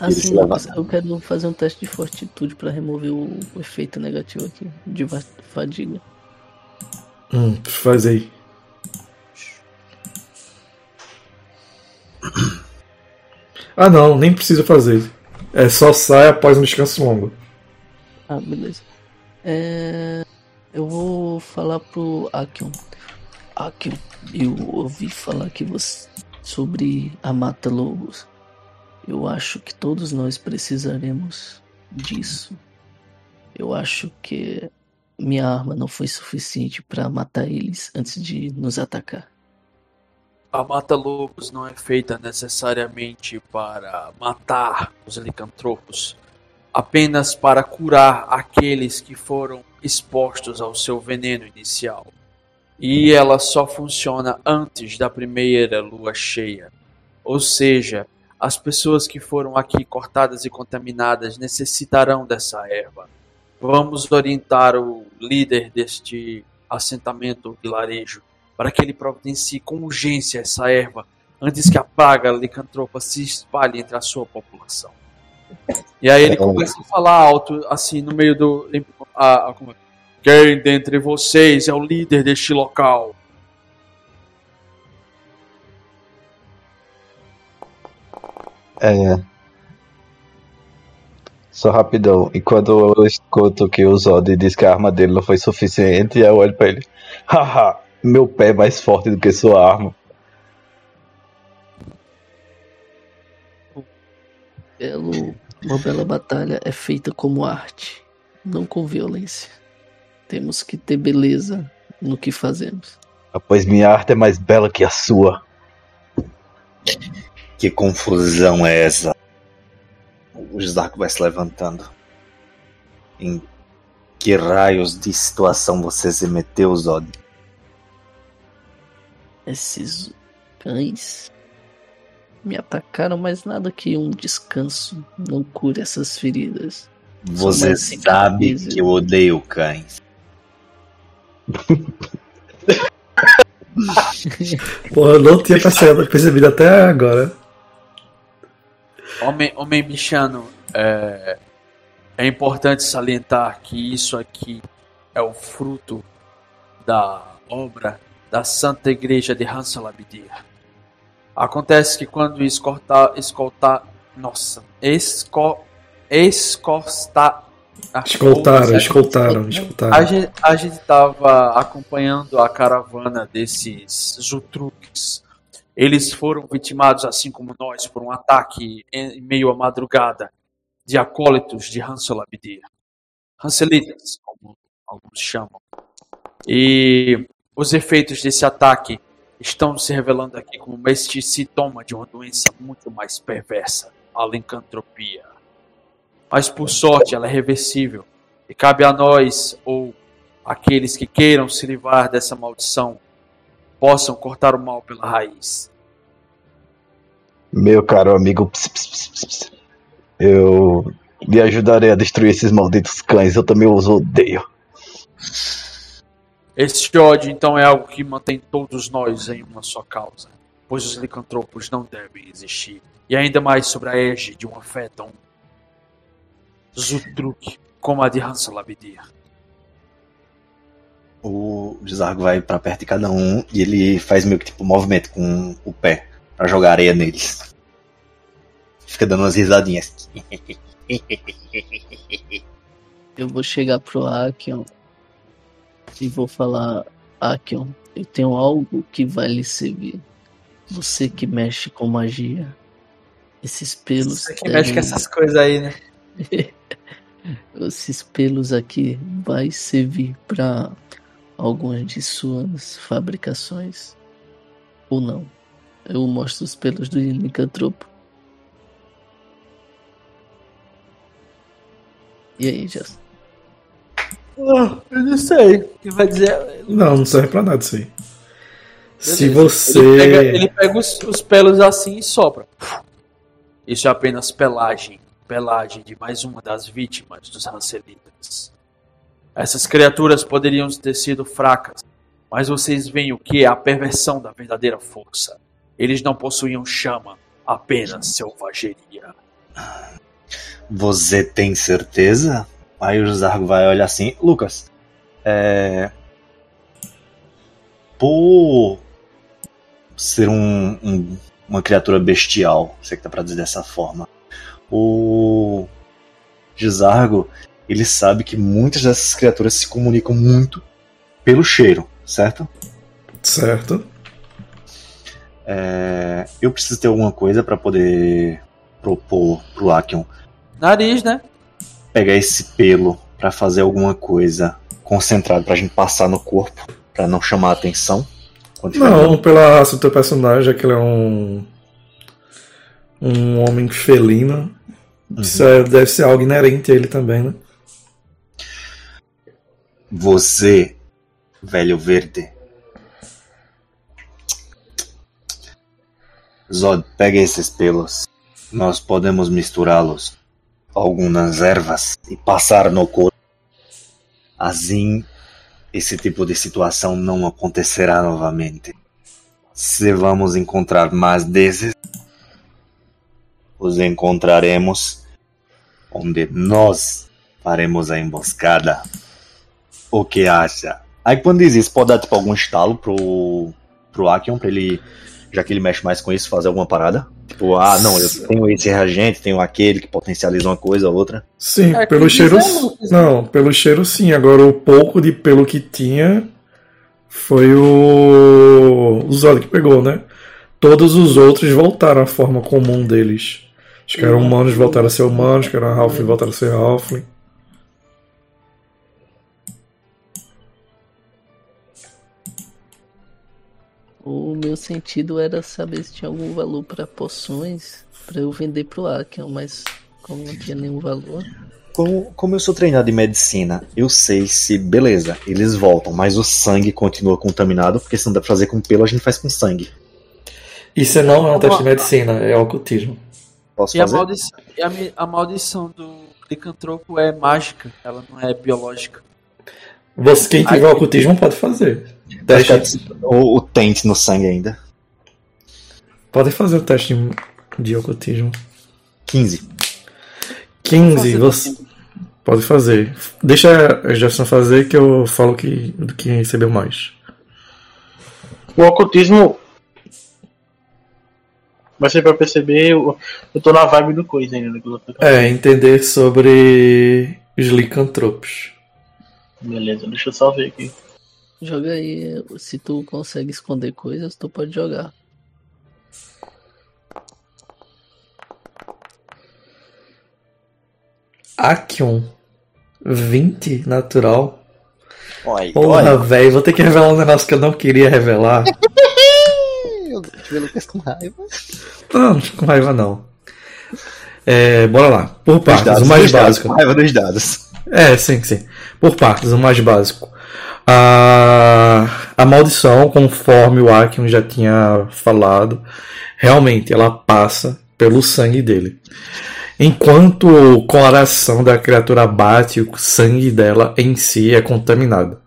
[SPEAKER 6] Assim, eu quero fazer um teste de fortitude pra remover o, o efeito negativo aqui de fadiga.
[SPEAKER 4] Hum, faz aí. Ah não, nem precisa fazer. É só sai após um descanso longo.
[SPEAKER 6] Ah, beleza. É, Eu vou falar pro Akion. Akion, eu ouvi falar que você sobre a Mata Lobos. Eu acho que todos nós precisaremos disso. Eu acho que minha arma não foi suficiente para matar eles antes de nos atacar.
[SPEAKER 1] A mata-lobos não é feita necessariamente para matar os licantropos, apenas para curar aqueles que foram expostos ao seu veneno inicial. E ela só funciona antes da primeira lua cheia. Ou seja, as pessoas que foram aqui cortadas e contaminadas necessitarão dessa erva. Vamos orientar o líder deste assentamento vilarejo para que ele providencie com urgência essa erva antes que a praga licantropa se espalhe entre a sua população. E aí ele começa a falar alto, assim, no meio do. A, a, quem dentre vocês é o líder deste local?
[SPEAKER 7] É. Só rapidão. E quando eu escuto que o Zod diz que a arma dele não foi suficiente, eu olho pra ele. Haha, meu pé é mais forte do que sua arma.
[SPEAKER 6] Belo, uma bela batalha é feita como arte, não com violência. Temos que ter beleza no que fazemos.
[SPEAKER 7] Pois minha arte é mais bela que a sua.
[SPEAKER 5] Que confusão é essa? O Zarko vai se levantando. Em que raios de situação você se meteu, Zod?
[SPEAKER 6] Esses cães me atacaram, mas nada que um descanso não cure essas feridas.
[SPEAKER 5] Você sabe que eu odeio cães. (laughs)
[SPEAKER 4] Porra, eu não tinha percebido, percebido até agora.
[SPEAKER 1] Homem, homem bichano, é, é importante salientar que isso aqui é o fruto da obra da Santa Igreja de Hansel Abdir. Acontece que quando escoltar, escoltar, nossa, esco, escosta, ah,
[SPEAKER 4] Escoltaram,
[SPEAKER 1] porra,
[SPEAKER 4] escoltaram,
[SPEAKER 1] A
[SPEAKER 4] escoltaram.
[SPEAKER 1] gente, a gente tava acompanhando a caravana desses Zutruks. Eles foram vitimados, assim como nós, por um ataque em meio à madrugada de acólitos de Hansel Abdir. Hanselitas, como alguns chamam. E os efeitos desse ataque estão se revelando aqui como este sintoma de uma doença muito mais perversa, a lincantropia. Mas por sorte ela é reversível e cabe a nós ou aqueles que queiram se livrar dessa maldição possam cortar o mal pela raiz.
[SPEAKER 7] Meu caro amigo, ps, ps, ps, ps, ps. eu lhe ajudarei a destruir esses malditos cães. Eu também os odeio.
[SPEAKER 1] Este ódio então é algo que mantém todos nós em uma só causa, pois os licantropos não devem existir. E ainda mais sobre a égide de uma fé tão Zutruk como a de Hansel Abdir.
[SPEAKER 5] O Zargo vai pra perto de cada um e ele faz meio que tipo um movimento com o pé pra jogar areia neles. Fica dando umas risadinhas.
[SPEAKER 6] Eu vou chegar pro Akion e vou falar: Akion, eu tenho algo que vai lhe servir. Você que mexe com magia. Esses pelos.
[SPEAKER 1] Você que mexe com essas coisas aí, né? (laughs)
[SPEAKER 6] Esses pelos aqui vai servir para algumas de suas fabricações ou não. Eu mostro os pelos do licantropo. E aí, Jess?
[SPEAKER 1] Ah, eu não sei. O que vai dizer?
[SPEAKER 4] Não, não serve pra nada isso aí. Se
[SPEAKER 1] Beleza.
[SPEAKER 4] você.
[SPEAKER 1] Ele pega, ele pega os, os pelos assim e sopra. Isso é apenas pelagem. Pelagem de mais uma das vítimas dos Hanselitas. Essas criaturas poderiam ter sido fracas, mas vocês veem o que é a perversão da verdadeira força. Eles não possuíam chama, apenas selvageria.
[SPEAKER 5] Você tem certeza? Aí o Zargo vai olhar assim. Lucas, é. Por ser um, um- uma criatura bestial, sei que dá pra dizer dessa forma, o Gizargo, ele sabe que muitas dessas criaturas se comunicam muito pelo cheiro, certo?
[SPEAKER 4] Certo.
[SPEAKER 5] É, eu preciso ter alguma coisa pra poder propor pro Akion
[SPEAKER 1] Nariz, né?
[SPEAKER 5] pegar esse pelo pra fazer alguma coisa concentrado pra gente passar no corpo, pra não chamar a atenção.
[SPEAKER 4] Não, pela raça do teu personagem, é que ele é um. Um homem felino. Isso é- deve ser algo inerente a ele também, né?
[SPEAKER 5] Você, velho verde. Zod, pegue esses pelos. Nós podemos misturá-los algumas ervas e passar no corpo. Assim, esse tipo de situação não acontecerá novamente. Se vamos encontrar mais desses, os encontraremos onde nós faremos a emboscada. O que acha? Aí quando diz isso, pode dar tipo algum estalo pro, pro Akion pra ele, já que ele mexe mais com isso, fazer alguma parada? Tipo, ah, não, eu tenho esse reagente, tenho aquele que potencializa uma coisa ou outra.
[SPEAKER 4] Sim,
[SPEAKER 1] É,
[SPEAKER 4] pelo cheiro. Não, pelo cheiro sim. Agora o pouco de pelo que tinha foi o. O Zod que pegou, né? Todos os outros voltaram à forma comum deles. Os que eram humanos voltaram a ser humanos, os que eram Halfling voltaram a ser Halfling.
[SPEAKER 6] O meu sentido era saber se tinha algum valor para poções para eu vender pro Akion, mas como não tinha nenhum valor.
[SPEAKER 5] Como, como eu sou treinado em medicina, eu sei se, beleza, eles voltam, mas o sangue continua contaminado, porque se não dá pra fazer com pelo, a gente faz com sangue.
[SPEAKER 4] Isso não é um teste de medicina, é ocultismo.
[SPEAKER 5] Posso
[SPEAKER 1] E a
[SPEAKER 5] fazer?
[SPEAKER 1] maldição, e a, a maldição do licantropo é mágica, ela não é biológica.
[SPEAKER 4] Você, quem tiver ocultismo pode fazer. Teste,
[SPEAKER 5] o, o tente no sangue ainda.
[SPEAKER 4] pode fazer o teste de, de ocultismo.
[SPEAKER 5] 15.
[SPEAKER 4] 15,
[SPEAKER 1] Fazer
[SPEAKER 4] você pode fazer. Deixa a Jefferson fazer que eu falo que, do que recebeu mais.
[SPEAKER 3] O ocultismo vai ser pra perceber. Eu, eu tô na vibe do coisa ainda.
[SPEAKER 4] É, entender sobre os licantropos.
[SPEAKER 3] Beleza, deixa eu só ver aqui.
[SPEAKER 6] Joga aí, se tu consegue esconder coisas, tu pode jogar.
[SPEAKER 4] Akion 20 natural.
[SPEAKER 5] Olha,
[SPEAKER 4] Porra, velho, vou ter que revelar um negócio que eu não queria revelar. (laughs)
[SPEAKER 5] eu tive Lucas com raiva.
[SPEAKER 4] Não, não fico com raiva não. É, bora lá. Por partes,
[SPEAKER 5] dados,
[SPEAKER 4] o mais
[SPEAKER 5] dos dados,
[SPEAKER 4] básico.
[SPEAKER 5] com raiva dos dados.
[SPEAKER 4] É, sim, sim. Por partes, o mais básico. A, a maldição, conforme o Akion já tinha falado, realmente ela passa pelo sangue dele. Enquanto o coração da criatura bate, o sangue dela em si é contaminado.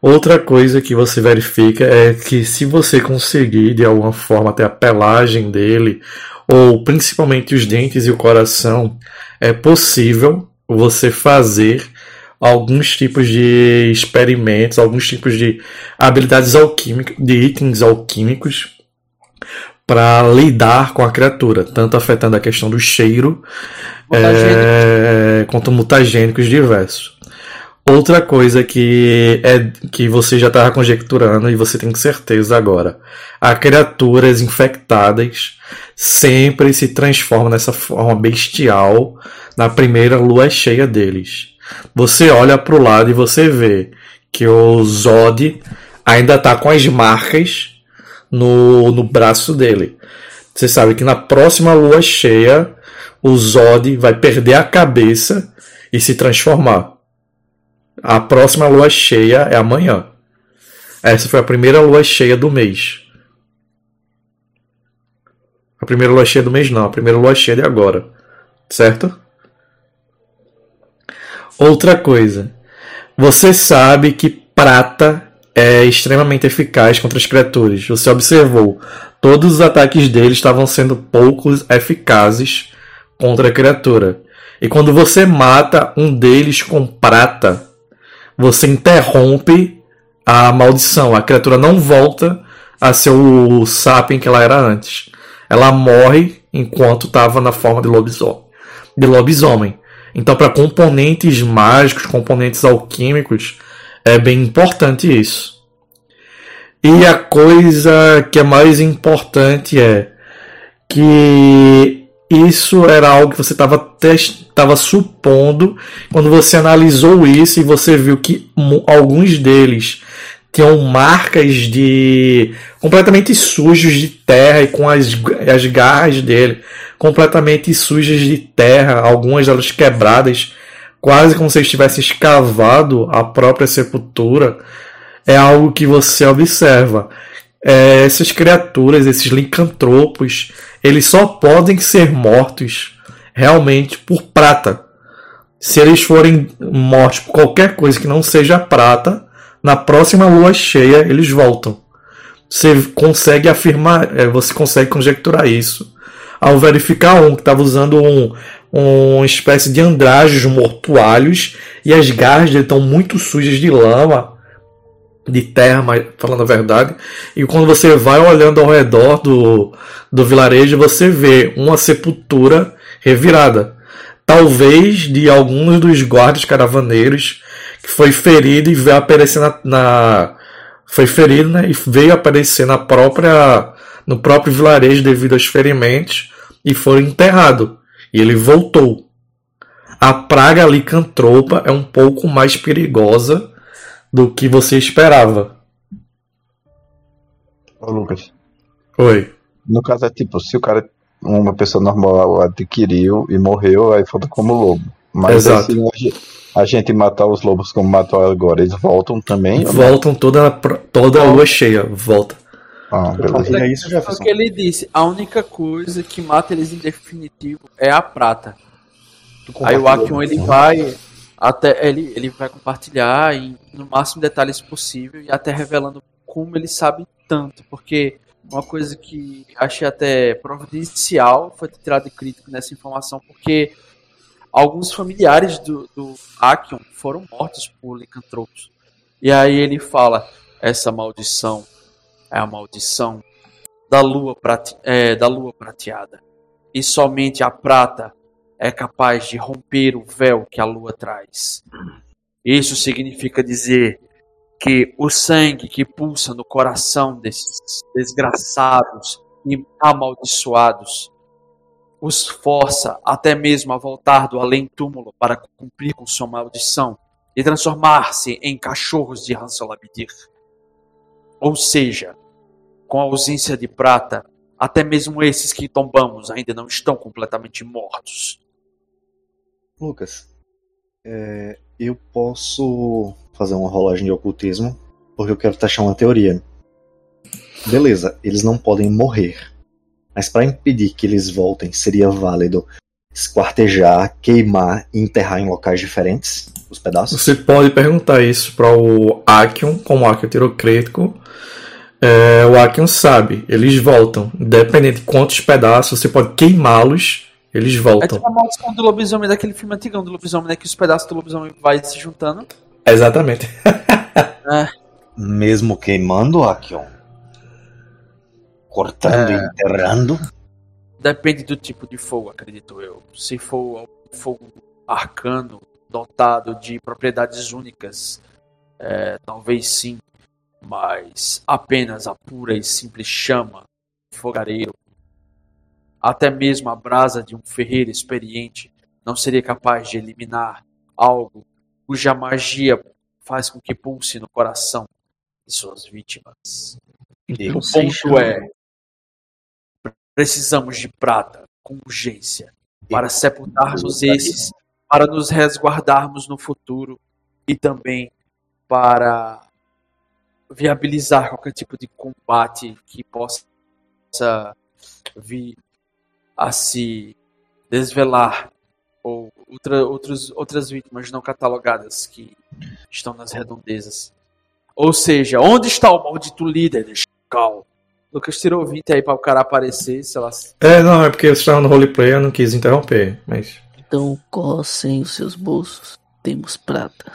[SPEAKER 4] Outra coisa que você verifica é que se você conseguir de alguma forma ter a pelagem dele, ou principalmente os dentes e o coração, é possível você fazer alguns tipos de experimentos, alguns tipos de habilidades alquímicas, de itens alquímicos para lidar com a criatura, tanto afetando a questão do cheiro é, quanto mutagênicos diversos. Outra coisa que é que você já estava conjecturando e você tem certeza agora, as criaturas infectadas sempre se transformam nessa forma bestial na primeira lua cheia deles. Você olha para o lado e você vê que o Zod ainda está com as marcas no, no braço dele. Você sabe que na próxima lua cheia o Zod vai perder a cabeça e se transformar. A próxima lua cheia é amanhã. Essa foi a primeira lua cheia do mês. A primeira lua cheia do mês não, a primeira lua cheia de agora. Certo? Outra coisa. Você sabe que prata é extremamente eficaz contra as criaturas. Você observou. Todos os ataques dele estavam sendo poucos eficazes contra a criatura. E quando você mata um deles com prata, você interrompe a maldição. A criatura não volta a ser o sapien que ela era antes. Ela morre enquanto estava na forma de lobisomem. De lobisomem. Então, para componentes mágicos, componentes alquímicos, é bem importante isso. E a coisa que é mais importante é que isso era algo que você estava supondo quando você analisou isso e você viu que alguns deles tinham marcas de completamente sujos de terra e com as, as garras dele completamente sujas de terra, algumas delas quebradas, quase como se eles tivessem escavado a própria sepultura. É algo que você observa. é, essas criaturas, esses licantropos, eles só podem ser mortos realmente por prata. Se eles forem mortos por qualquer coisa que não seja prata, na próxima lua cheia eles voltam. Você consegue afirmar, é, você consegue conjecturar isso ao verificar um que estava usando um, uma espécie de andrajos mortuários e as garras dele estão muito sujas de lama, de terra, mas falando a verdade. E quando você vai olhando ao redor do, do vilarejo, você vê uma sepultura revirada. Talvez de alguns dos guardas caravaneiros que foi ferido e veio aparecer na, na foi ferido né, e veio aparecer na própria no próprio vilarejo devido aos ferimentos e foi enterrado. E ele voltou. A praga licantropa é um pouco mais perigosa do que você esperava.
[SPEAKER 7] Ô, Lucas.
[SPEAKER 4] Oi.
[SPEAKER 7] No caso é tipo, se o cara, uma pessoa normal adquiriu e morreu, aí volta como lobo. Mas
[SPEAKER 4] Exato.
[SPEAKER 7] aí, se a gente- matar os lobos como matou agora, eles voltam também?
[SPEAKER 4] Voltam toda, toda a lua cheia. Volta.
[SPEAKER 7] Ah, beleza.
[SPEAKER 5] Compartilha isso, Jefferson.
[SPEAKER 1] que ele disse. A única coisa que mata eles em definitivo é a prata. Aí o. Akion ele vai até ele, ele vai compartilhar em, no máximo detalhes possível e até revelando como ele sabe tanto, porque uma coisa que achei até providencial foi ter tirado crítico nessa informação, porque alguns familiares do, do Akion foram mortos por licantropos. E aí ele fala: essa maldição é a maldição da lua, prate, é, da lua prateada. E somente a prata é capaz de romper o véu que a lua traz. Isso significa dizer que o sangue que pulsa no coração desses desgraçados e amaldiçoados os força até mesmo a voltar do além-túmulo para cumprir com sua maldição e transformar-se em cachorros de Hansalabdir. Ou seja, com a ausência de prata, até mesmo esses que tombamos ainda não estão completamente mortos.
[SPEAKER 5] Lucas, é, eu posso fazer uma rolagem de ocultismo porque eu quero testar uma teoria. Beleza, eles não podem morrer. Mas para impedir que eles voltem, seria válido esquartejar, queimar e enterrar em locais diferentes os pedaços?
[SPEAKER 4] Você pode perguntar isso para o Akion, como o Akion tirou crítico. É, o Akion sabe, eles voltam. Independente de quantos pedaços, você pode queimá-los, eles
[SPEAKER 1] É
[SPEAKER 4] voltam.
[SPEAKER 1] tipo a maldição do lobisomem daquele filme antigão do lobisomem, né? Que os pedaços do lobisomem vai se juntando.
[SPEAKER 4] Exatamente. (laughs)
[SPEAKER 5] Mesmo queimando, Akion? Cortando
[SPEAKER 1] É.
[SPEAKER 5] e enterrando?
[SPEAKER 1] Depende do tipo de fogo, acredito eu. Se for um fogo arcano, dotado de propriedades únicas, é, talvez sim. Mas apenas a pura e simples chama de fogareiro, até mesmo a brasa de um ferreiro experiente, não seria capaz de eliminar algo cuja magia faz com que pulse no coração de suas vítimas.
[SPEAKER 6] Então,
[SPEAKER 1] O ponto
[SPEAKER 6] chama.
[SPEAKER 1] é: precisamos de prata com urgência para sepultarmos esses, para nos resguardarmos no futuro e também para viabilizar qualquer tipo de combate que possa vir a se desvelar ou outra, outros, outras vítimas não catalogadas que estão nas redondezas. Ou seja, onde está o maldito líder de Cal? Lucas tirou 20 aí para o cara aparecer, sei lá.
[SPEAKER 4] É, não, é porque você estava no roleplay, eu não quis interromper, mas.
[SPEAKER 6] Então cossem os seus bolsos. Temos prata.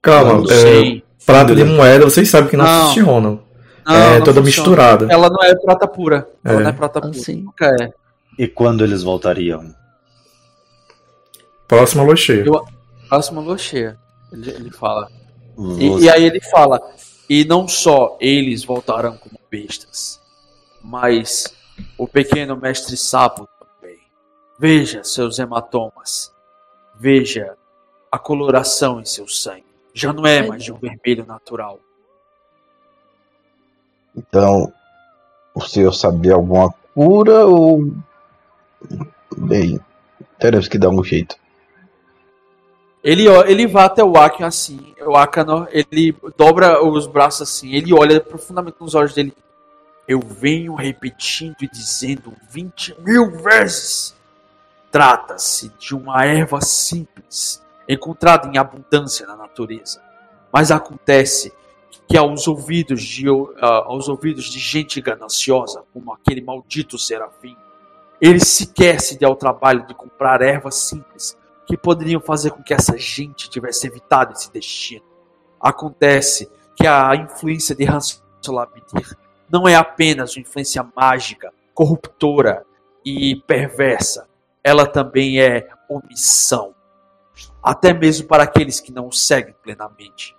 [SPEAKER 4] Calma,
[SPEAKER 1] Não
[SPEAKER 4] é. Prata de moeda, vocês sabem que não,
[SPEAKER 1] Não.
[SPEAKER 4] funcionam.
[SPEAKER 1] Não,
[SPEAKER 4] é
[SPEAKER 1] não
[SPEAKER 4] toda
[SPEAKER 1] funciona.
[SPEAKER 4] misturada.
[SPEAKER 1] Ela não é prata pura. Ela
[SPEAKER 4] É.
[SPEAKER 1] não é prata pura.
[SPEAKER 6] Assim.
[SPEAKER 1] Nunca é.
[SPEAKER 5] E quando eles voltariam?
[SPEAKER 4] Próxima lua cheia.
[SPEAKER 1] Eu- Próxima lua cheia. Ele, ele fala. E, e aí ele fala. E não só eles voltarão como bestas, mas o pequeno mestre sapo também. Veja seus hematomas. Veja a coloração em seu sangue. Já não é mais de um vermelho natural.
[SPEAKER 7] Então, o senhor sabia alguma cura ou. Bem, teremos que dar um jeito.
[SPEAKER 1] Ele, ele vai até o Akan assim, o Akano, ele dobra os braços assim, ele olha profundamente nos olhos dele. eu venho repetindo e dizendo 20 mil vezes. Trata-se de uma erva simples, encontrada em abundância na natureza. Mas acontece que aos ouvidos de, uh, aos ouvidos de gente gananciosa, como aquele maldito serafim, ele sequer se deu ao trabalho de comprar ervas simples que poderiam fazer com que essa gente tivesse evitado esse destino. Acontece que a influência de Hans Labidir não é apenas uma influência mágica, corruptora e perversa, ela também é omissão, até mesmo para aqueles que não o seguem plenamente.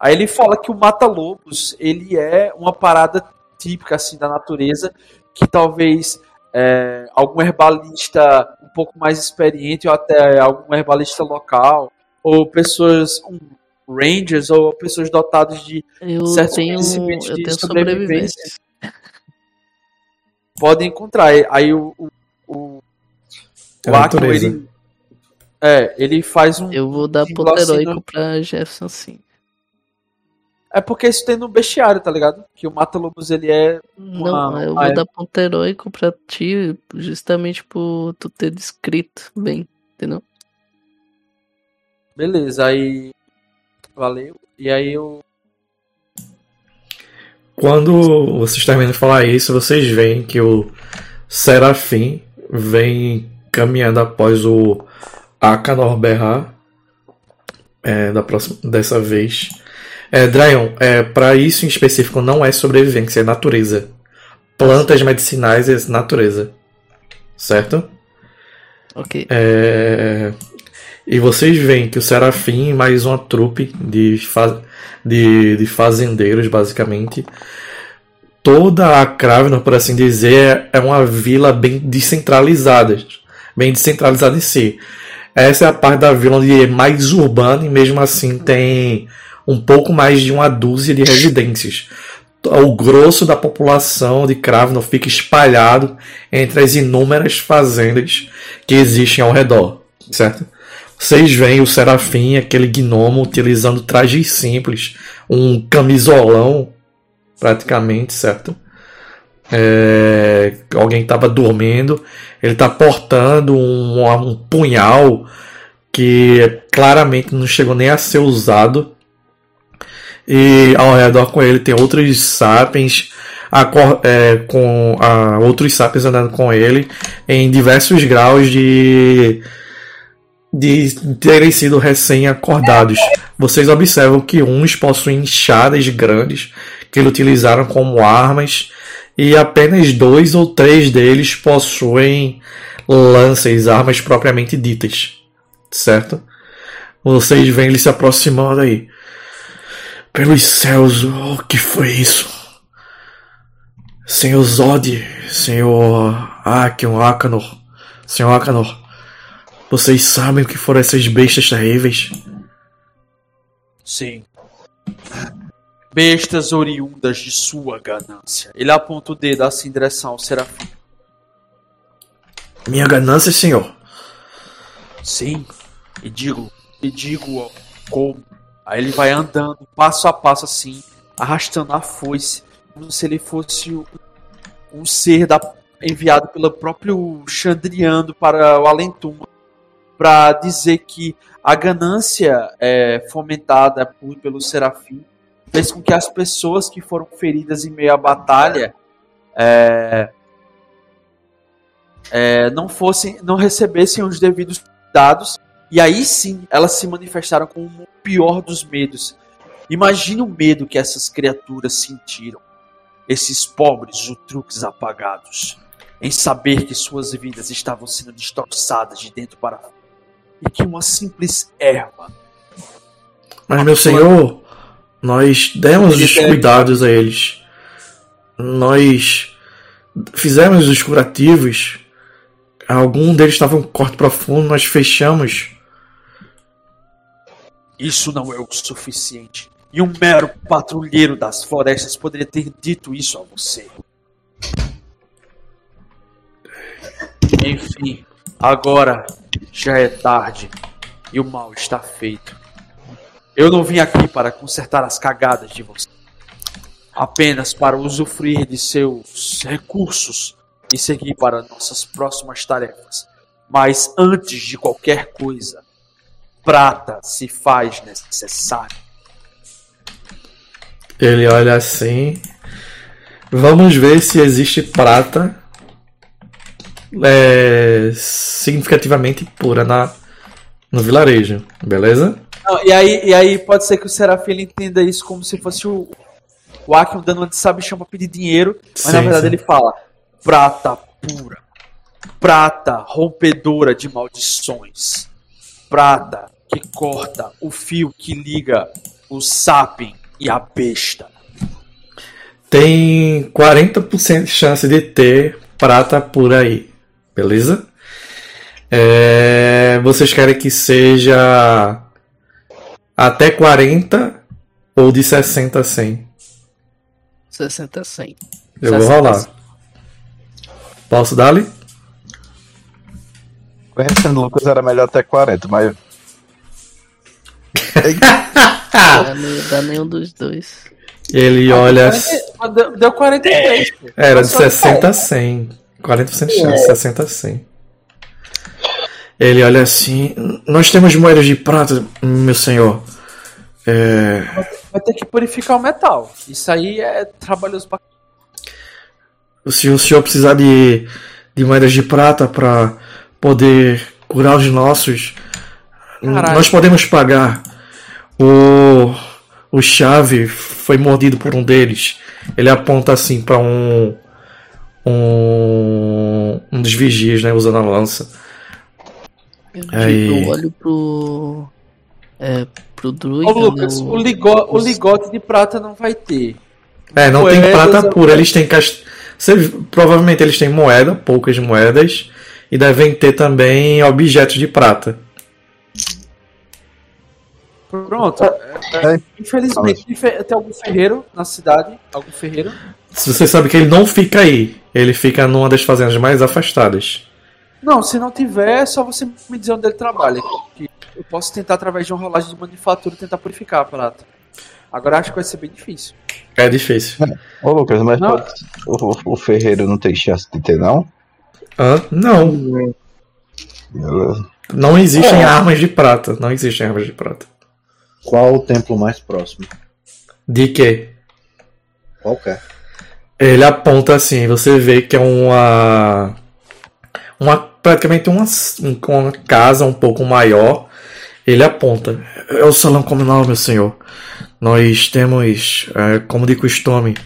[SPEAKER 1] Aí ele fala que o mata-lobos ele é uma parada típica assim da natureza que talvez é, algum herbalista um pouco mais experiente ou até algum herbalista local ou pessoas um, rangers ou pessoas dotadas de
[SPEAKER 6] Eu
[SPEAKER 1] certos
[SPEAKER 6] tenho,
[SPEAKER 1] conhecimentos de sobrevivência
[SPEAKER 6] sobrevivência.
[SPEAKER 1] podem encontrar. Aí o, o,
[SPEAKER 4] É
[SPEAKER 1] o
[SPEAKER 4] a
[SPEAKER 1] Akio,
[SPEAKER 4] natureza.
[SPEAKER 1] ele, é, ele faz um.
[SPEAKER 6] Eu vou dar ponto
[SPEAKER 1] assim
[SPEAKER 6] heróico
[SPEAKER 1] no-
[SPEAKER 6] pra Jefferson sim.
[SPEAKER 1] É porque isso tem no bestiário, tá ligado? Que o Mata-Lobos ele é.
[SPEAKER 6] Não,
[SPEAKER 1] uma-
[SPEAKER 6] eu
[SPEAKER 1] uma-
[SPEAKER 6] vou dar ponto heróico pra ti, justamente por tu ter descrito bem, entendeu?
[SPEAKER 1] Beleza, aí. Valeu. E aí eu.
[SPEAKER 4] Quando vocês terminam de falar isso, vocês veem que o Serafim vem caminhando após o Akanor Berra é, da próxima, dessa vez. É, Dryon, é, para isso em específico não é sobrevivência, é natureza. Plantas medicinais é natureza. Certo?
[SPEAKER 6] Ok.
[SPEAKER 4] É, E vocês veem que o Serafim e mais uma trupe de, fa- de, de fazendeiros, basicamente. Toda a Kravenor, por assim dizer, é uma vila bem descentralizada. Bem descentralizada em si. Essa é a parte da vila onde é mais urbana e mesmo assim tem um pouco mais de uma dúzia de residências. O grosso da população de Kravenor fica espalhado entre as inúmeras fazendas que existem ao redor, certo? Vocês veem o Serafim, aquele gnomo, utilizando trajes simples, um camisolão, praticamente, certo? É, alguém estava dormindo, ele está portando um, um punhal que claramente não chegou nem a ser usado. E ao redor com ele tem outros sapiens acor- é, com ah, outros sapiens andando com ele em diversos graus de de terem sido recém-acordados. Vocês observam que uns possuem enxadas grandes que eles utilizaram como armas e apenas dois ou três deles possuem lanças, armas propriamente ditas, certo? Vocês veem ele se aproximando aí. Pelos céus, o que foi isso? Senhor Zod, Senhor Akion Akanor, Senhor Akanor, vocês sabem o que foram essas bestas terríveis?
[SPEAKER 1] Sim. Bestas oriundas de sua ganância. Ele aponta o dedo assim em direção ao Serafim.
[SPEAKER 4] Minha ganância, senhor.
[SPEAKER 1] Sim. E digo, e digo ó, como. Aí ele vai andando passo a passo assim, arrastando a foice, como se ele fosse um, um ser da, enviado pelo próprio Chandriando para o Alentuma, para dizer que a ganância é, fomentada por, pelo Serafim fez com que as pessoas que foram feridas em meio à batalha é, é, não fossem, não recebessem os devidos cuidados e aí sim elas se manifestaram com o pior dos medos. Imagine o medo que essas criaturas sentiram, esses pobres Utruques apagados, em saber que suas vidas estavam sendo destroçadas de dentro para fora e que uma simples erva
[SPEAKER 4] Mas, meu senhor, nós demos os cuidados a eles. Nós fizemos os curativos. Algum deles estava um corte profundo, nós fechamos.
[SPEAKER 1] Isso não é o suficiente. E um mero patrulheiro das florestas poderia ter dito isso a você. Enfim, agora já é tarde e o mal está feito. Eu não vim aqui para consertar as cagadas de você. apenas para usufruir de seus recursos e seguir para nossas próximas tarefas. Mas antes de qualquer coisa, prata se faz necessário.
[SPEAKER 4] Ele olha assim. Vamos ver se existe prata é, significativamente pura na, no vilarejo, beleza?
[SPEAKER 1] Não, e, aí, e aí pode ser que o Serafim entenda isso como se fosse o, o Akim dando uma de sabichão pra pedir dinheiro, mas
[SPEAKER 4] Sim,
[SPEAKER 1] na verdade
[SPEAKER 4] sim.
[SPEAKER 1] ele fala prata pura, prata rompedora de maldições, prata que corta o fio que liga o sapien e a besta.
[SPEAKER 4] Tem 40% de chance de ter prata por aí, beleza? É, vocês querem que seja até 40 ou de 60 a 100?
[SPEAKER 6] 60 a 100.
[SPEAKER 4] Eu vou
[SPEAKER 1] 60 a
[SPEAKER 4] rolar.
[SPEAKER 1] 100.
[SPEAKER 4] Posso dar-lhe?
[SPEAKER 7] Conhecendo o Lucas era melhor até 40, mas
[SPEAKER 6] Dá nem- Dá nenhum dos dois.
[SPEAKER 4] Ele olha.
[SPEAKER 1] Mas Deu, deu 43. pô.
[SPEAKER 4] Era de
[SPEAKER 1] Passou de
[SPEAKER 4] 60 a 100. 40% de chance, 60 a 100. Ele olha assim. Nós temos moedas de prata, meu senhor. É,
[SPEAKER 1] Vai ter que purificar o metal. Isso aí é trabalhoso pra
[SPEAKER 4] se o senhor precisar de, de moedas de prata para poder curar os nossos,
[SPEAKER 1] Caralho.
[SPEAKER 4] nós podemos pagar. O, o chave foi mordido por um deles. Ele aponta assim para um, um um dos vigias, né, usando a lança.
[SPEAKER 6] Eu,
[SPEAKER 4] Aí.
[SPEAKER 6] eu olho pro. É, pro druida.
[SPEAKER 1] Ô, Lucas,
[SPEAKER 6] no-
[SPEAKER 1] o, ligo- o ligote de prata não vai ter.
[SPEAKER 4] É, não tem
[SPEAKER 1] Moedas,
[SPEAKER 4] prata
[SPEAKER 1] eu-
[SPEAKER 4] pura, eles têm cast... Você- provavelmente eles têm moeda, poucas moedas, e devem ter também objetos de prata.
[SPEAKER 1] Pronto. É, é, infelizmente, infe- tem algum ferreiro na cidade? Algum ferreiro?
[SPEAKER 4] Se você sabe que ele não fica aí, ele fica numa das fazendas mais afastadas.
[SPEAKER 1] Não, se não tiver, é só você me dizer onde ele trabalha. Que eu posso tentar, através de uma rolagem de manufatura, tentar purificar a prata. Agora acho que vai ser bem difícil.
[SPEAKER 4] É difícil. (laughs)
[SPEAKER 7] Ô Lucas, mas
[SPEAKER 1] Não.
[SPEAKER 7] pode- o, o Ferreiro não tem chance de ter, não?
[SPEAKER 4] Hã? não,
[SPEAKER 7] Beleza.
[SPEAKER 4] não existem
[SPEAKER 5] É.
[SPEAKER 4] armas de prata. Não existem armas de prata.
[SPEAKER 5] Qual o templo mais próximo?
[SPEAKER 4] De quê?
[SPEAKER 5] Qualquer.
[SPEAKER 4] Ele aponta assim, você vê que é uma. uma praticamente uma, uma casa um pouco maior. Ele aponta. É o salão comunal, meu senhor. Nós temos, é, como de costume,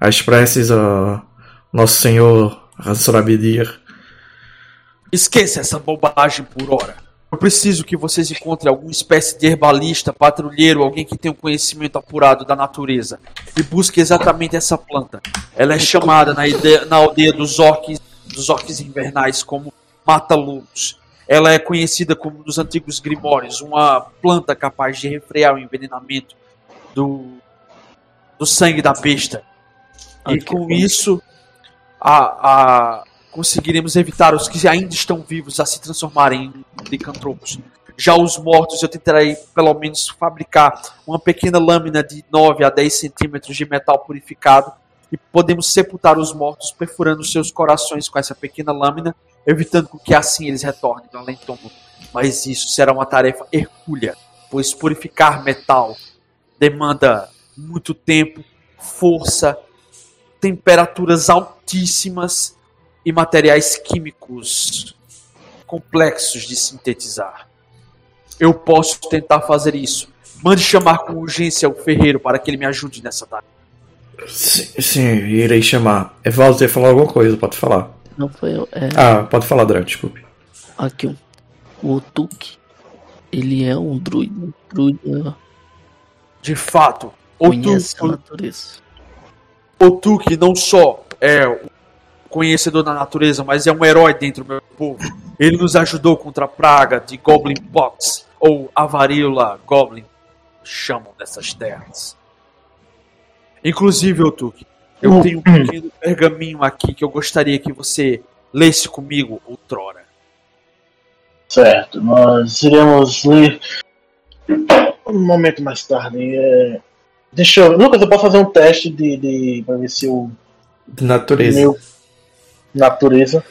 [SPEAKER 4] as preces a Nosso Senhor Hansurabidir.
[SPEAKER 1] Esqueça essa bobagem por hora. Eu preciso que vocês encontrem alguma espécie de herbalista, patrulheiro, alguém que tenha um conhecimento apurado da natureza. E busque exatamente essa planta. Ela é chamada na, ide- na aldeia dos orques, dos orques invernais como mata-lobos. Ela é conhecida como nos antigos grimórios, uma planta capaz de refrear o envenenamento do, do sangue da besta. E com isso, a, a, conseguiremos evitar os que ainda estão vivos a se transformarem em licantropos. Já os mortos, eu tentarei pelo menos fabricar uma pequena lâmina de 9 a 10 centímetros de metal purificado e podemos sepultar os mortos perfurando seus corações com essa pequena lâmina, evitando que assim eles retornem do além-túmulo. Mas isso será uma tarefa hercúlea, pois purificar metal demanda muito tempo, força, temperaturas altíssimas e materiais químicos complexos de sintetizar. Eu posso tentar fazer isso. Mande chamar com urgência o ferreiro para que ele me ajude nessa tarefa.
[SPEAKER 4] Sim, sim, irei chamar. Evaldo, você falou alguma coisa, pode falar.
[SPEAKER 6] Não foi eu. É,
[SPEAKER 4] Ah, pode falar, Dran, desculpe.
[SPEAKER 6] aqui, ó. o Otuk. Ele é um druida. Druida
[SPEAKER 1] De fato,
[SPEAKER 6] conhece a
[SPEAKER 1] Otuk,
[SPEAKER 6] natureza.
[SPEAKER 1] Otuk não só é um conhecedor da natureza, mas é um herói dentro do meu povo. Ele nos ajudou contra a praga de Goblin Pox, ou a varíola Goblin, chamam dessas terras. Inclusive, Otuk, eu tenho um pequeno pergaminho aqui que eu gostaria que você lesse comigo outrora.
[SPEAKER 3] Certo, nós iremos ler um momento mais tarde. É, Deixa eu. Lucas, eu posso fazer um teste de. de pra ver se o
[SPEAKER 4] De natureza.
[SPEAKER 3] meu. Natureza.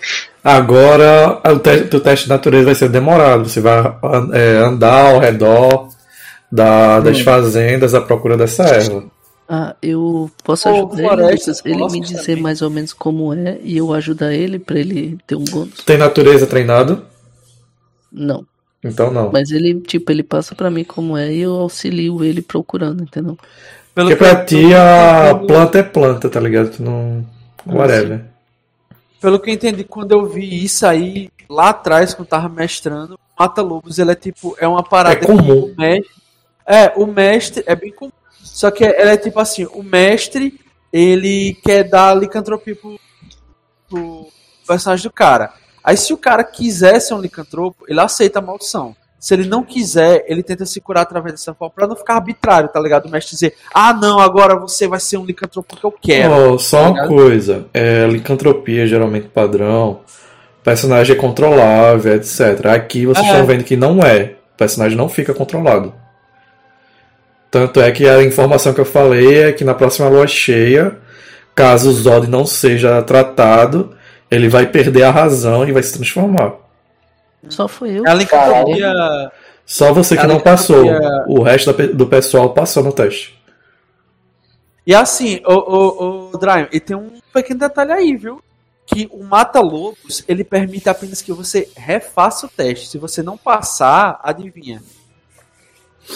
[SPEAKER 4] Agora, o teste, o teste de natureza vai ser demorado. Você vai é, andar ao redor da- das
[SPEAKER 3] Hum.
[SPEAKER 4] fazendas à procura dessa erva.
[SPEAKER 6] Ah, eu posso ajudar ele,
[SPEAKER 1] Floresta,
[SPEAKER 6] me dizer
[SPEAKER 1] também.
[SPEAKER 6] mais ou menos como é e eu ajudar ele pra ele ter um bônus?
[SPEAKER 4] Tem natureza treinado?
[SPEAKER 6] Não.
[SPEAKER 4] Então não.
[SPEAKER 6] Mas ele, tipo, ele passa pra mim como é e eu auxilio ele procurando, entendeu?
[SPEAKER 1] Pelo
[SPEAKER 4] Porque
[SPEAKER 1] que,
[SPEAKER 4] pra
[SPEAKER 1] eu-
[SPEAKER 4] ti a planta é planta, tá ligado? Tu não. Whatever.
[SPEAKER 1] pelo que eu entendi, quando eu vi isso aí lá atrás, quando tava mestrando, Mata Lobos, ele é tipo, é uma parada
[SPEAKER 4] É comum.
[SPEAKER 1] que o mestre, é, o mestre é bem comum. Só que ela é tipo assim, o mestre, ele quer dar licantropia pro, pro personagem do cara. Aí se o cara quiser ser um licantropo, ele aceita a maldição. Se ele não quiser, ele tenta se curar através dessa forma, pra não ficar arbitrário, tá ligado? O mestre dizer, ah não, agora você vai ser um licantropo porque eu quero.
[SPEAKER 4] Oh, só uma
[SPEAKER 1] ligado?
[SPEAKER 4] coisa. É, licantropia, geralmente padrão. O personagem é controlável, etc. Aqui vocês
[SPEAKER 1] É.
[SPEAKER 4] estão vendo que não é. O personagem não fica controlado. Tanto é que a informação que eu falei é que na próxima lua cheia, caso o Zod não seja tratado, ele vai perder a razão e vai se transformar.
[SPEAKER 6] Só foi eu.
[SPEAKER 1] A licantropia.
[SPEAKER 4] Só você que
[SPEAKER 1] A
[SPEAKER 4] não passou. O resto do pessoal passou no teste.
[SPEAKER 1] E assim, o, o, o Dryon, e tem um pequeno detalhe aí, viu? Que o Mata-Lobos, ele permite apenas que você refaça o teste. Se você não passar, adivinha.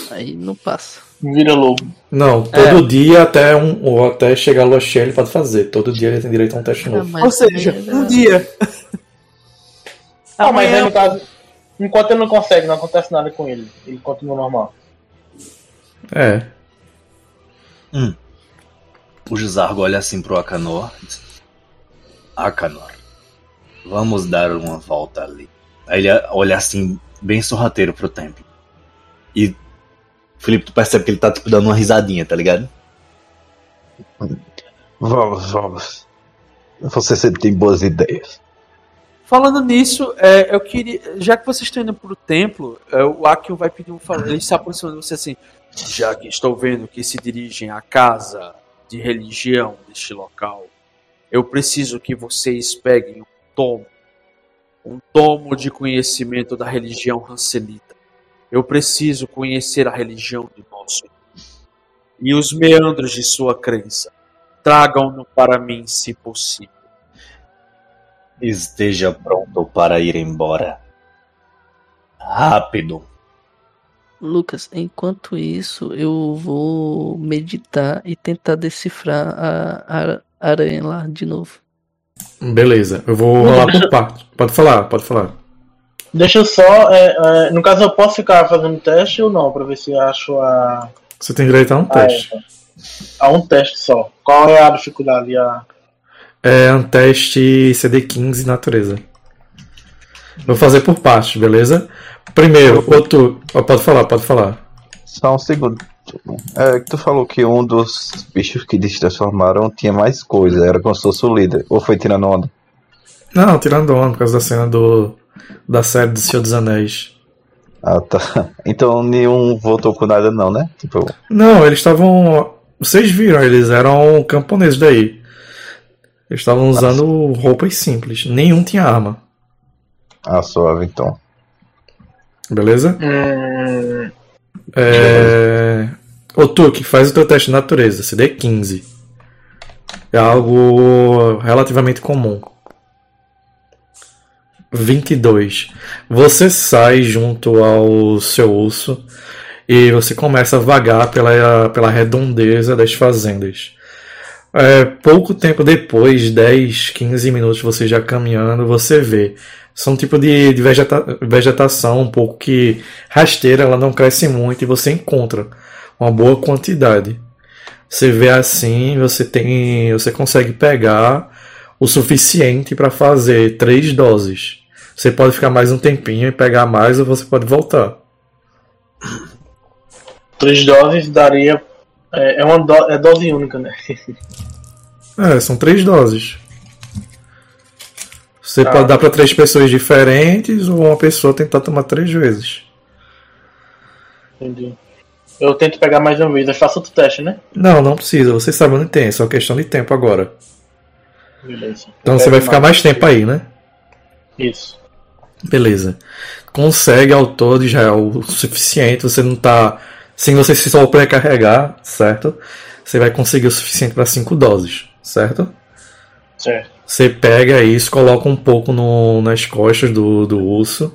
[SPEAKER 6] Aí não passa.
[SPEAKER 3] Vira lobo.
[SPEAKER 4] Não, todo dia até um ou até chegar a lua cheia ele pode fazer. Todo dia ele tem direito a um teste
[SPEAKER 6] Ah,
[SPEAKER 4] novo.
[SPEAKER 6] mas
[SPEAKER 1] Ou seja,
[SPEAKER 6] também
[SPEAKER 1] um dia. (laughs)
[SPEAKER 3] Ah, mas aí no caso. Enquanto ele não consegue, não acontece nada com ele. Ele continua normal.
[SPEAKER 4] É.
[SPEAKER 8] O Juzargo olha assim pro Akanor. Akanor, vamos dar uma volta ali. Aí ele olha assim, bem sorrateiro pro templo. E Felipe, tu percebe que ele tá tipo dando uma risadinha, tá ligado?
[SPEAKER 7] Vamos, vamos. Você sempre tem boas ideias.
[SPEAKER 1] Falando nisso, é, eu queria. Já que vocês estão indo pro templo, é, o Akio vai pedir um favor. Ele se aproxima de você assim. Já que estou vendo que se dirigem à casa de religião deste local, eu preciso que vocês peguem um tomo. Um tomo de conhecimento da religião Hanselita. Eu preciso conhecer a religião do nosso e os meandros de sua crença. Tragam-no para mim, se possível.
[SPEAKER 8] Esteja pronto para ir embora. Rápido.
[SPEAKER 6] Lucas, enquanto isso, eu vou meditar e tentar decifrar a, a aranha lá de novo.
[SPEAKER 4] Beleza, eu vou rolar por parte. Pode falar, pode falar.
[SPEAKER 3] Deixa eu só. é, é, no caso, eu posso ficar fazendo teste ou não? Pra ver se eu acho a.
[SPEAKER 4] Você tem direito a um
[SPEAKER 3] a
[SPEAKER 4] teste.
[SPEAKER 3] erva. A um teste só. Qual é a dificuldade? A...
[SPEAKER 4] É um teste CD15 natureza. Vou fazer por partes, beleza? Primeiro, outro. ó, Pode falar, pode falar.
[SPEAKER 7] Só um segundo. É que tu falou que um dos bichos que se transformaram tinha mais coisa, era como se fosse o líder. Ou foi tirando onda?
[SPEAKER 4] Não, tirando onda por causa da cena do. Da série do Senhor dos Anéis.
[SPEAKER 7] Ah, tá. Então nenhum voltou com nada não, né? Tipo,
[SPEAKER 4] Não, eles estavam. Vocês viram, eles eram camponeses daí. Eles estavam usando roupas simples. Nenhum tinha arma.
[SPEAKER 7] ah, suave então.
[SPEAKER 4] Beleza?
[SPEAKER 3] Hum,
[SPEAKER 4] É... Ô Tuque, faz o teu teste de natureza, CD 15. É algo relativamente comum. 22. Você sai junto ao seu urso e você começa a vagar pela, pela redondeza das fazendas. É, pouco tempo depois, 10, 15 minutos, você já caminhando, você vê. São um tipo de, de vegeta- vegetação um pouco que rasteira, ela não cresce muito e você encontra uma boa quantidade. Você vê assim, você tem, você consegue pegar o suficiente para fazer três doses. Você pode ficar mais um tempinho e pegar mais ou você pode voltar.
[SPEAKER 3] três doses daria. É, é uma do, é dose única, né? (laughs)
[SPEAKER 4] É, são três doses. Você
[SPEAKER 3] Ah.
[SPEAKER 4] pode dar para três pessoas diferentes ou uma pessoa tentar tomar três vezes.
[SPEAKER 3] Entendi. Eu tento pegar mais uma vez, eu faço outro teste, né?
[SPEAKER 4] Não, não precisa. Você sabe onde tem, é só questão de tempo agora.
[SPEAKER 3] Beleza.
[SPEAKER 4] Então você
[SPEAKER 3] Pego
[SPEAKER 4] vai ficar mais tempo aí, né?
[SPEAKER 3] Isso.
[SPEAKER 4] Beleza. Consegue ao todo já é o suficiente. Você não tá. Sem você se sobrecarregar, certo? Você vai conseguir o suficiente para 5 doses, certo?
[SPEAKER 3] Certo.
[SPEAKER 4] Você pega isso, coloca um pouco no, nas costas do, do urso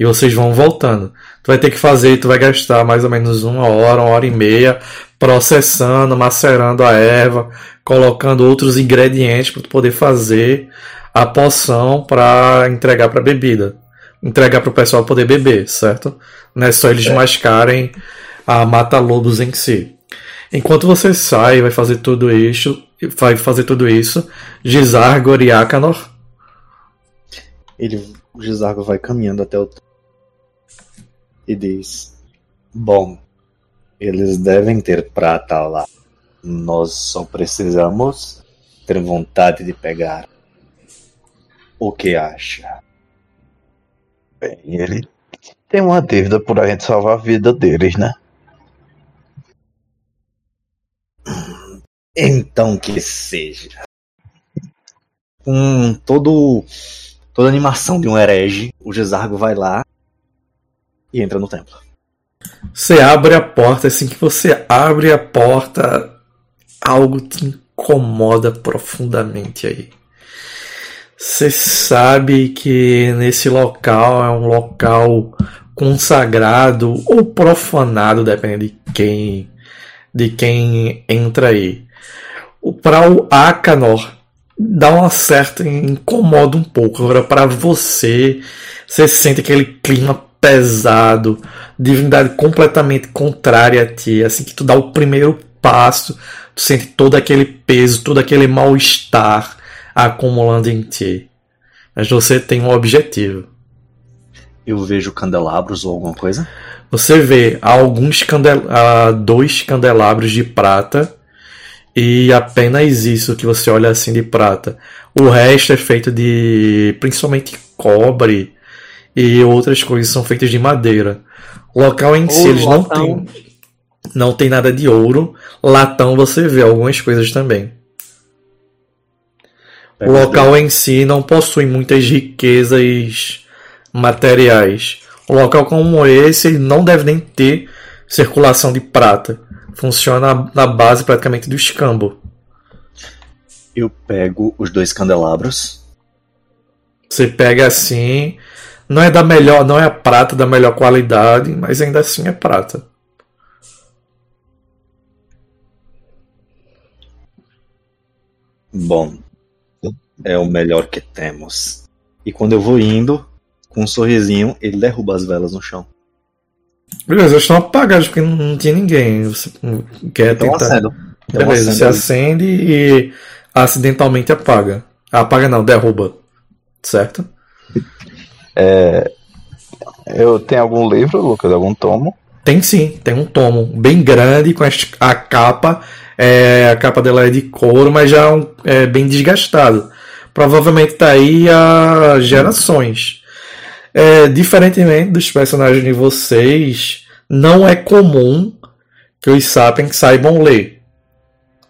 [SPEAKER 4] e vocês vão voltando. Tu vai ter que fazer, tu vai gastar mais ou menos uma hora, uma hora e meia processando, macerando a erva, colocando outros ingredientes para poder fazer a poção para entregar para bebida, entregar para o pessoal poder beber, certo? Não é só eles mascarem a mata lobos em si. Enquanto você sai, vai fazer tudo isso, vai fazer tudo isso, Gizargor e Akanor
[SPEAKER 5] Ele, o Gizargo vai caminhando até o e diz: Bom, eles devem ter prata lá. Nós só precisamos ter vontade de pegar. O que acha?
[SPEAKER 7] Bem, ele tem uma dívida por a gente salvar a vida deles, né?
[SPEAKER 5] Então que seja. Com todo, toda a animação de um herege, o Gizargo vai lá e entra no templo.
[SPEAKER 4] Você abre a porta, assim que você abre a porta, algo te incomoda profundamente aí. Você sabe que nesse local é um local consagrado ou profanado, depende de quem, de quem entra aí. Para o Akanor, dá uma certa incomoda um pouco. Agora, para você, você sente aquele clima pesado, divindade completamente contrária a ti. Assim que tu dá o primeiro passo, tu sente todo aquele peso, todo aquele mal-estar acumulando em ti. Mas você tem um objetivo.
[SPEAKER 5] Eu vejo candelabros ou alguma coisa?
[SPEAKER 4] Você vê alguns candel ah, dois candelabros de prata e apenas isso que você olha assim de prata. O resto é feito de principalmente cobre e outras coisas são feitas de madeira. O local em si eles não
[SPEAKER 1] latão.
[SPEAKER 4] tem não tem nada de ouro. Latão você vê algumas coisas também. O local em si não possui muitas riquezas materiais. Um local como esse não deve nem ter circulação de prata. Funciona na base praticamente do escambo.
[SPEAKER 5] Eu pego os dois candelabros.
[SPEAKER 4] Você pega assim, não é da melhor, não é a prata da melhor qualidade, mas ainda assim é prata.
[SPEAKER 5] Bom, é o melhor que temos. E quando eu vou indo, com um sorrisinho, ele derruba as velas no chão.
[SPEAKER 4] Beleza, elas estão apagadas porque não, não tinha ninguém. Você quer
[SPEAKER 5] Então
[SPEAKER 4] tentar.
[SPEAKER 5] acendo.
[SPEAKER 4] Beleza, você acende e acidentalmente apaga. Apaga não, derruba. Certo?
[SPEAKER 7] É, eu tenho algum livro, Lucas? Algum tomo?
[SPEAKER 4] Tem sim, tem um tomo bem grande com a capa. é, a capa dela é de couro, mas já um- é bem desgastado. Provavelmente tá aí há gerações. É, diferentemente dos personagens de vocês, não é comum que os sapiens saibam ler.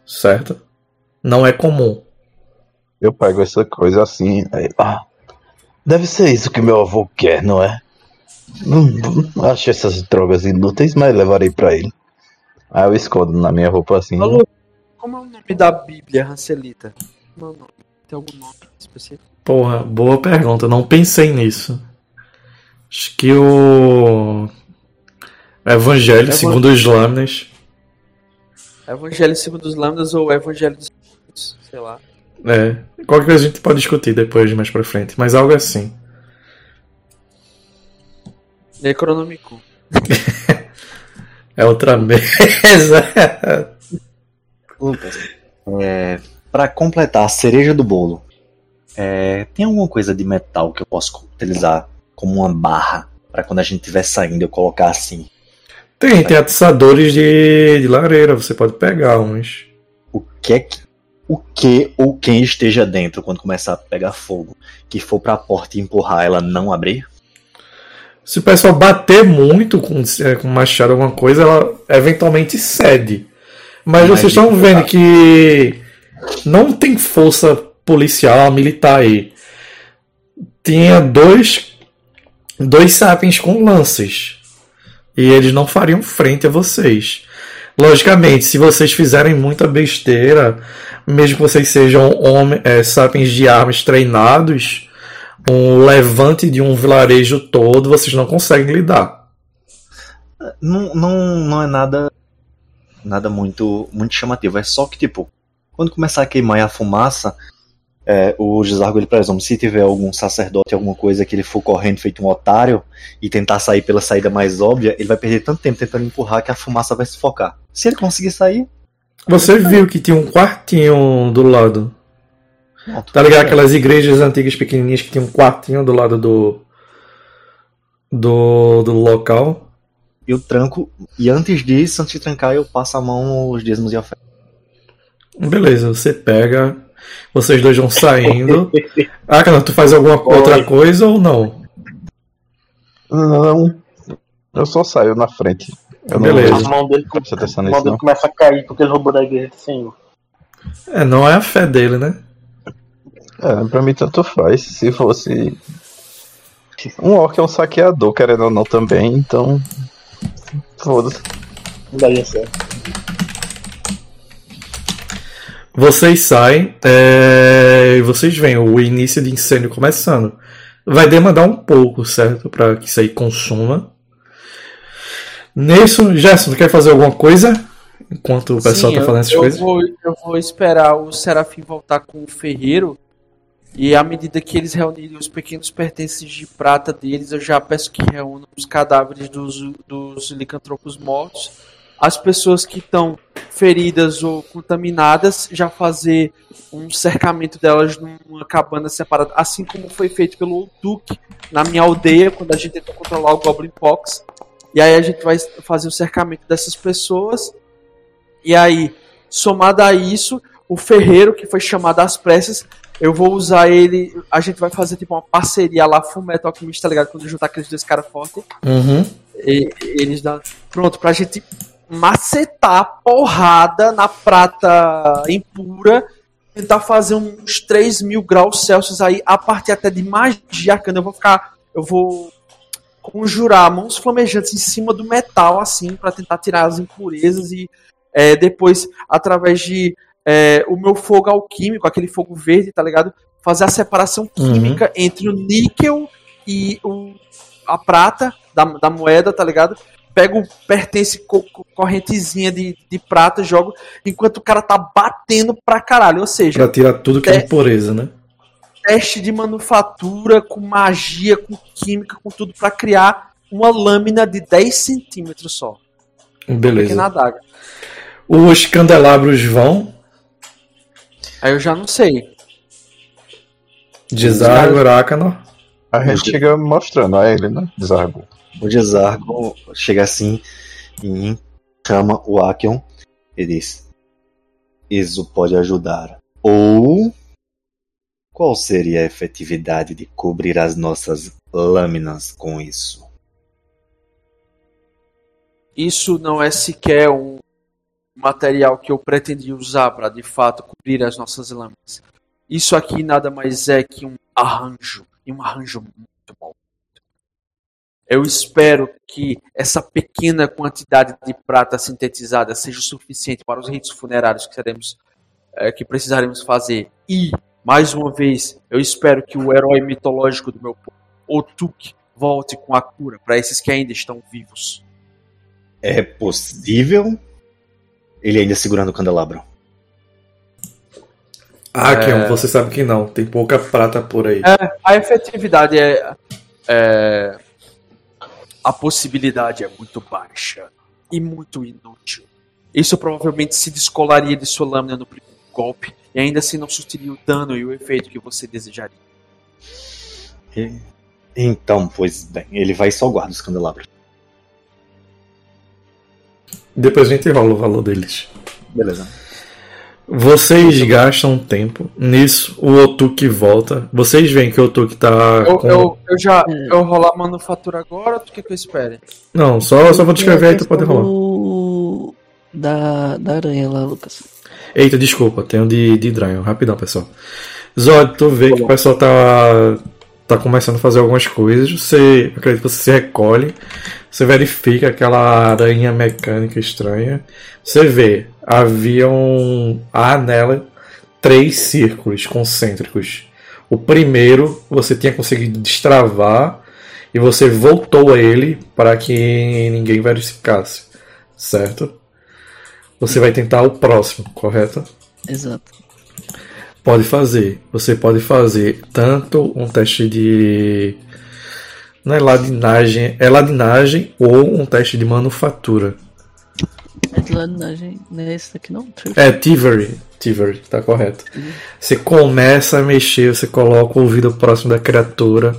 [SPEAKER 4] Certo? Não é comum.
[SPEAKER 7] Eu pego essa coisa assim, aí, ah, deve ser isso que meu avô quer, não é? Acho essas drogas inúteis, mas levarei pra ele. Aí eu escondo na minha roupa assim.
[SPEAKER 1] Alô? Como é o nome da Bíblia, Rancelita? Como é o nome? Tem algum nome específico?
[SPEAKER 4] Porra, boa pergunta. Não pensei nisso. Acho que o Evangelho
[SPEAKER 1] Evan-
[SPEAKER 4] segundo os Lâminas.
[SPEAKER 1] Evangelho segundo os Lambdas ou Evangelho dos sei lá.
[SPEAKER 4] É. Qualquer coisa a gente pode discutir depois, mais pra frente. Mas algo assim.
[SPEAKER 1] Necronomicon. (laughs)
[SPEAKER 4] É outra mesa.
[SPEAKER 5] Lucas, é, para completar a cereja do bolo, é, tem alguma coisa de metal que eu posso utilizar como uma barra para quando a gente estiver saindo eu colocar assim?
[SPEAKER 4] Tem, tem atiçadores de, de lareira. Você pode pegar uns.
[SPEAKER 5] O que é que, o que ou quem esteja dentro quando começar a pegar fogo, que for pra porta e empurrar ela não abrir?
[SPEAKER 4] Se o pessoal bater muito com, é, com machado alguma coisa, ela eventualmente cede. Mas,
[SPEAKER 8] Mas
[SPEAKER 4] vocês estão vendo que não tem força policial, militar aí. Tinha dois, dois sapiens com lanças. E eles não fariam frente a vocês. Logicamente, se vocês fizerem muita besteira, mesmo que vocês sejam homem, é, sapiens de armas treinados, um levante de um vilarejo todo, vocês não conseguem lidar.
[SPEAKER 8] Não, não, não é nada nada muito muito chamativo. É só que, tipo, quando começar a queimar a fumaça, é, o Gisargo ele presume, se tiver algum sacerdote, alguma coisa que ele for correndo feito um otário e tentar sair pela saída mais óbvia, ele vai perder tanto tempo tentando empurrar que a fumaça vai sufocar. Se ele conseguir sair,
[SPEAKER 4] Você viu que tinha um quartinho do lado. Tá ligado? Aquelas igrejas antigas pequenininhas que tinha um quartinho do lado do. do, do local.
[SPEAKER 8] Eu tranco, e antes disso, antes de trancar, eu passo a mão nos dízimos e ofertas.
[SPEAKER 4] Beleza, você pega. Vocês dois vão saindo. Ah, cara, tu faz alguma outra coisa ou não?
[SPEAKER 7] Não, eu só saio na frente. Eu
[SPEAKER 4] Beleza.
[SPEAKER 3] A mão dele,
[SPEAKER 7] não atenção
[SPEAKER 3] a mão dele
[SPEAKER 7] não.
[SPEAKER 3] começa a cair porque ele roubou da igreja do Senhor.
[SPEAKER 4] É, não é a fé dele, né?
[SPEAKER 7] É, pra mim tanto faz. Se fosse. Um orc é um saqueador, querendo ou não também, então. Foda-se.
[SPEAKER 3] Não daria certo.
[SPEAKER 4] Vocês saem é, e vocês veem o início de incêndio começando. Vai demandar um pouco, certo? Pra que isso aí consuma. Nisso, Gerson, quer fazer alguma coisa? Enquanto o pessoal
[SPEAKER 1] Sim,
[SPEAKER 4] tá
[SPEAKER 1] eu-
[SPEAKER 4] falando essas
[SPEAKER 1] eu
[SPEAKER 4] coisas?
[SPEAKER 1] Vou, eu vou esperar o Serafim voltar com o ferreiro. E à medida que eles reunirem os pequenos pertences de prata deles, eu já peço que reúnam os cadáveres dos, dos licantropos mortos. As pessoas que estão feridas ou contaminadas, já fazer um cercamento delas numa cabana separada, assim como foi feito pelo Duque na minha aldeia, quando a gente tentou controlar o Goblin Pox. E aí a gente vai fazer o cercamento dessas pessoas. E aí, somado a isso, o ferreiro que foi chamado às pressas, eu vou usar ele. A gente vai fazer tipo uma parceria lá, Full Metal Alchemist, tá ligado? Quando juntar aqueles dois caras fortes.
[SPEAKER 4] Uhum.
[SPEAKER 1] E, eles dão. Pronto, pra gente macetar porrada na prata impura. Tentar fazer uns 3 mil graus Celsius aí, a partir até de magia arcana. Eu vou ficar. Eu vou conjurar mãos flamejantes em cima do metal, assim, pra tentar tirar as impurezas e é, depois, através de é, o meu fogo alquímico, aquele fogo verde, tá ligado? Fazer a separação química entre o níquel e o, a prata da, da moeda, tá ligado? Pego pertence co- co- correntezinha de, de prata, jogo, enquanto o cara tá batendo pra caralho. Ou seja,
[SPEAKER 4] Pra tirar tudo que é impureza, né?
[SPEAKER 1] teste de manufatura, com magia, com química, com tudo pra criar uma lâmina de 10 centímetros só.
[SPEAKER 4] Beleza.
[SPEAKER 1] Pequena adaga.
[SPEAKER 4] Os candelabros vão.
[SPEAKER 1] Aí eu já não sei.
[SPEAKER 4] Desargo, Arácano.
[SPEAKER 7] A gente chega mostrando a ele, né? Desargo.
[SPEAKER 8] O Desargo chega assim e chama o Akion e diz: Isso pode ajudar. Ou qual seria a efetividade de cobrir as nossas lâminas com isso?
[SPEAKER 1] Isso não é sequer um material que eu pretendi usar para de fato cobrir as nossas lâminas. Isso aqui nada mais é que um arranjo, e um arranjo muito bom. Eu espero que essa pequena quantidade de prata sintetizada seja o suficiente para os ritos funerários que teremos, eh, que precisaremos fazer. E, mais uma vez, eu espero que o herói mitológico do meu povo, Otuk, volte com a cura para esses que ainda estão vivos.
[SPEAKER 8] É possível? Ele ainda segurando o candelabro.
[SPEAKER 4] Akion,
[SPEAKER 1] É.
[SPEAKER 4] você sabe que não. Tem pouca prata por aí.
[SPEAKER 1] A efetividade é, é- A possibilidade é muito baixa e muito inútil. Isso provavelmente se descolaria de sua lâmina no primeiro golpe e ainda assim não surtiria o dano e o efeito que você desejaria.
[SPEAKER 8] E- Então, pois bem, ele vai e só guarda os candelabros.
[SPEAKER 4] Depois a gente rola o valor deles.
[SPEAKER 8] Beleza.
[SPEAKER 4] Vocês gastam tempo. Nisso, o Otuki volta. Vocês veem que o Otuki tá.
[SPEAKER 1] Eu,
[SPEAKER 4] com-
[SPEAKER 1] eu, eu já. Eu rolar a manufatura agora ou tu quer que eu espere?
[SPEAKER 4] Não, só, só vou descrever aí, tu pode rolar.
[SPEAKER 6] Do... Da, da aranha lá, Lucas.
[SPEAKER 4] Eita, desculpa, tem um de, de Dryon. Rapidão, pessoal. Zod, tu vê que o pessoal tá, tá começando a fazer algumas coisas. Você, acredito que você se recolhe. Você verifica aquela aranha mecânica estranha. Você vê, haviam há nela três círculos concêntricos. O primeiro você tinha conseguido destravar e você voltou a ele para que ninguém verificasse, certo? Você vai tentar o próximo, correto?
[SPEAKER 6] Exato.
[SPEAKER 4] Pode fazer. Você pode fazer tanto um teste de. Não é ladinagem, é ladinagem ou um teste de manufatura.
[SPEAKER 6] É ladinagem, não é esse daqui não?
[SPEAKER 4] É Thievery. Thievery, tá correto. Você começa a mexer, você coloca o ouvido próximo da criatura,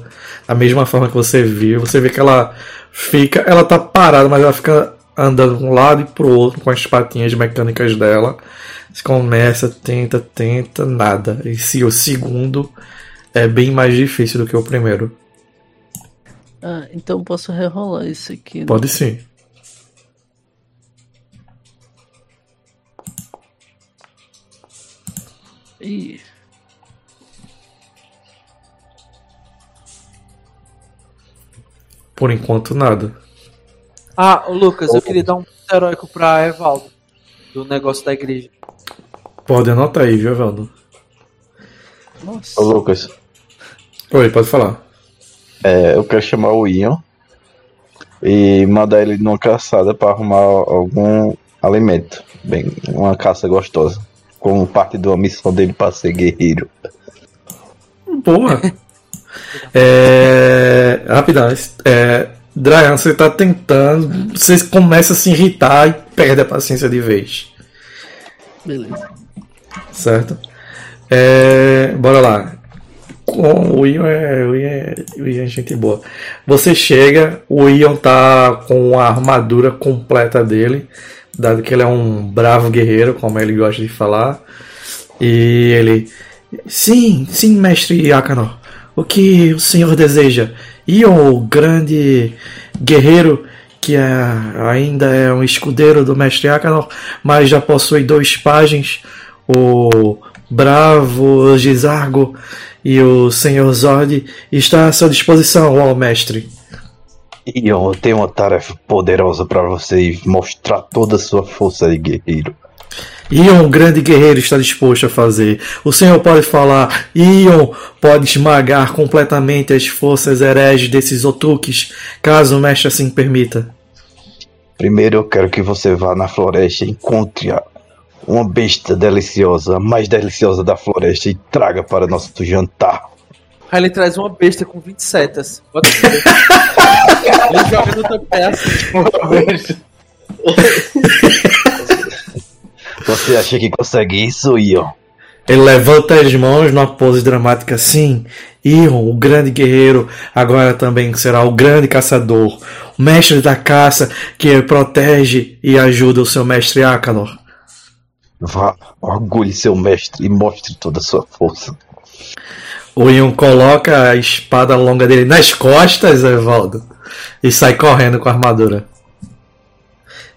[SPEAKER 4] da mesma forma que você viu. Você vê que ela fica. Ela tá parada, mas ela fica andando de um lado e pro outro com as patinhas mecânicas dela. Você começa, tenta, tenta, nada. E se o segundo é bem mais difícil do que o primeiro.
[SPEAKER 6] Ah, então posso rerolar esse aqui. né?
[SPEAKER 4] Pode sim.
[SPEAKER 6] Ih,
[SPEAKER 4] Por enquanto, nada.
[SPEAKER 1] Ah, Lucas, eu queria dar um heróico pra Evaldo. Do negócio da igreja.
[SPEAKER 4] Pode anotar aí, viu, Evaldo?
[SPEAKER 6] nossa.
[SPEAKER 7] Ô Lucas,
[SPEAKER 4] Oi, pode falar.
[SPEAKER 7] é, eu quero chamar o Ian e mandar ele numa caçada pra arrumar algum alimento. Bem, uma caça gostosa. Como parte de uma missão dele pra ser guerreiro.
[SPEAKER 4] Boa. (laughs) é, rapidão. É, Dryan, você tá tentando. Você começa a se irritar e perde a paciência de vez.
[SPEAKER 6] Beleza.
[SPEAKER 4] Certo? É, bora lá. Com o Ian é, o Ian é, o Ian é gente boa. Você chega, o Ian tá com a armadura completa dele, dado que ele é um bravo guerreiro, como ele gosta de falar. E ele. Sim, sim, mestre Akanor. O que o senhor deseja? Ion, o grande guerreiro que é, ainda é um escudeiro do mestre Akanor, mas já possui dois pajens, o bravo Gizargo e o senhor Zord, está à sua disposição, ó mestre.
[SPEAKER 7] Ian, eu tenho uma tarefa poderosa pra você mostrar toda a sua força de guerreiro.
[SPEAKER 4] Ion, o grande guerreiro, está disposto a fazer. O senhor pode falar, Ion pode esmagar completamente as forças hereges desses otuques, caso o mestre assim permita.
[SPEAKER 7] Primeiro eu quero que você vá na floresta e encontre uma besta deliciosa, a mais deliciosa da floresta, e traga para nosso jantar.
[SPEAKER 1] Aí ele traz uma besta com 20 setas. Bota Ele joga no teu pé assim.
[SPEAKER 7] Você acha que consegue isso, Ian?
[SPEAKER 4] Ele levanta as mãos numa pose dramática assim. Ion, o grande guerreiro, agora também será o grande caçador, o mestre da caça que protege e ajuda o seu mestre Akanor.
[SPEAKER 7] Vá, orgulhe seu mestre e mostre toda a sua força.
[SPEAKER 4] O Ion coloca a espada longa dele nas costas, Evaldo, e sai correndo com a armadura.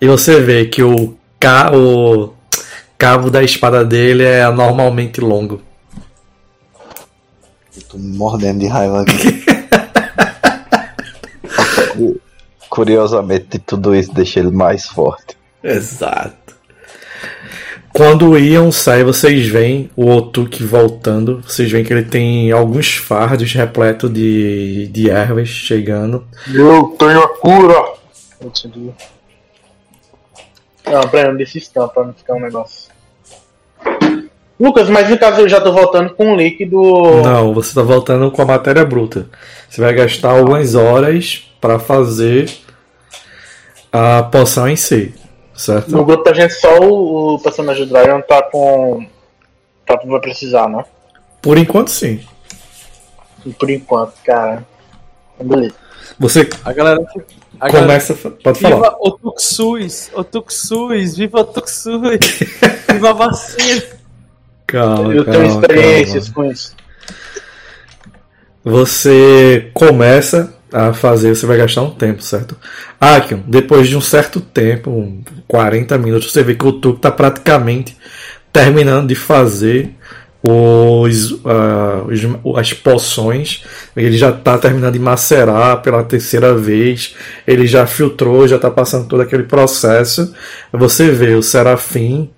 [SPEAKER 4] E você vê que o, ca... o cabo da espada dele é anormalmente longo.
[SPEAKER 5] Eu tô mordendo de raiva aqui. (laughs)
[SPEAKER 7] Curiosamente, tudo isso deixa ele mais forte.
[SPEAKER 4] Exato. Quando o Ion sai, vocês veem o Otuk voltando. Vocês veem que ele tem alguns fardos repletos de, de ervas chegando.
[SPEAKER 3] Eu tenho a cura! Entendi. Não, pera, desse stamp pra não ficar um negócio. Lucas, mas no caso eu já tô voltando com um líquido.
[SPEAKER 4] Não, você tá voltando com a matéria bruta. Você vai gastar algumas horas para fazer a poção em si, certo?
[SPEAKER 3] No grupo da gente só o, o personagem do Dragon tá com. Tá, vai precisar, né?
[SPEAKER 4] Por enquanto, sim.
[SPEAKER 3] Por enquanto, cara. Beleza.
[SPEAKER 4] Você
[SPEAKER 1] A galera. A galera
[SPEAKER 4] começa. Pode falar.
[SPEAKER 1] Viva o Tuxus! O Tuxus! Viva o Tuxus! (laughs) Viva a vacina!
[SPEAKER 4] Calma,
[SPEAKER 3] Eu tenho
[SPEAKER 4] calma,
[SPEAKER 3] experiências
[SPEAKER 4] calma.
[SPEAKER 3] com isso.
[SPEAKER 4] Você começa a fazer, você vai gastar um tempo, certo? Akion, depois de um certo tempo, um 40 minutos, você vê que o Tuco está praticamente terminando de fazer os, os- as poções. Ele já está terminando de macerar pela terceira vez. Ele já filtrou, já está passando todo aquele processo. Você vê o Serafim,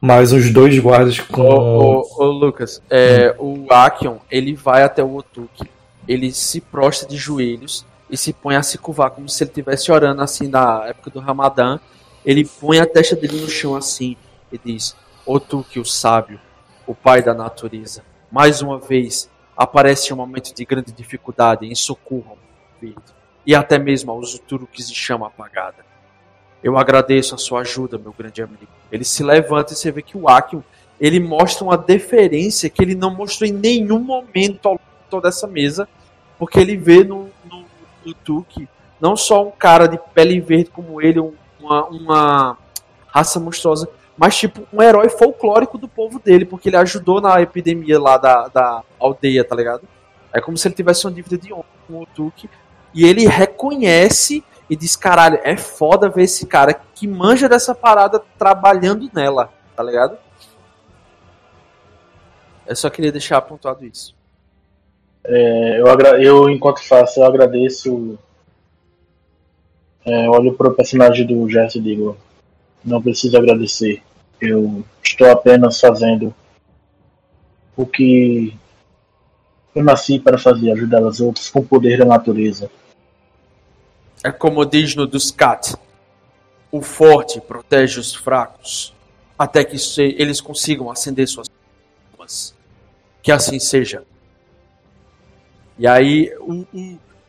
[SPEAKER 4] mais os dois guardas com.
[SPEAKER 1] Ô, ô, ô, Lucas, é, o Akion, ele vai até o Otuki, ele se prostra de joelhos e se põe a se curvar, como se ele estivesse orando assim na época do Ramadã. Ele põe a testa dele no chão assim e diz: Otuki, o sábio, o pai da natureza, mais uma vez aparece um momento de grande dificuldade em socorro ao filho, e até mesmo aos Uturuques de chama apagada. Eu agradeço a sua ajuda, meu grande amigo. Ele se levanta e você vê que o Akion ele mostra uma deferência que ele não mostrou em nenhum momento ao longo de toda essa mesa, porque ele vê no, no, no Tuque não só um cara de pele verde como ele, um- uma, uma raça monstruosa, mas tipo um herói folclórico do povo dele, porque ele ajudou na epidemia lá da, da aldeia, tá ligado? É como se ele tivesse uma dívida de honra com o Tuque, e ele reconhece e diz, caralho, é foda ver esse cara que manja dessa parada trabalhando nela, tá ligado? Eu só queria deixar apontado isso.
[SPEAKER 3] É, eu, eu, enquanto faço, eu agradeço. É, olho pro personagem do Jesse e digo: Não preciso agradecer. Eu estou apenas fazendo o que eu nasci para fazer, ajudar os outros com o poder da natureza.
[SPEAKER 1] É como diz no Duscat: o forte protege os fracos, até que eles consigam acender suas almas. Que assim seja. E aí o,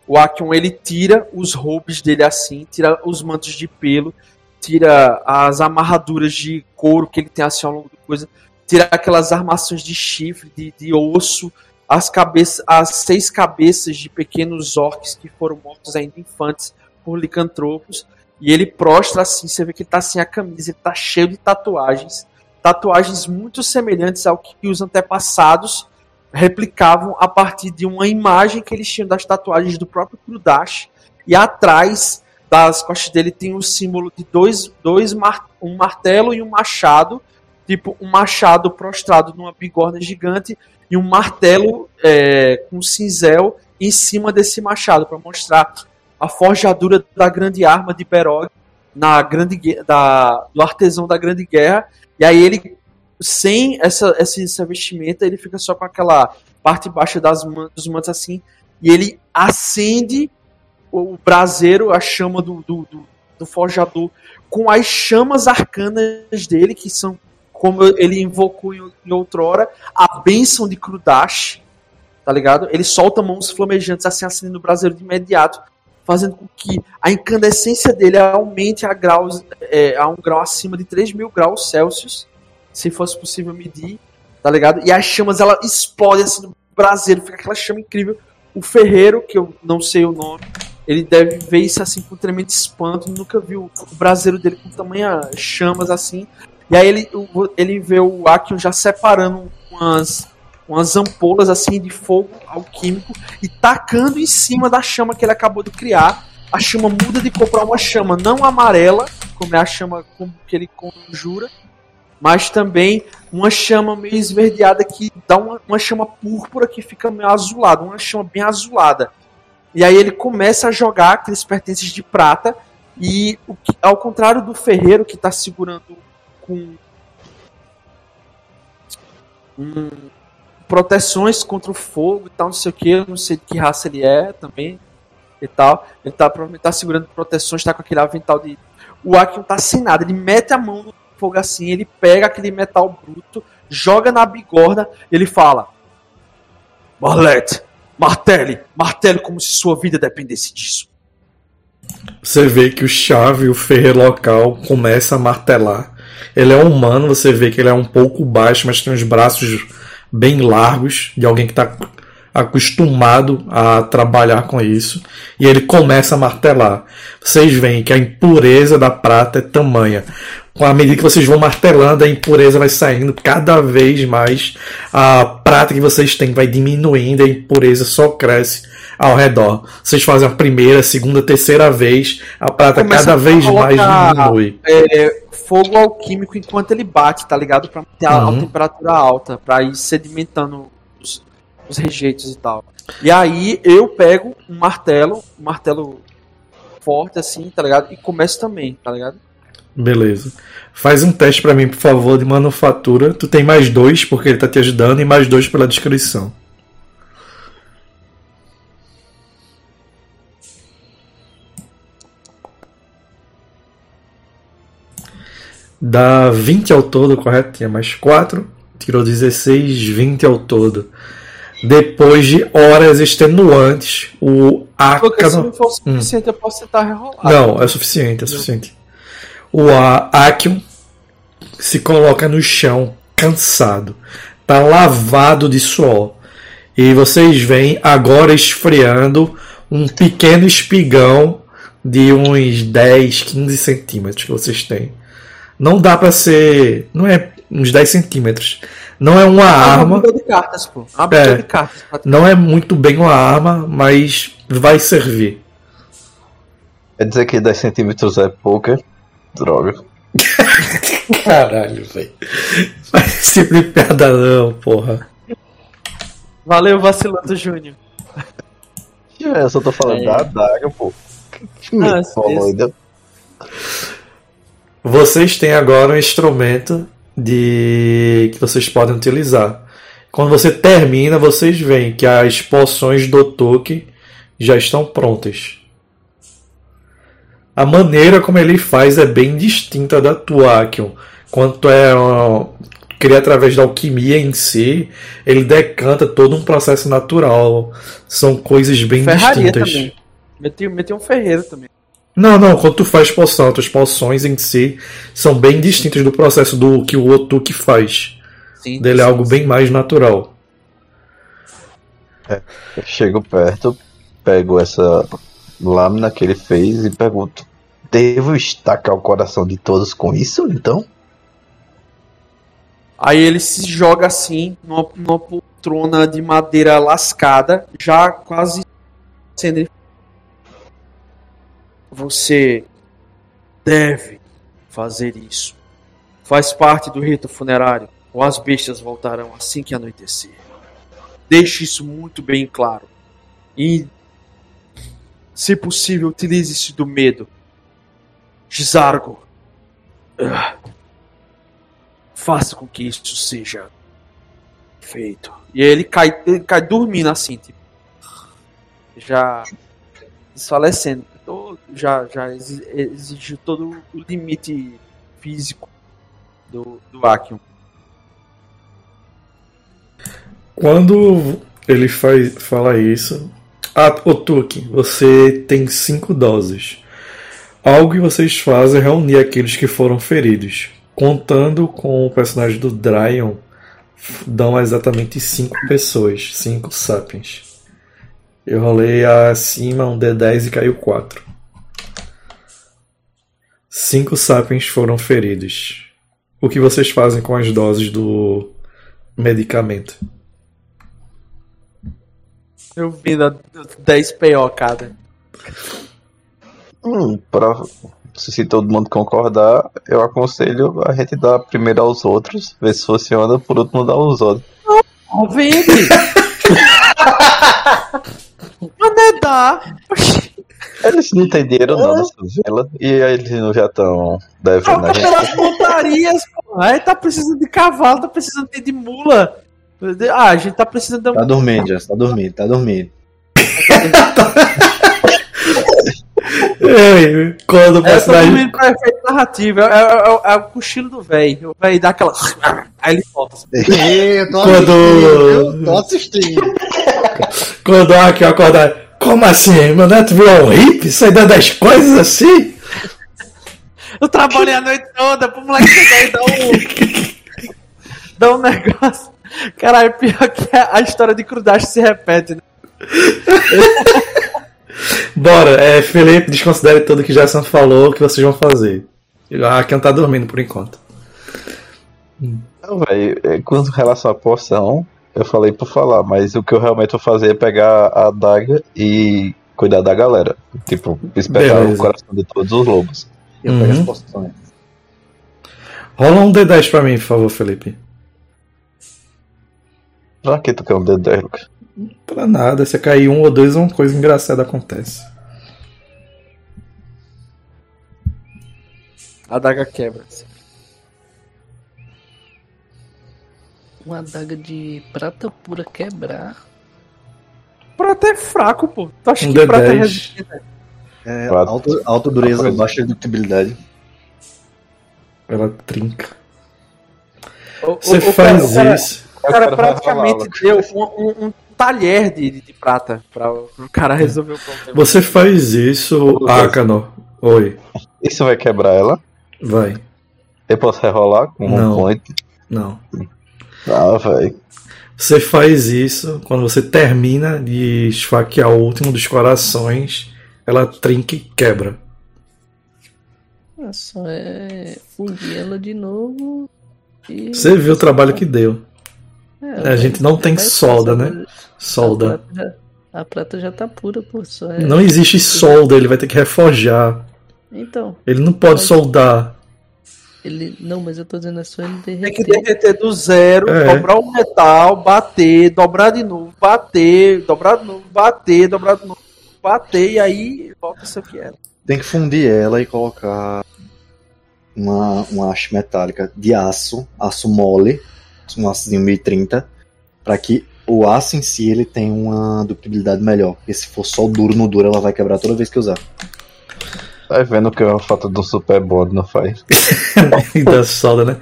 [SPEAKER 1] o, Akion ele tira os roubos dele assim, tira os mantos de pelo, tira as amarraduras de couro que ele tem assim ao longo da coisa, tira aquelas armações de chifre, de, de osso, as cabeças, as seis cabeças de pequenos orcs que foram mortos ainda infantes por licantropos. E ele prostra assim, você vê que ele tá sem a camisa, ele tá cheio de tatuagens. Tatuagens muito semelhantes ao que os antepassados replicavam a partir de uma imagem que eles tinham das tatuagens do próprio Krudash. E atrás das costas dele tem um símbolo de dois, dois um martelo e um machado. Tipo, um machado prostrado numa bigorna gigante e um martelo é, com cinzel em cima desse machado, para mostrar a forjadura da grande arma de Berog na grande da, do artesão da grande guerra. E aí ele, sem essa, essa, essa vestimenta, ele fica só com aquela parte baixa das man- dos mantos assim, e ele acende o, o braseiro, a chama do, do, do, do forjador, com as chamas arcanas dele, que são, como ele invocou em, em outrora, a bênção de Krudash, tá ligado? Ele solta mãos flamejantes assim, acendendo o braseiro de imediato, fazendo com que a incandescência dele aumente a, graus, é, a um grau acima de 3 mil graus Celsius, se fosse possível medir, tá ligado? E as chamas, ela explode assim no braseiro, fica aquela chama incrível. O ferreiro, que eu não sei o nome, ele deve ver isso assim com tremendo espanto, nunca viu o braseiro dele com tamanha chamas assim. E aí ele, ele vê o Akion já separando umas, umas ampolas assim de fogo alquímico e tacando em cima da chama que ele acabou de criar. A chama muda de cor para uma chama não amarela, como é a chama que ele conjura, mas também uma chama meio esverdeada que dá uma, uma chama púrpura que fica meio azulada, uma chama bem azulada. E aí ele começa a jogar aqueles pertences de prata e que- ao contrário do ferreiro que está segurando com um, proteções contra o fogo e tal, não sei o que, não sei de que raça ele é também e tal. Ele tá, provavelmente tá segurando proteções, tá com aquele avental de. O Akion tá sem nada, ele mete a mão no fogo assim, ele pega aquele metal bruto, joga na bigorna ele fala: Marlete, martele, martele como se sua vida dependesse disso.
[SPEAKER 4] Você vê que o chave, o ferreiro local, começa a martelar. Ele é humano, você vê que ele é um pouco baixo, mas tem os braços bem largos, de alguém que está acostumado a trabalhar com isso. E ele começa a martelar. Vocês veem que a impureza da prata é tamanha. Com a medida que vocês vão martelando, a impureza vai saindo cada vez mais. A prata que vocês têm vai diminuindo, a impureza só cresce ao redor. Vocês fazem a primeira, segunda, terceira vez, a prata
[SPEAKER 1] Começa
[SPEAKER 4] cada
[SPEAKER 1] a
[SPEAKER 4] vez mais diminui.
[SPEAKER 1] É, fogo alquímico enquanto ele bate, tá ligado? Pra manter a, a
[SPEAKER 4] Uhum.
[SPEAKER 1] temperatura alta, pra ir sedimentando os, os rejeitos e tal. E aí eu pego um martelo, um martelo forte assim, tá ligado? E começo também, tá ligado?
[SPEAKER 4] Beleza. Faz um teste pra mim, por favor, de manufatura. Tu tem mais dois, porque ele tá te ajudando, e mais dois pela descrição. Dá 20 ao todo, correto? Tinha mais 4. Tirou 16, 20 ao todo. Depois de horas extenuantes, o
[SPEAKER 1] Porque se não for suficiente, eu posso tentar rerolar.
[SPEAKER 4] Não, é suficiente, é suficiente. O Akion se coloca no chão, cansado. Tá lavado de suor. E vocês veem agora esfriando um pequeno espigão de uns 10, 15 centímetros que vocês têm. Não dá pra ser. Não é uns 10 centímetros. Não é uma
[SPEAKER 1] É uma
[SPEAKER 4] arma.
[SPEAKER 1] de cartas, pô. Uma
[SPEAKER 4] É.
[SPEAKER 1] de cartas.
[SPEAKER 4] Não é muito bem uma arma, mas vai servir.
[SPEAKER 7] Quer dizer que 10 centímetros é pouca? Droga. (laughs)
[SPEAKER 4] Caralho, velho. Faz tipo de piada não, porra.
[SPEAKER 1] Valeu, vacilando, Júnior.
[SPEAKER 7] É, eu só tô falando
[SPEAKER 1] É.
[SPEAKER 7] da adaga, pô. Que me
[SPEAKER 1] Ah,
[SPEAKER 7] falou
[SPEAKER 1] esse-
[SPEAKER 7] ainda.
[SPEAKER 4] Vocês têm agora um instrumento de que vocês podem utilizar. Quando você termina, vocês veem que as poções do Toki já estão prontas. A maneira como ele faz é bem distinta da tua, Akion. Quanto é cria através da alquimia em si, ele decanta todo um processo natural. São coisas bem
[SPEAKER 1] Ferraria
[SPEAKER 4] distintas.
[SPEAKER 1] também. Meti, meti um ferreiro também.
[SPEAKER 4] Não, não, quando tu faz poção, as poções em si são bem distintas do processo do que o Otuki faz.
[SPEAKER 1] Sim,
[SPEAKER 4] Dele é
[SPEAKER 1] sim,
[SPEAKER 4] algo
[SPEAKER 1] sim.
[SPEAKER 4] bem mais natural.
[SPEAKER 7] Eu chego perto, pego essa lâmina que ele fez e pergunto: Devo estacar o coração de todos com isso, então?
[SPEAKER 1] Aí ele se joga assim, numa, numa poltrona de madeira lascada, já quase sendo. Você deve fazer isso. Faz parte do rito funerário, ou as bestas voltarão assim que anoitecer. Deixe isso muito bem claro. E, se possível, utilize-se do medo. Gizargo. Ah. Faça com que isso seja feito. E ele cai, ele cai dormindo assim, tipo. Já desfalecendo. Já, já exi- exigiu todo o limite físico do, do Akion.
[SPEAKER 4] Quando ele faz, fala isso, ah, Otuki, você tem cinco doses. Algo que vocês fazem é reunir aqueles que foram feridos. Contando com o personagem do Dryon, dão exatamente cinco pessoas, cinco sapiens. Eu rolei acima um D10 e caiu 4. Cinco sapiens foram feridos. O que vocês fazem com as doses do medicamento?
[SPEAKER 1] Eu vi da 10 PO cada.
[SPEAKER 7] Hum, pra, se todo mundo concordar, eu aconselho a gente dar primeiro aos outros, ver se funciona, por último dar aos outros.
[SPEAKER 1] Não vende! Mas não dar!
[SPEAKER 7] Eles não têm dinheiro não nessa vela, e eles não já estão devendo a gente.
[SPEAKER 1] Pelas montarias, pô. Aí tá precisando de cavalo, tá precisando de, de mula. Ah, a gente tá precisando de um.
[SPEAKER 5] Tá dormindo, já, tá dormindo, tá dormindo. (laughs)
[SPEAKER 4] Ei, quando o
[SPEAKER 1] É,
[SPEAKER 4] personagem.
[SPEAKER 1] dormindo pra efeito narrativo. É, é- é- é o cochilo do velho. O velho dá aquela. Aí ele volta. assim.
[SPEAKER 9] Eu tô
[SPEAKER 4] Quando-
[SPEAKER 9] assistindo, eu tô assistindo.
[SPEAKER 4] Quando o Aki acordar. Como assim? Meu neto virou um hippie? Sai dando as coisas assim?
[SPEAKER 1] Eu trabalhei a noite toda pro moleque chegar e dar um. dar um negócio. Caralho, pior que a história de Crudache se repete, né? (laughs)
[SPEAKER 4] Bora, é, Felipe, desconsidere tudo que Jason falou, o que vocês vão fazer. A Akan tá dormindo por enquanto.
[SPEAKER 7] Não, velho, é, com relação à poção, eu falei por falar, mas o que eu realmente vou fazer é pegar a adaga e cuidar da galera. Tipo, esperar
[SPEAKER 4] Beleza.
[SPEAKER 7] o coração de todos os lobos.
[SPEAKER 5] Eu pego
[SPEAKER 4] Uhum.
[SPEAKER 5] as poções.
[SPEAKER 4] Rola um D10 pra mim, por favor, Felipe.
[SPEAKER 7] Pra que tu quer um dedo 10, Lucas?
[SPEAKER 4] Pra nada, se cair um ou dois, uma coisa engraçada acontece.
[SPEAKER 1] A adaga quebra.
[SPEAKER 6] Uma adaga de prata pura quebrar.
[SPEAKER 1] Prata é fraco, pô. Tu acha
[SPEAKER 4] Um
[SPEAKER 1] que prata é
[SPEAKER 4] D10.
[SPEAKER 1] resistente?
[SPEAKER 5] É, alta, alta dureza, baixa ductibilidade.
[SPEAKER 4] Ela trinca. Você faz
[SPEAKER 1] o cara-
[SPEAKER 4] isso.
[SPEAKER 1] O cara
[SPEAKER 7] O cara
[SPEAKER 1] praticamente deu um, um- um talher de, de prata pra o cara resolver o problema.
[SPEAKER 4] Você faz isso,
[SPEAKER 7] Lucas.
[SPEAKER 4] Akano. Oi,
[SPEAKER 7] Isso vai quebrar ela?
[SPEAKER 4] vai.
[SPEAKER 7] Eu posso rerolar com
[SPEAKER 4] Não.
[SPEAKER 7] um point?
[SPEAKER 4] Não.
[SPEAKER 7] Ah, velho.
[SPEAKER 4] Você faz isso quando você termina de esfaquear o último dos corações, ela trinca e quebra.
[SPEAKER 6] Ah, Só é fundir ela de novo. E...
[SPEAKER 4] Você viu o trabalho que deu.
[SPEAKER 6] É,
[SPEAKER 4] A gente não tem solda,
[SPEAKER 6] mas
[SPEAKER 4] né?
[SPEAKER 6] A
[SPEAKER 4] Solda.
[SPEAKER 6] prata, já, a prata já tá pura, pô. Só é...
[SPEAKER 4] Não existe solda, ele vai ter que reforjar.
[SPEAKER 6] Então,
[SPEAKER 4] Ele não pode
[SPEAKER 6] Mas-
[SPEAKER 4] soldar.
[SPEAKER 6] ele. Não, mas eu tô dizendo é só ele
[SPEAKER 1] Tem que
[SPEAKER 6] derreter.
[SPEAKER 1] derreter do zero,
[SPEAKER 4] É.
[SPEAKER 1] dobrar o metal, bater, dobrar de novo, bater, dobrar de novo, bater, dobrar de novo, bater, e aí volta a ser o que era.
[SPEAKER 5] Tem que fundir ela e colocar uma, uma haste metálica de aço, aço mole, um açozinho 1030, para que o aço em si ele tenha uma ductibilidade melhor. Porque se for só o duro no duro, ela vai quebrar toda vez que usar.
[SPEAKER 7] Tá vendo que a falta do super bond não faz?
[SPEAKER 4] e da solda, né?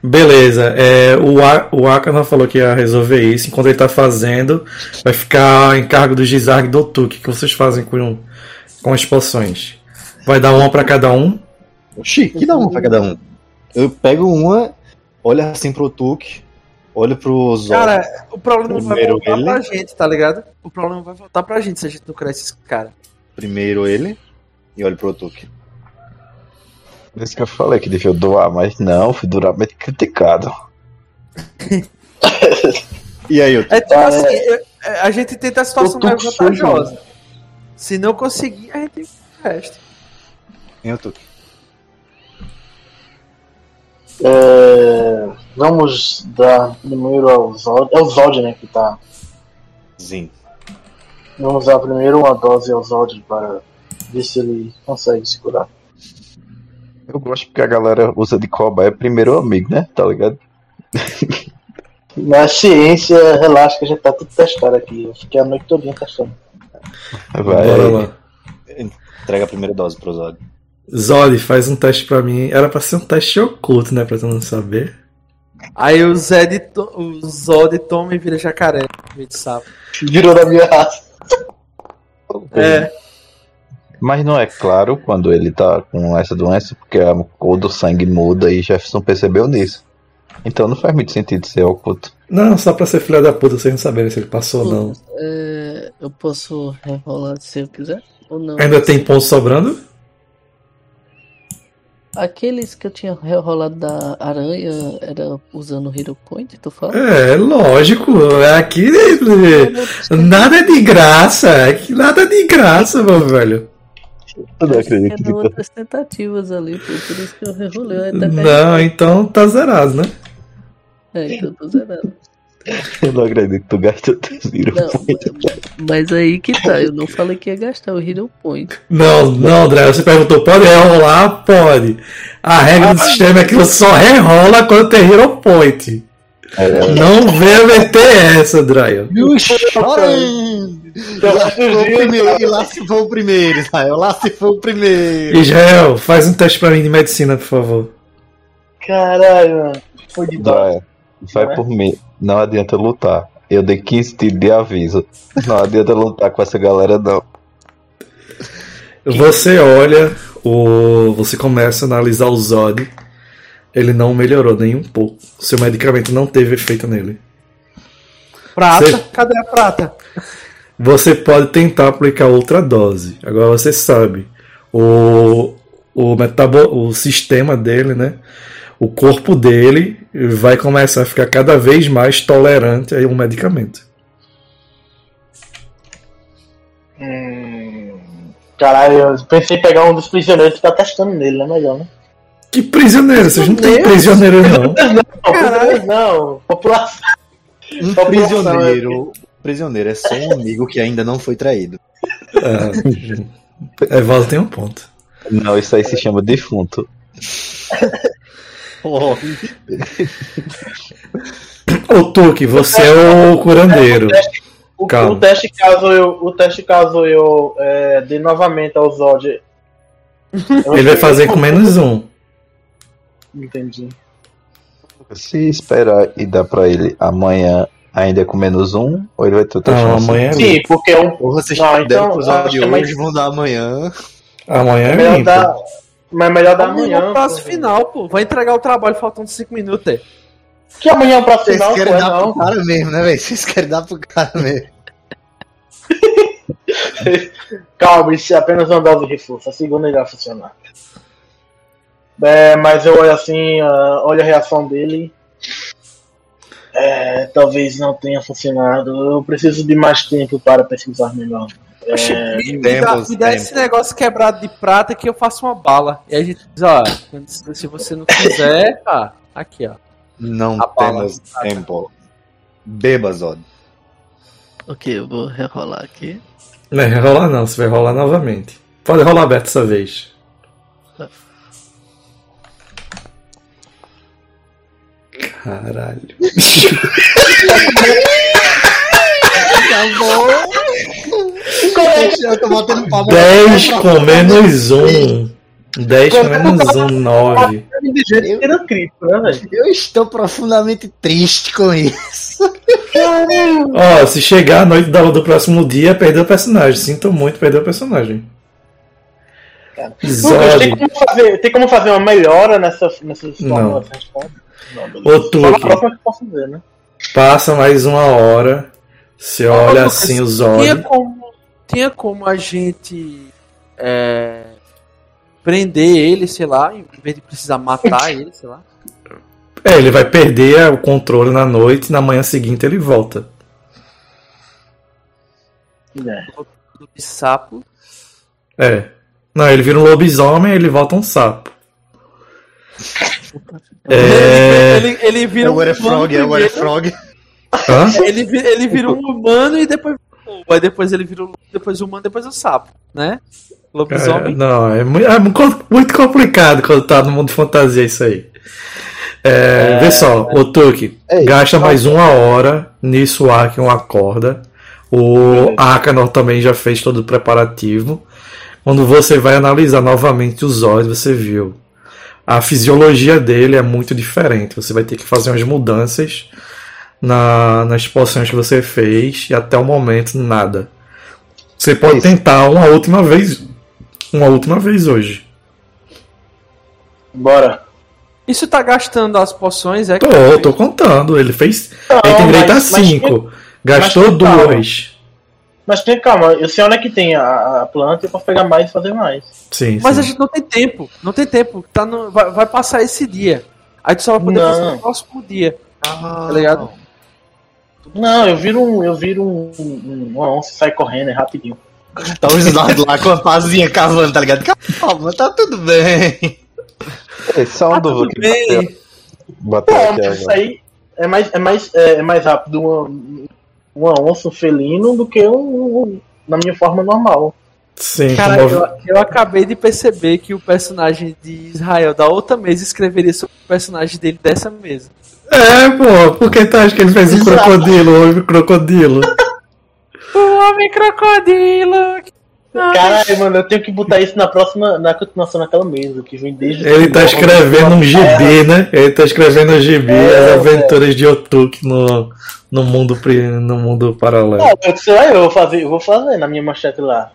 [SPEAKER 4] Beleza. É, o, A- o Akana falou que ia resolver isso. Enquanto ele tá fazendo, vai ficar em cargo do Gizarg e do Tuque. O que vocês fazem com, com as poções? Vai dar uma pra cada um.
[SPEAKER 5] Oxi, que dá uma pra cada um. Eu pego uma, olho assim pro Tuque, olho pro Zod.
[SPEAKER 1] Cara, o problema vai
[SPEAKER 5] Primeiro
[SPEAKER 1] voltar
[SPEAKER 5] ele.
[SPEAKER 1] pra gente, tá ligado? O problema vai voltar pra gente se a gente não cresce esse cara.
[SPEAKER 5] Primeiro ele e olho pro Tuque.
[SPEAKER 7] Por isso que eu falei que devia doar, mas não, fui duramente criticado. (laughs)
[SPEAKER 5] E aí, eu
[SPEAKER 1] É tipo assim, eu- é, a gente tenta a situação mais vantajosa. Se não conseguir, a gente o resto.
[SPEAKER 5] eu Tuque.
[SPEAKER 3] É, vamos dar primeiro ao Zod. É o Zod, né, que tá.
[SPEAKER 5] Sim.
[SPEAKER 3] Vamos dar primeiro uma dose ao Zod para ver se ele consegue se curar.
[SPEAKER 7] Eu gosto porque a galera usa de cobaia primeiro amigo, né? Tá ligado?
[SPEAKER 3] Na ciência, relaxa que a gente tá tudo testado aqui. Eu fiquei a noite todinha testando.
[SPEAKER 7] Vai.
[SPEAKER 4] Bora lá.
[SPEAKER 5] Entrega a primeira dose pro Zod.
[SPEAKER 4] Zod, faz um teste pra mim. Era pra ser um teste oculto, né? Pra tu não saber.
[SPEAKER 1] Aí o Zed, to- o Zod toma e vira jacaré, de sapo.
[SPEAKER 3] Virou da minha raça.
[SPEAKER 1] É,
[SPEAKER 7] Mas não é claro quando ele tá com essa doença, porque a cor do sangue muda e Jefferson percebeu nisso. Então não faz muito sentido ser oculto.
[SPEAKER 4] Não, só pra ser filha da puta, vocês não saberem se ele passou ou não.
[SPEAKER 6] É, eu posso rerolar se eu quiser? Ou não?
[SPEAKER 4] Ainda tem ponto sobrando?
[SPEAKER 6] Aqueles que eu tinha rerolado da aranha era usando o Hero Point, tu fala?
[SPEAKER 4] É, lógico. Aqui nada é de graça. Aqui nada é de graça, meu velho.
[SPEAKER 7] Eu não acredito que
[SPEAKER 6] Eram outras tentativas ali, por isso que eu rerolei.
[SPEAKER 4] Não, então tá zerado, né?
[SPEAKER 6] É, então eu tô zerando.
[SPEAKER 7] Eu não acredito que tu gasta zero
[SPEAKER 6] Não,
[SPEAKER 7] point.
[SPEAKER 6] mas aí que tá, eu não falei que ia gastar o Hero Point.
[SPEAKER 4] Não, não, André, você perguntou, pode rerolar? Pode. A regra do sistema é que você só rerola quando tem Hero Point.
[SPEAKER 7] É,
[SPEAKER 4] Não venha meter essa, André.
[SPEAKER 5] E lá se for o primeiro, e lá se for o primeiro, Israel. Lá se for o primeiro.
[SPEAKER 4] Israel, faz um teste pra mim de medicina, por favor.
[SPEAKER 3] Caralho, mano. Foi de dó.
[SPEAKER 7] vai, vai por mim. Não adianta lutar. Eu dei 15 tiros de aviso. Não adianta lutar com essa galera, não.
[SPEAKER 4] Você olha, o... você começa a analisar o Zod. Ele não melhorou nem um pouco. Seu medicamento não teve efeito nele.
[SPEAKER 1] prata,
[SPEAKER 4] Cê-
[SPEAKER 1] cadê a prata?
[SPEAKER 4] Você pode tentar aplicar outra dose. Agora você sabe. O, o, metabo, o sistema dele, né? O corpo dele vai começar a ficar cada vez mais tolerante a um medicamento.
[SPEAKER 3] Hum, caralho, eu pensei em pegar um dos prisioneiros e ficar testando nele, não é melhor, né?
[SPEAKER 4] Que prisioneiro? Vocês não têm prisioneiro, não. (laughs)
[SPEAKER 3] Não, prisioneiros não. População.
[SPEAKER 5] Um
[SPEAKER 3] População,
[SPEAKER 5] prisioneiro. Prisioneiro é só um amigo que ainda não foi traído.
[SPEAKER 4] É, Evaldo tem um ponto.
[SPEAKER 7] Não, isso aí se chama defunto. (laughs)
[SPEAKER 5] Oh,
[SPEAKER 4] Ô Tuque, você é o curandeiro.
[SPEAKER 3] O, o teste caso eu, o teste caso eu é, dê novamente ao Zod. eu
[SPEAKER 4] Ele vai fazer com menos um.
[SPEAKER 3] Entendi.
[SPEAKER 7] Se esperar e dar pra ele amanhã ainda é com menos um, ou ele vai ter outra
[SPEAKER 4] Não,
[SPEAKER 7] chance?
[SPEAKER 4] amanhã é
[SPEAKER 3] Sim, porque é um.
[SPEAKER 5] porra, vocês
[SPEAKER 3] Não,
[SPEAKER 5] deram
[SPEAKER 3] então,
[SPEAKER 5] pro episódio
[SPEAKER 3] acho
[SPEAKER 5] de
[SPEAKER 3] que é mais-
[SPEAKER 5] hoje, vão dar amanhã.
[SPEAKER 4] Amanhã é
[SPEAKER 3] Melhor
[SPEAKER 4] limpo.
[SPEAKER 3] dar, mas é melhor dar
[SPEAKER 1] Amanhã é o prazo
[SPEAKER 3] pô.
[SPEAKER 1] final, pô. Vai entregar o trabalho faltando 5 minutos. É.
[SPEAKER 3] Que amanhã é o prazo
[SPEAKER 9] Vocês
[SPEAKER 3] final, pô,
[SPEAKER 9] querem
[SPEAKER 3] é
[SPEAKER 9] dar
[SPEAKER 3] não.
[SPEAKER 9] pro cara mesmo, né, velho? Vocês querem dar pro cara mesmo. (laughs)
[SPEAKER 3] Calma, isso é apenas uma dose de reforço. A segunda irá funcionar. É, mas eu olho assim, ah, olho a reação dele. É, talvez não tenha funcionado. Eu preciso de mais tempo para pesquisar melhor.
[SPEAKER 1] Oxe,
[SPEAKER 3] É,
[SPEAKER 1] me, me dá,
[SPEAKER 5] tempos,
[SPEAKER 1] me dá
[SPEAKER 5] tempos.
[SPEAKER 1] esse negócio quebrado de prata que eu faço uma bala. E aí a gente diz, ó, se você não quiser, (laughs) tá, aqui, ó.
[SPEAKER 5] Não
[SPEAKER 1] A
[SPEAKER 5] temos tempo. Beba, Zod.
[SPEAKER 6] Ok, eu vou rerolar aqui.
[SPEAKER 4] Não vai rolar não, você vai rolar novamente. Pode rolar aberto dessa vez. Caralho. (laughs)
[SPEAKER 9] Eu tô batendo palma.
[SPEAKER 4] 10 com menos 1. 10 com menos 1, 9.
[SPEAKER 3] de jeito que era crítico, né?
[SPEAKER 9] Eu estou profundamente triste com isso.
[SPEAKER 4] Ó, se chegar a noite do, do próximo dia, perdeu o personagem. Sinto muito, perdeu o personagem.
[SPEAKER 3] Lucas, tem como fazer, tem como fazer uma melhora nessa, nessa
[SPEAKER 4] Não.
[SPEAKER 3] forma dessa resposta? Não, beleza.
[SPEAKER 4] Ô, Tuque.
[SPEAKER 3] né?
[SPEAKER 4] Passa mais uma hora. Você olha assim o
[SPEAKER 1] Tinha
[SPEAKER 4] Zod.
[SPEAKER 1] como, tinha como a gente é, prender ele, sei lá, em vez de precisar matar (laughs) ele, sei lá.
[SPEAKER 4] É, ele vai perder o controle na noite e na manhã seguinte ele volta.
[SPEAKER 3] É.
[SPEAKER 1] Sapo.
[SPEAKER 4] É. Não, ele vira um lobisomem ele volta um sapo. (laughs) É.
[SPEAKER 1] Ele, ele vira um
[SPEAKER 9] Agora é frog, agora é frog.
[SPEAKER 4] Hã?
[SPEAKER 1] Ele, ele vira um humano e depois aí depois ele vira o depois o humano, depois o sapo, né?
[SPEAKER 4] É,
[SPEAKER 1] Lobisomem.
[SPEAKER 4] não, é, mu- é mu- muito complicado quando tá no mundo de fantasia isso aí. É, vê só, o Tuque
[SPEAKER 7] Ei,
[SPEAKER 4] gasta mais uma hora nisso, o Akion acorda. O Akanor também já fez todo o preparativo. Quando você vai analisar novamente os olhos, você viu. A fisiologia dele é muito diferente. Você vai ter que fazer umas mudanças na, nas poções que você fez e até o momento nada. Você pode
[SPEAKER 7] Isso.
[SPEAKER 4] tentar uma última vez. Uma última vez hoje.
[SPEAKER 3] Bora.
[SPEAKER 1] Isso tá gastando as poções, é?
[SPEAKER 4] Tô, tô contando. Ele fez.
[SPEAKER 3] Não,
[SPEAKER 4] ele tem direito
[SPEAKER 3] mas-
[SPEAKER 4] a
[SPEAKER 3] mas
[SPEAKER 4] 5. Gastou
[SPEAKER 3] mas
[SPEAKER 4] duas.
[SPEAKER 3] Mas tem calma, eu sei onde é que tem a, a planta e eu posso pegar mais e fazer mais.
[SPEAKER 4] Sim,
[SPEAKER 1] Mas
[SPEAKER 4] sim.
[SPEAKER 1] a gente não tem tempo. Não tem tempo. Tá no, vai, vai passar esse dia. Aí tu só vai poder
[SPEAKER 3] Não.
[SPEAKER 1] fazer no próximo dia. Tá ligado?
[SPEAKER 3] Não, eu viro um. Eu viro um. um uma onça sai correndo, é rapidinho. (laughs)
[SPEAKER 9] Tá os lados lá com a pazinha cavando, tá ligado? Calma, tá tudo bem.
[SPEAKER 7] Ei, só uma
[SPEAKER 1] Tá tudo
[SPEAKER 7] que bateu,
[SPEAKER 1] bem.
[SPEAKER 7] bateu aqui
[SPEAKER 3] mas isso aí é mais, é mais, é, é mais rápido uma, uma onça, um felino, do que um, um- na minha forma normal.
[SPEAKER 4] Sim,
[SPEAKER 1] Cara, eu, eu acabei de perceber que o personagem de Israel da outra mesa escreveria sobre o personagem dele dessa mesa.
[SPEAKER 4] É, pô, por que tu acha que ele fez um
[SPEAKER 3] Exato.
[SPEAKER 4] crocodilo, um homem crocodilo?
[SPEAKER 1] O homem crocodilo!
[SPEAKER 3] Caralho, mano, eu tenho que botar isso na próxima, na continuação daquela mesa, que vem desde.
[SPEAKER 4] Ele tá escrevendo um gibi, né? Ele tá escrevendo um gibi,
[SPEAKER 3] É,
[SPEAKER 4] as aventuras de Otuk no, no, mundo, no mundo paralelo.
[SPEAKER 3] Ah, eu sei lá, eu vou fazer, eu vou fazer na minha manchete lá.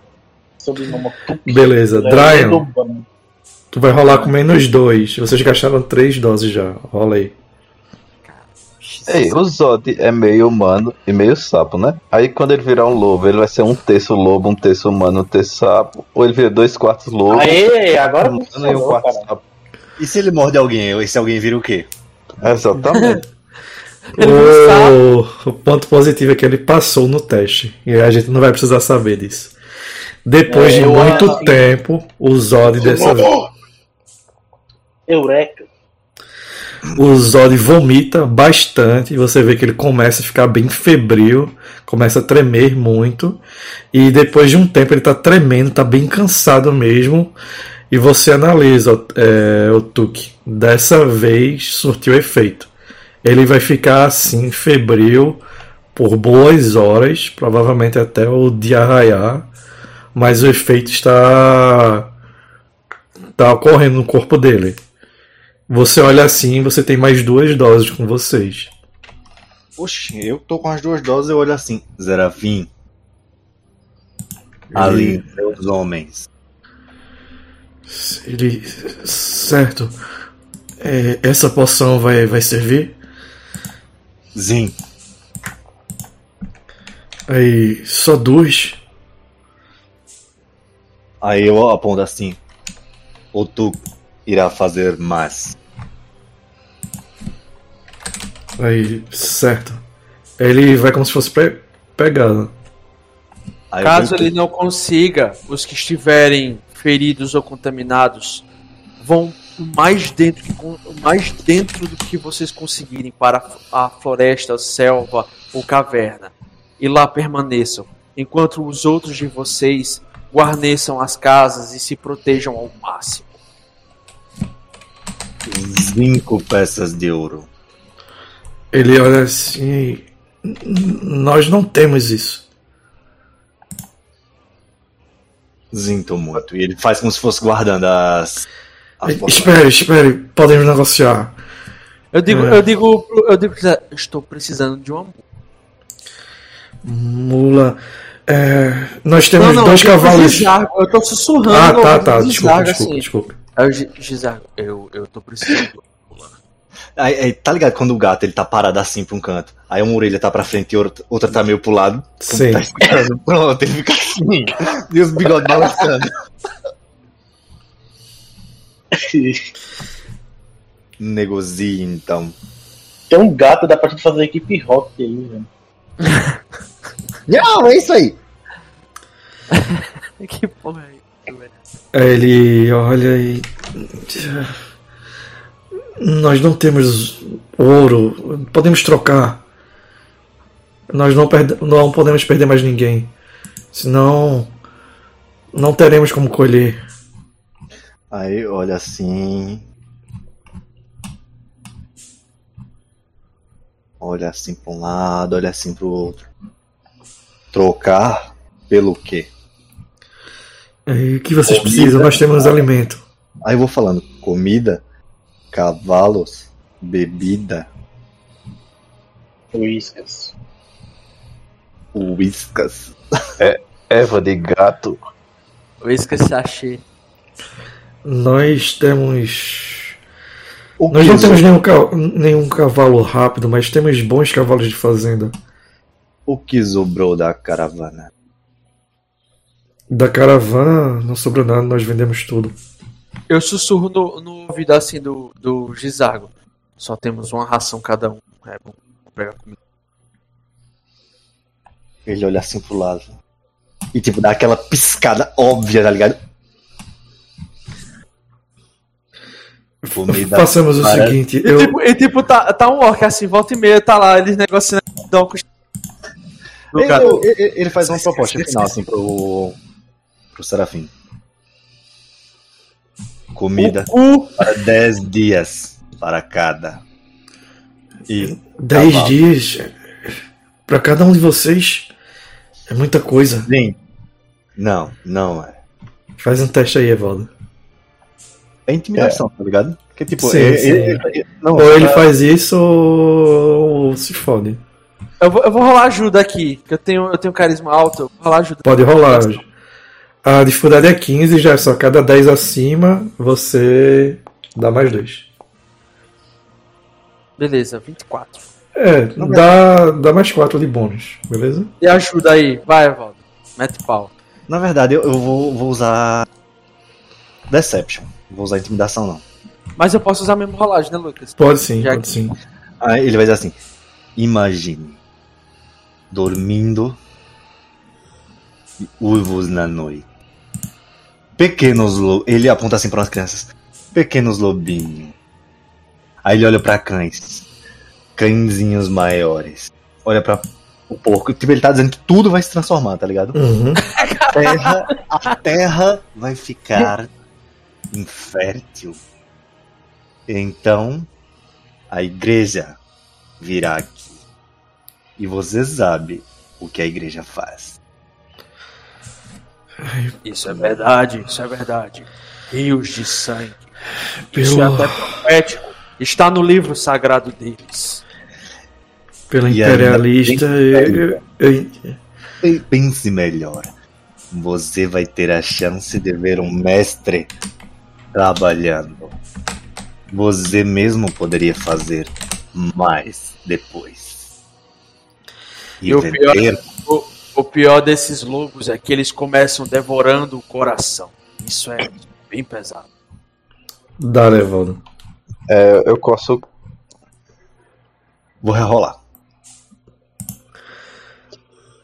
[SPEAKER 3] Sobre uma
[SPEAKER 4] Beleza,
[SPEAKER 3] É,
[SPEAKER 4] Dryan, tu vai rolar com menos dois. Vocês gastaram três doses já. Rola aí.
[SPEAKER 7] Ei, o Zod é meio humano e meio sapo, né? Aí quando ele virar um lobo, ele vai ser um terço lobo, um terço humano, um terço sapo. Ou ele vira dois quartos lobo,
[SPEAKER 3] Aê, agora
[SPEAKER 7] um humano e um quarto
[SPEAKER 3] cara.
[SPEAKER 7] sapo.
[SPEAKER 5] E se ele morde alguém? Esse alguém vira o quê?
[SPEAKER 7] Exatamente. (laughs)
[SPEAKER 4] O, o ponto positivo é que ele passou no teste. E a gente não vai precisar saber disso. Depois
[SPEAKER 3] É,
[SPEAKER 4] de
[SPEAKER 3] eu
[SPEAKER 4] muito
[SPEAKER 3] acho-
[SPEAKER 4] tempo, o Zod dessa vez.
[SPEAKER 3] Eureka.
[SPEAKER 4] O Zod vomita bastante. Você vê que ele começa a ficar bem febril, começa a tremer muito. E depois de um tempo ele tá tremendo, tá bem cansado mesmo. E você analisa é, o Tuque. Dessa vez surtiu efeito. Ele vai ficar assim, febril, por boas horas, provavelmente até o dia raiar. Mas o efeito está. está ocorrendo no corpo dele. Você olha assim, você tem mais duas doses com vocês.
[SPEAKER 5] Oxe, eu tô com as duas doses, eu olho assim. Zerafim. Ali, meus homens.
[SPEAKER 4] Ele. Certo. É, essa poção vai, vai servir?
[SPEAKER 5] Zin,
[SPEAKER 4] Aí. Só duas?
[SPEAKER 5] aí eu aponto assim. O tu irá fazer mais.
[SPEAKER 4] Aí. Certo. Ele vai como se fosse pe pegado.
[SPEAKER 5] Aí
[SPEAKER 1] Caso ele não consiga, os que estiverem feridos ou contaminados vão mais dentro, mais dentro do que vocês conseguirem para a floresta, selva ou caverna. E lá permaneçam, enquanto os outros de vocês guarneçam as casas e se protejam ao máximo.
[SPEAKER 5] Cinco peças de ouro.
[SPEAKER 4] Ele olha assim. "N- Nós não temos isso.
[SPEAKER 5] Sinto muito. E ele faz como se fosse guardando as.
[SPEAKER 4] Espere, espere. Podemos negociar.
[SPEAKER 1] Eu digo,
[SPEAKER 4] É.
[SPEAKER 1] eu digo, eu digo, estou precisando de uma
[SPEAKER 4] Mula. é, nós temos
[SPEAKER 1] Não, não,
[SPEAKER 4] dois
[SPEAKER 1] eu
[SPEAKER 4] cavalos.
[SPEAKER 1] Gisargo, Eu tô sussurrando.
[SPEAKER 4] Ah, tá, tá.
[SPEAKER 1] Gisargo,
[SPEAKER 4] Desculpa, desculpa,
[SPEAKER 1] assim.
[SPEAKER 4] desculpa.
[SPEAKER 1] Aí o Gi- Gisargo, eu, eu tô precisando.
[SPEAKER 5] Aí, aí, tá ligado quando o gato ele tá parado assim pra um canto? Aí uma orelha tá pra frente e outra, outra tá meio pro lado.
[SPEAKER 4] Sim.
[SPEAKER 5] Tá escutando. Pronto, ele fica assim. E os bigodes balançando. (laughs) Negocie então.
[SPEAKER 3] Tem um gato, dá pra gente fazer equipe rock aí, velho. (laughs)
[SPEAKER 10] Não, é isso aí. (laughs)
[SPEAKER 1] que porra é
[SPEAKER 4] ele olha e. Nós não temos ouro, podemos trocar. Nós não, perde... não podemos perder mais ninguém. Senão. Não teremos como colher.
[SPEAKER 5] Aí olha assim. Olha assim pra um lado, olha assim pro outro. Trocar pelo quê?
[SPEAKER 4] Aí, o que vocês
[SPEAKER 5] Comida.
[SPEAKER 4] precisam? Nós temos alimento.
[SPEAKER 5] Aí eu vou falando: comida, cavalos, bebida,
[SPEAKER 3] Whiskas.
[SPEAKER 5] uíscas.
[SPEAKER 7] Eva de gato.
[SPEAKER 1] Esqueci, achei.
[SPEAKER 4] Nós temos.
[SPEAKER 5] O
[SPEAKER 4] Nós não temos nenhum, ca- nenhum cavalo rápido, mas temos bons cavalos de fazenda.
[SPEAKER 5] O que sobrou da caravana?
[SPEAKER 4] Da caravana não sobrou nada, nós vendemos tudo.
[SPEAKER 1] Eu sussurro no, no ouvido assim do, do Gisargo. Só temos uma ração cada um. É bom vou pegar comida.
[SPEAKER 5] Ele olha assim pro lado. E tipo, dá aquela piscada óbvia, tá ligado? Comida
[SPEAKER 4] Façamos o
[SPEAKER 5] para-
[SPEAKER 4] seguinte,
[SPEAKER 1] E
[SPEAKER 4] eu.
[SPEAKER 1] tipo, e, tipo tá, tá um orc assim, volta e meia, tá lá, eles negociando.
[SPEAKER 5] Ele, ele- ele faz uma proposta final assim pro. Pro Serafim. Comida para 10 dias para cada. E
[SPEAKER 4] Dez
[SPEAKER 5] Cavalo.
[SPEAKER 4] dias pra cada um de vocês é muita coisa.
[SPEAKER 5] sim. Não, não é.
[SPEAKER 4] Faz um teste aí, Evaldo.
[SPEAKER 5] É intimidação, tá ligado? Porque tipo,
[SPEAKER 4] Sim,
[SPEAKER 5] ele,
[SPEAKER 4] sim.
[SPEAKER 5] ele- ele- não,
[SPEAKER 4] Ou ele
[SPEAKER 5] tá-
[SPEAKER 4] faz isso ou se fode.
[SPEAKER 1] Eu vou, eu vou rolar ajuda aqui, que eu tenho, eu tenho carisma alto. Eu vou rolar ajuda.
[SPEAKER 4] Pode rolar. A dificuldade é 15, já é só cada 10 acima você dá mais dois.
[SPEAKER 1] Beleza, 24.
[SPEAKER 4] É, dá, dá mais 4 de bônus, beleza?
[SPEAKER 1] E ajuda aí, vai, Valdo. Mete pau.
[SPEAKER 5] Na verdade, eu, eu vou, vou usar. Deception. Vou usar intimidação, não.
[SPEAKER 1] Mas eu posso usar mesmo rolagem, né, Lucas?
[SPEAKER 4] Pode sim,
[SPEAKER 1] Já
[SPEAKER 4] pode
[SPEAKER 1] que-
[SPEAKER 4] sim.
[SPEAKER 5] Aí ele vai dizer assim: Imagine dormindo e uivos na noite. Pequenos lobos. Ele aponta assim para as crianças: Pequenos lobinhos. Aí ele olha para cães. Cãezinhos maiores. Olha para o porco. Tipo, ele tá dizendo que tudo vai se transformar, tá ligado?
[SPEAKER 4] Uhum.
[SPEAKER 5] A (laughs) terra, a terra vai ficar infértil. Então, a igreja virá aqui. E você sabe o que a igreja faz.
[SPEAKER 1] Isso é verdade, isso é verdade. Rios de sangue. Isso é
[SPEAKER 4] Pelo,
[SPEAKER 1] até profético. Está no livro sagrado deles.
[SPEAKER 4] pelo
[SPEAKER 5] ainda
[SPEAKER 4] imperialista, eu, eu-
[SPEAKER 5] Pe- Pense melhor. Você vai ter a chance de ver um mestre trabalhando. Você mesmo poderia fazer mais depois. E,
[SPEAKER 1] E o pior-
[SPEAKER 5] vender
[SPEAKER 1] O, pior desses lobos é que eles começam devorando o coração. Isso é bem pesado.
[SPEAKER 4] dá, Levaldo.
[SPEAKER 7] É, eu posso.
[SPEAKER 5] Vou rerolar.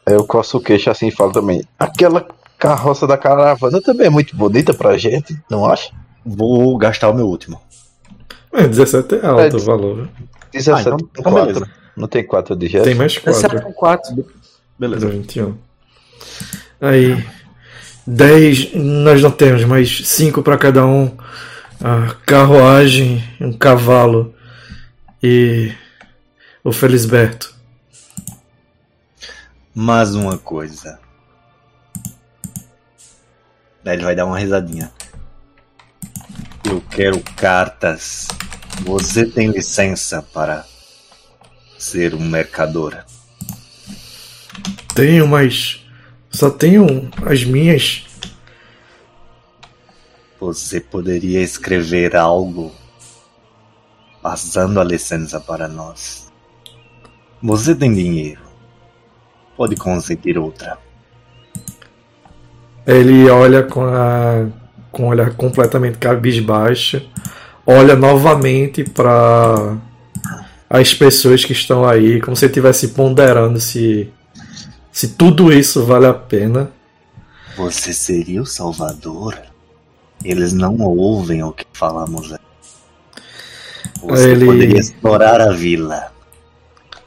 [SPEAKER 7] Eu coço o queixo assim e falo também. Aquela carroça da caravana também é muito bonita pra gente, não acha?
[SPEAKER 5] Vou gastar o meu último.
[SPEAKER 4] É, 17 é alto
[SPEAKER 7] É,
[SPEAKER 4] o valor. viu?
[SPEAKER 7] 17
[SPEAKER 5] Ah, então- então
[SPEAKER 7] 4.
[SPEAKER 5] beleza.
[SPEAKER 7] Não tem 4 de gesto?
[SPEAKER 4] Tem mais
[SPEAKER 1] Exceto
[SPEAKER 4] 4.
[SPEAKER 1] com 4.
[SPEAKER 5] Beleza.
[SPEAKER 4] 21. Aí, 10 nós não temos, mas 5 para cada um. A carruagem, um cavalo e o Felisberto.
[SPEAKER 5] Mais uma coisa. Daí ele vai dar uma risadinha. Eu quero cartas. Você tem licença para ser um mercador.
[SPEAKER 4] Tenho, mas só tenho as minhas.
[SPEAKER 5] Você poderia escrever algo passando a licença para nós. Você tem dinheiro. Pode conseguir outra.
[SPEAKER 4] Ele olha com a com o olhar completamente cabisbaixo, olha novamente para as pessoas que estão aí, como se estivesse ponderando se se tudo isso vale a pena.
[SPEAKER 5] Você seria o salvador? Eles não ouvem o que falamos. aqui. Você
[SPEAKER 4] Ele-
[SPEAKER 5] poderia explorar a vila.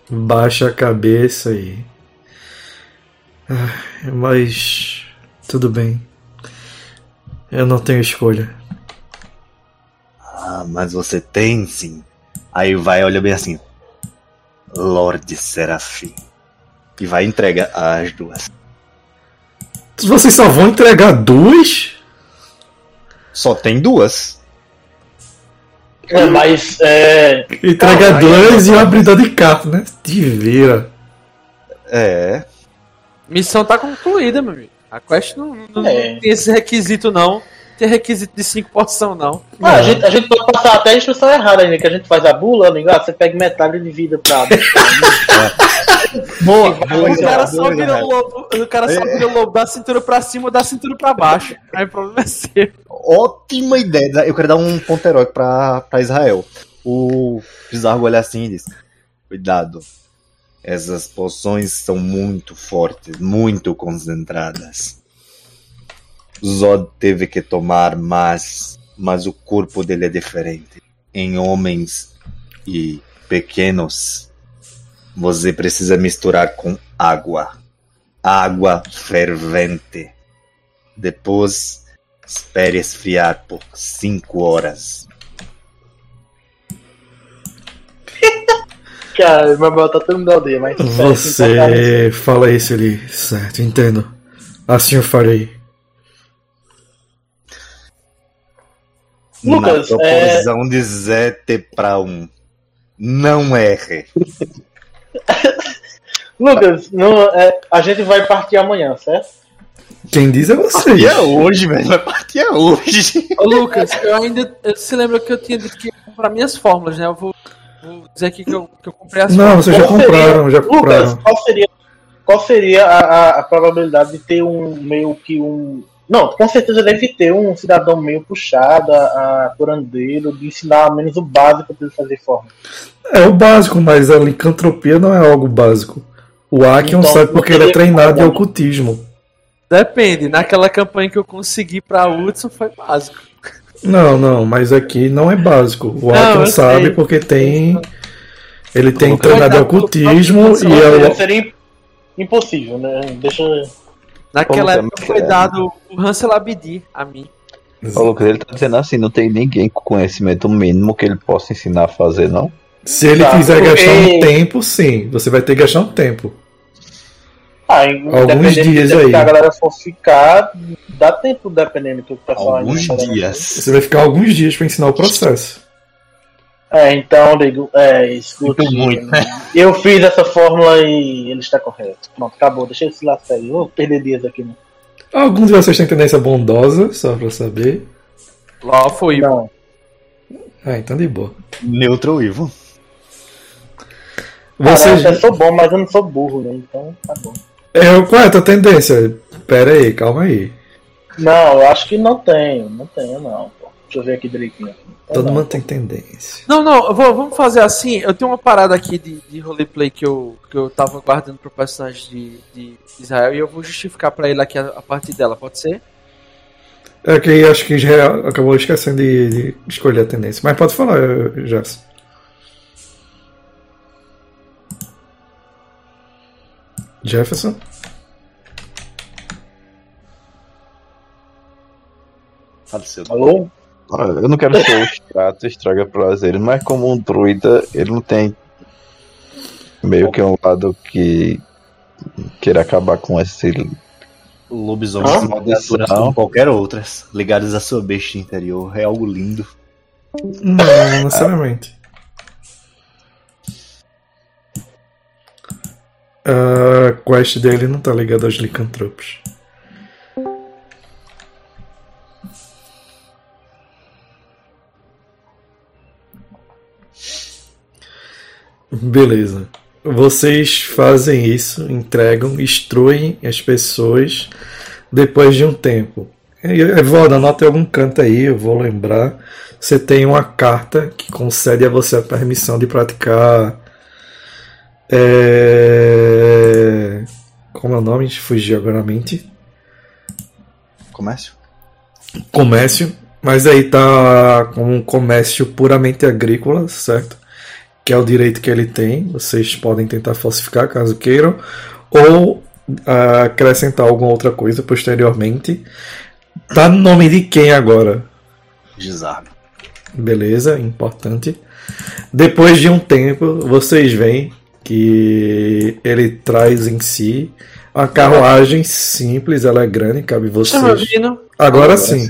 [SPEAKER 4] Baixa a cabeça e. Ah, Mas. Tudo bem. Eu não tenho escolha.
[SPEAKER 5] Ah, mas você tem sim. Aí vai, olha bem assim. Lorde Serafim. E vai e entrega as duas.
[SPEAKER 4] Vocês só vão entregar duas?
[SPEAKER 5] Só tem duas.
[SPEAKER 3] É, mas é,
[SPEAKER 4] Entrega
[SPEAKER 3] Ah,
[SPEAKER 4] duas e um abridor de carta, né? Te vira.
[SPEAKER 5] É.
[SPEAKER 1] Missão tá concluída, meu amigo. A quest não, não- não
[SPEAKER 3] É.
[SPEAKER 1] tem esse requisito, não. Tem requisito de 5 porção, não.
[SPEAKER 3] ah, a, gente, a gente pode passar até a instrução errada ainda, que a gente faz a bula, amigo. Ah, você pega metade de vida pra. (laughs)
[SPEAKER 5] Boa,
[SPEAKER 1] o cara só vira o lobo, o cara só vira o lobo da cintura pra cima ou da cintura pra baixo. Aí o problema é seu.
[SPEAKER 5] Ótima ideia. Eu quero dar um ponto heróico pra, pra Israel. O Bizarro olha assim e diz: Cuidado. Essas poções são muito fortes, muito concentradas. Zod teve que tomar mais, mas o corpo dele é diferente. Em homens e pequenos, você precisa misturar com água. Água fervente. Depois, espere esfriar por 5 horas. (laughs)
[SPEAKER 3] Cara, meu irmão tá todo mundo da aldeia, mas.
[SPEAKER 4] Você fala isso ali. Certo, entendo. Assim eu farei.
[SPEAKER 3] Lucas,
[SPEAKER 5] Na proporção de 7 para 1. Não erre. (laughs) (laughs)
[SPEAKER 3] Lucas, não, é, a gente vai partir amanhã, certo?
[SPEAKER 4] Quem diz é vocês.
[SPEAKER 5] E é hoje, velho. Vai partir é hoje.
[SPEAKER 1] Ô, Lucas, eu ainda. Eu se lembra que eu tinha dito que ia comprar minhas fórmulas, né? Eu vou, vou dizer aqui que eu, que eu comprei as
[SPEAKER 4] Não, vocês já
[SPEAKER 3] Qual seria-
[SPEAKER 4] compraram, já
[SPEAKER 3] Lucas,
[SPEAKER 4] compraram.
[SPEAKER 3] qual seria, qual seria a, a- a probabilidade de ter um meio que um. Não, com certeza deve ter um cidadão meio puxado, a, a curandeiro, de ensinar ao menos o básico para ele fazer forma.
[SPEAKER 4] É o básico, mas a licantropia não é algo básico. O Akion
[SPEAKER 3] Então,
[SPEAKER 4] sabe porque ele é treinado em ocultismo.
[SPEAKER 1] Depende, naquela campanha que eu consegui pra Hudson foi básico.
[SPEAKER 4] Não, não, mas aqui não é básico. O Akion
[SPEAKER 1] eu
[SPEAKER 4] sabe
[SPEAKER 1] sei.
[SPEAKER 4] porque tem. Ele tem
[SPEAKER 1] Vou
[SPEAKER 4] treinado em
[SPEAKER 1] colocar-
[SPEAKER 4] ocultismo
[SPEAKER 1] vou
[SPEAKER 4] e é
[SPEAKER 3] Seria, impossível, né? Deixa.
[SPEAKER 1] Naquela
[SPEAKER 7] Como
[SPEAKER 1] época foi
[SPEAKER 7] é?
[SPEAKER 1] dado o Hansel Abdi a mim.
[SPEAKER 7] Ô, Lucas, ele tá dizendo assim, não tem ninguém com conhecimento mínimo que ele possa ensinar a fazer, não?
[SPEAKER 4] Se ele
[SPEAKER 3] Tá,
[SPEAKER 4] quiser gastar um tempo, sim. Você vai ter que gastar um tempo.
[SPEAKER 3] Ah,
[SPEAKER 4] Alguns dias aí.
[SPEAKER 3] que a galera for ficar, dá tempo dependendo do que o pessoal ainda
[SPEAKER 8] Alguns
[SPEAKER 3] tá
[SPEAKER 8] dias.
[SPEAKER 4] Você vai ficar alguns dias para ensinar o processo.
[SPEAKER 3] É, então, digo, é, escute.
[SPEAKER 8] Muito.
[SPEAKER 3] Eu fiz essa fórmula e ele está correto. Pronto, acabou, deixa esse lá sério. Vou perder dias aqui. Né?
[SPEAKER 4] Alguns de vocês têm tendência bondosa, só pra saber.
[SPEAKER 1] Lá foi.
[SPEAKER 3] Não.
[SPEAKER 4] Ah, então de boa.
[SPEAKER 8] Neutro ou Ivo.
[SPEAKER 4] Vocês.
[SPEAKER 3] Caraca, eu sou bom, mas eu não sou burro, né? Então, tá bom.
[SPEAKER 4] É, qual é a tua tendência? Pera aí, calma aí.
[SPEAKER 3] Não, eu acho que não tenho. Não tenho, não. Deixa eu ver aqui direitinho. Então,
[SPEAKER 4] Todo
[SPEAKER 3] não.
[SPEAKER 4] mundo tem tendência.
[SPEAKER 1] Não, não, vou- vamos fazer assim. Eu tenho uma parada aqui de, de roleplay que eu, que eu tava guardando pro personagem de, de Israel e eu vou justificar pra ele aqui a, a partir dela, pode ser?
[SPEAKER 4] É que acho que já acabou esquecendo de, de escolher a tendência. Mas pode falar, Gerson. Jefferson?
[SPEAKER 8] Faleceu.
[SPEAKER 3] Alô?
[SPEAKER 7] Olha, eu não quero ser o (laughs) chato, estraga prazer, mas como um druida, ele não tem meio que um lado que queira acabar com esse.
[SPEAKER 8] Criaturas
[SPEAKER 7] Não.
[SPEAKER 8] como qualquer outras, ligadas à sua besta interior. É algo lindo.
[SPEAKER 4] Não, não necessariamente. (laughs) A quest dele não tá ligada aos licantropos. Beleza. Vocês fazem isso, entregam, instruem as pessoas depois de um tempo. Evaldo, anota em algum canto aí, eu vou lembrar. Você tem uma carta que concede a você a permissão de praticar. É... Como é o nome? Fugiu agora a mente.
[SPEAKER 8] Comércio?
[SPEAKER 4] Comércio. Mas aí tá com um comércio puramente agrícola, certo? Que é o direito que ele tem. Vocês podem tentar falsificar caso queiram. Ou ah, acrescentar alguma outra coisa posteriormente. Tá no nome de quem agora?
[SPEAKER 8] Gizardo.
[SPEAKER 4] Beleza, importante. Depois de um tempo, vocês veem que ele traz em si uma carruagem simples, ela é grande, cabe vocês.
[SPEAKER 1] ouvindo?
[SPEAKER 4] Agora sim.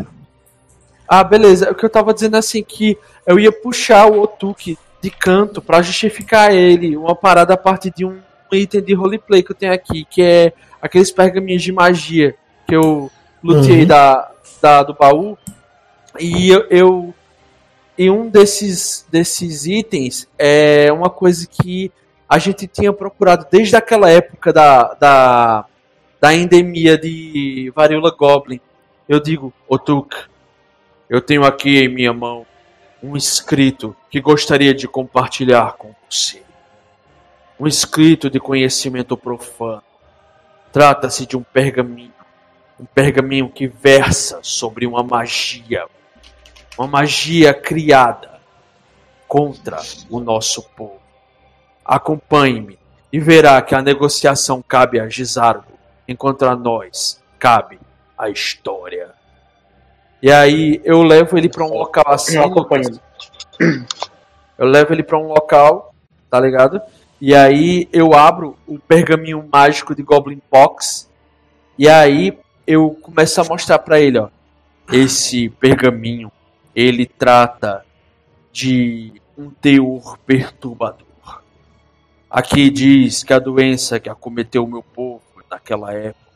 [SPEAKER 1] Ah, beleza. O que eu tava dizendo assim que eu ia puxar o Otuki de canto pra justificar ele uma parada a partir de um item de roleplay que eu tenho aqui, que é aqueles pergaminhos de magia que eu lutei
[SPEAKER 4] Uhum.
[SPEAKER 1] da, da do baú. E eu, eu e um desses desses itens é uma coisa que a gente tinha procurado desde aquela época da, da, da endemia de varíola goblin. Eu digo, Otuk, eu tenho aqui em minha mão um escrito que gostaria de compartilhar com você. Um escrito de conhecimento profano. Trata-se de um pergaminho. Um pergaminho que versa sobre uma magia. Uma magia criada contra o nosso povo. Acompanhe-me e verá que a negociação cabe a Gizardo, enquanto a nós cabe a história. E aí eu levo ele pra um local assim.
[SPEAKER 3] Eu.
[SPEAKER 1] Eu levo ele pra um local, tá ligado? E aí eu abro o pergaminho mágico de Goblin Box. E aí eu começo a mostrar pra ele, ó. Esse pergaminho, ele trata de um teor perturbador. Aqui diz que a doença que acometeu o meu povo naquela época,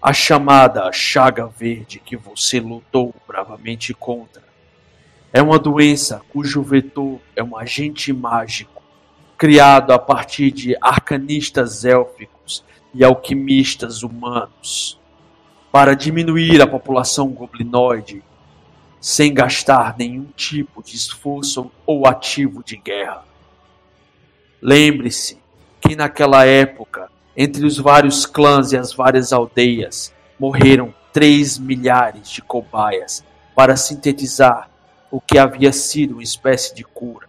[SPEAKER 1] a chamada chaga verde que você lutou bravamente contra, É uma doença cujo vetor é um agente mágico, criado a partir de arcanistas élficos e alquimistas humanos, para diminuir a população goblinoide sem gastar nenhum tipo de esforço ou ativo de guerra. Lembre-se que naquela época, entre os vários clãs e as várias aldeias, morreram três milhares de cobaias para sintetizar o que havia sido uma espécie de cura.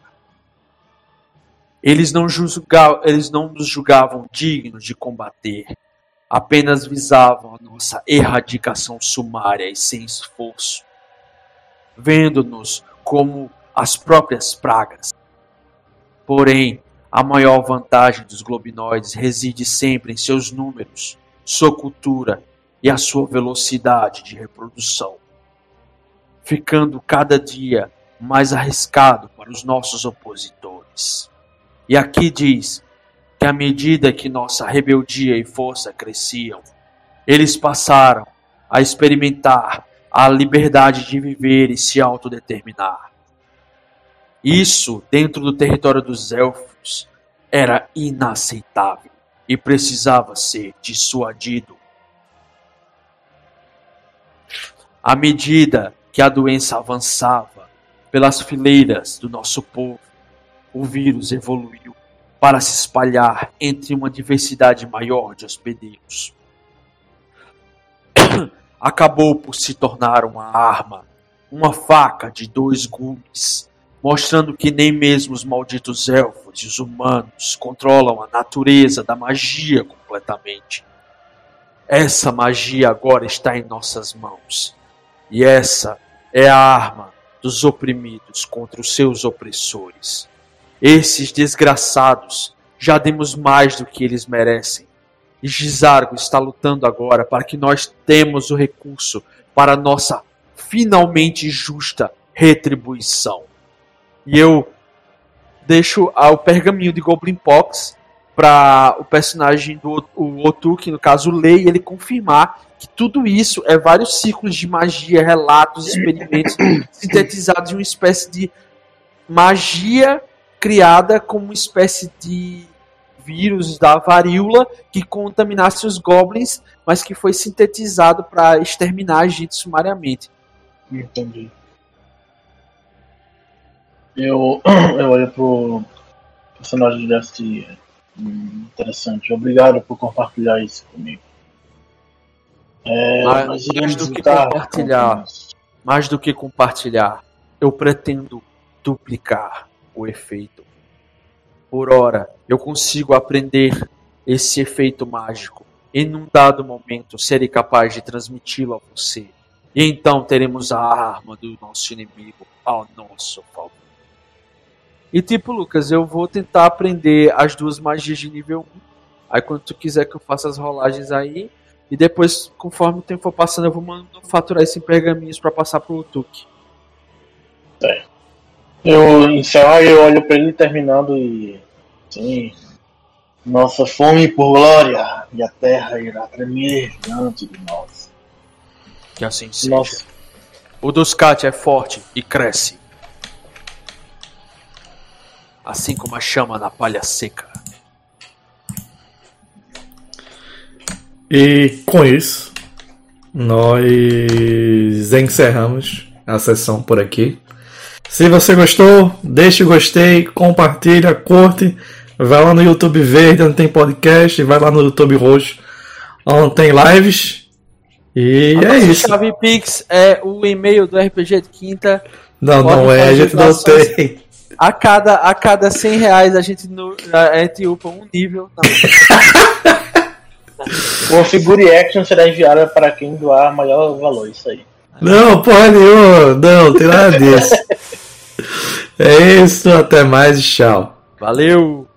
[SPEAKER 1] Eles não, julgavam, eles não nos julgavam dignos de combater, apenas visavam a nossa erradicação sumária e sem esforço, vendo-nos como as próprias pragas. Porém, a maior vantagem dos globinoides reside sempre em seus números, sua cultura e a sua velocidade de reprodução, ficando cada dia mais arriscado para os nossos opositores. E aqui diz que à medida que nossa rebeldia e força cresciam, eles passaram a experimentar a liberdade de viver e se autodeterminar. Isso, dentro do território dos elfos, era inaceitável e precisava ser dissuadido. À medida que a doença avançava pelas fileiras do nosso povo, o vírus evoluiu para se espalhar entre uma diversidade maior de hospedeiros. (coughs) Acabou por se tornar uma arma, uma faca de dois gumes, mostrando que nem mesmo os malditos elfos e os humanos controlam a natureza da magia completamente. Essa magia agora está em nossas mãos. E essa é a arma dos oprimidos contra os seus opressores. Esses desgraçados já demos mais do que eles merecem. E Gizargo está lutando agora para que nós temos o recurso para nossa finalmente justa retribuição. E eu deixo o pergaminho de Goblin Pox para o personagem do o Otu, que no caso lê, e ele confirmar que tudo isso é vários ciclos de magia, relatos, experimentos (coughs) sintetizados em uma espécie de magia criada como uma espécie de vírus da varíola que contaminasse os goblins, mas que foi sintetizado para exterminar a gente sumariamente.
[SPEAKER 3] Entendi. Eu, (clears throat) eu olho pro personagem de Dusty. Hum, interessante. Obrigado por compartilhar isso comigo. É,
[SPEAKER 1] mais, mais do que compartilhar, mais do que compartilhar, eu pretendo duplicar o efeito. Por ora, eu consigo aprender esse efeito mágico. E num dado momento serei capaz de transmiti-lo a você. E então teremos a arma do nosso inimigo ao nosso favor. E tipo, Lucas, eu vou tentar aprender as duas magias de nível 1. Aí quando tu quiser que eu faça as rolagens aí. E depois, conforme o tempo for passando, eu vou manufaturar esses pergaminhos para passar pro Tuque.
[SPEAKER 3] Eu encerro e eu olho pra ele terminando e. Sim. Nossa fome por glória e a terra irá tremer diante de nós.
[SPEAKER 1] Que assim seja.
[SPEAKER 3] Nossa.
[SPEAKER 1] O Duscat é forte e cresce. Assim como a chama na palha seca.
[SPEAKER 4] E com isso, nós encerramos a sessão por aqui. Se você gostou, deixe o gostei, compartilha, curte. Vai lá no YouTube Verde, onde tem podcast. Vai lá no YouTube Roxo, onde tem lives. E
[SPEAKER 1] a
[SPEAKER 4] é isso.
[SPEAKER 1] chave Pix é o e-mail do RPG de quinta.
[SPEAKER 4] Não,
[SPEAKER 1] Pode
[SPEAKER 4] não é, a gente não tem.
[SPEAKER 1] A cada, a cada 100 reais a gente, no, a gente upa um nível. (laughs)
[SPEAKER 3] Uma figure action será enviada para quem doar maior valor. Isso aí.
[SPEAKER 4] Não, porra nenhuma. Não, tem nada disso. (laughs) É isso, até mais e tchau.
[SPEAKER 1] Valeu!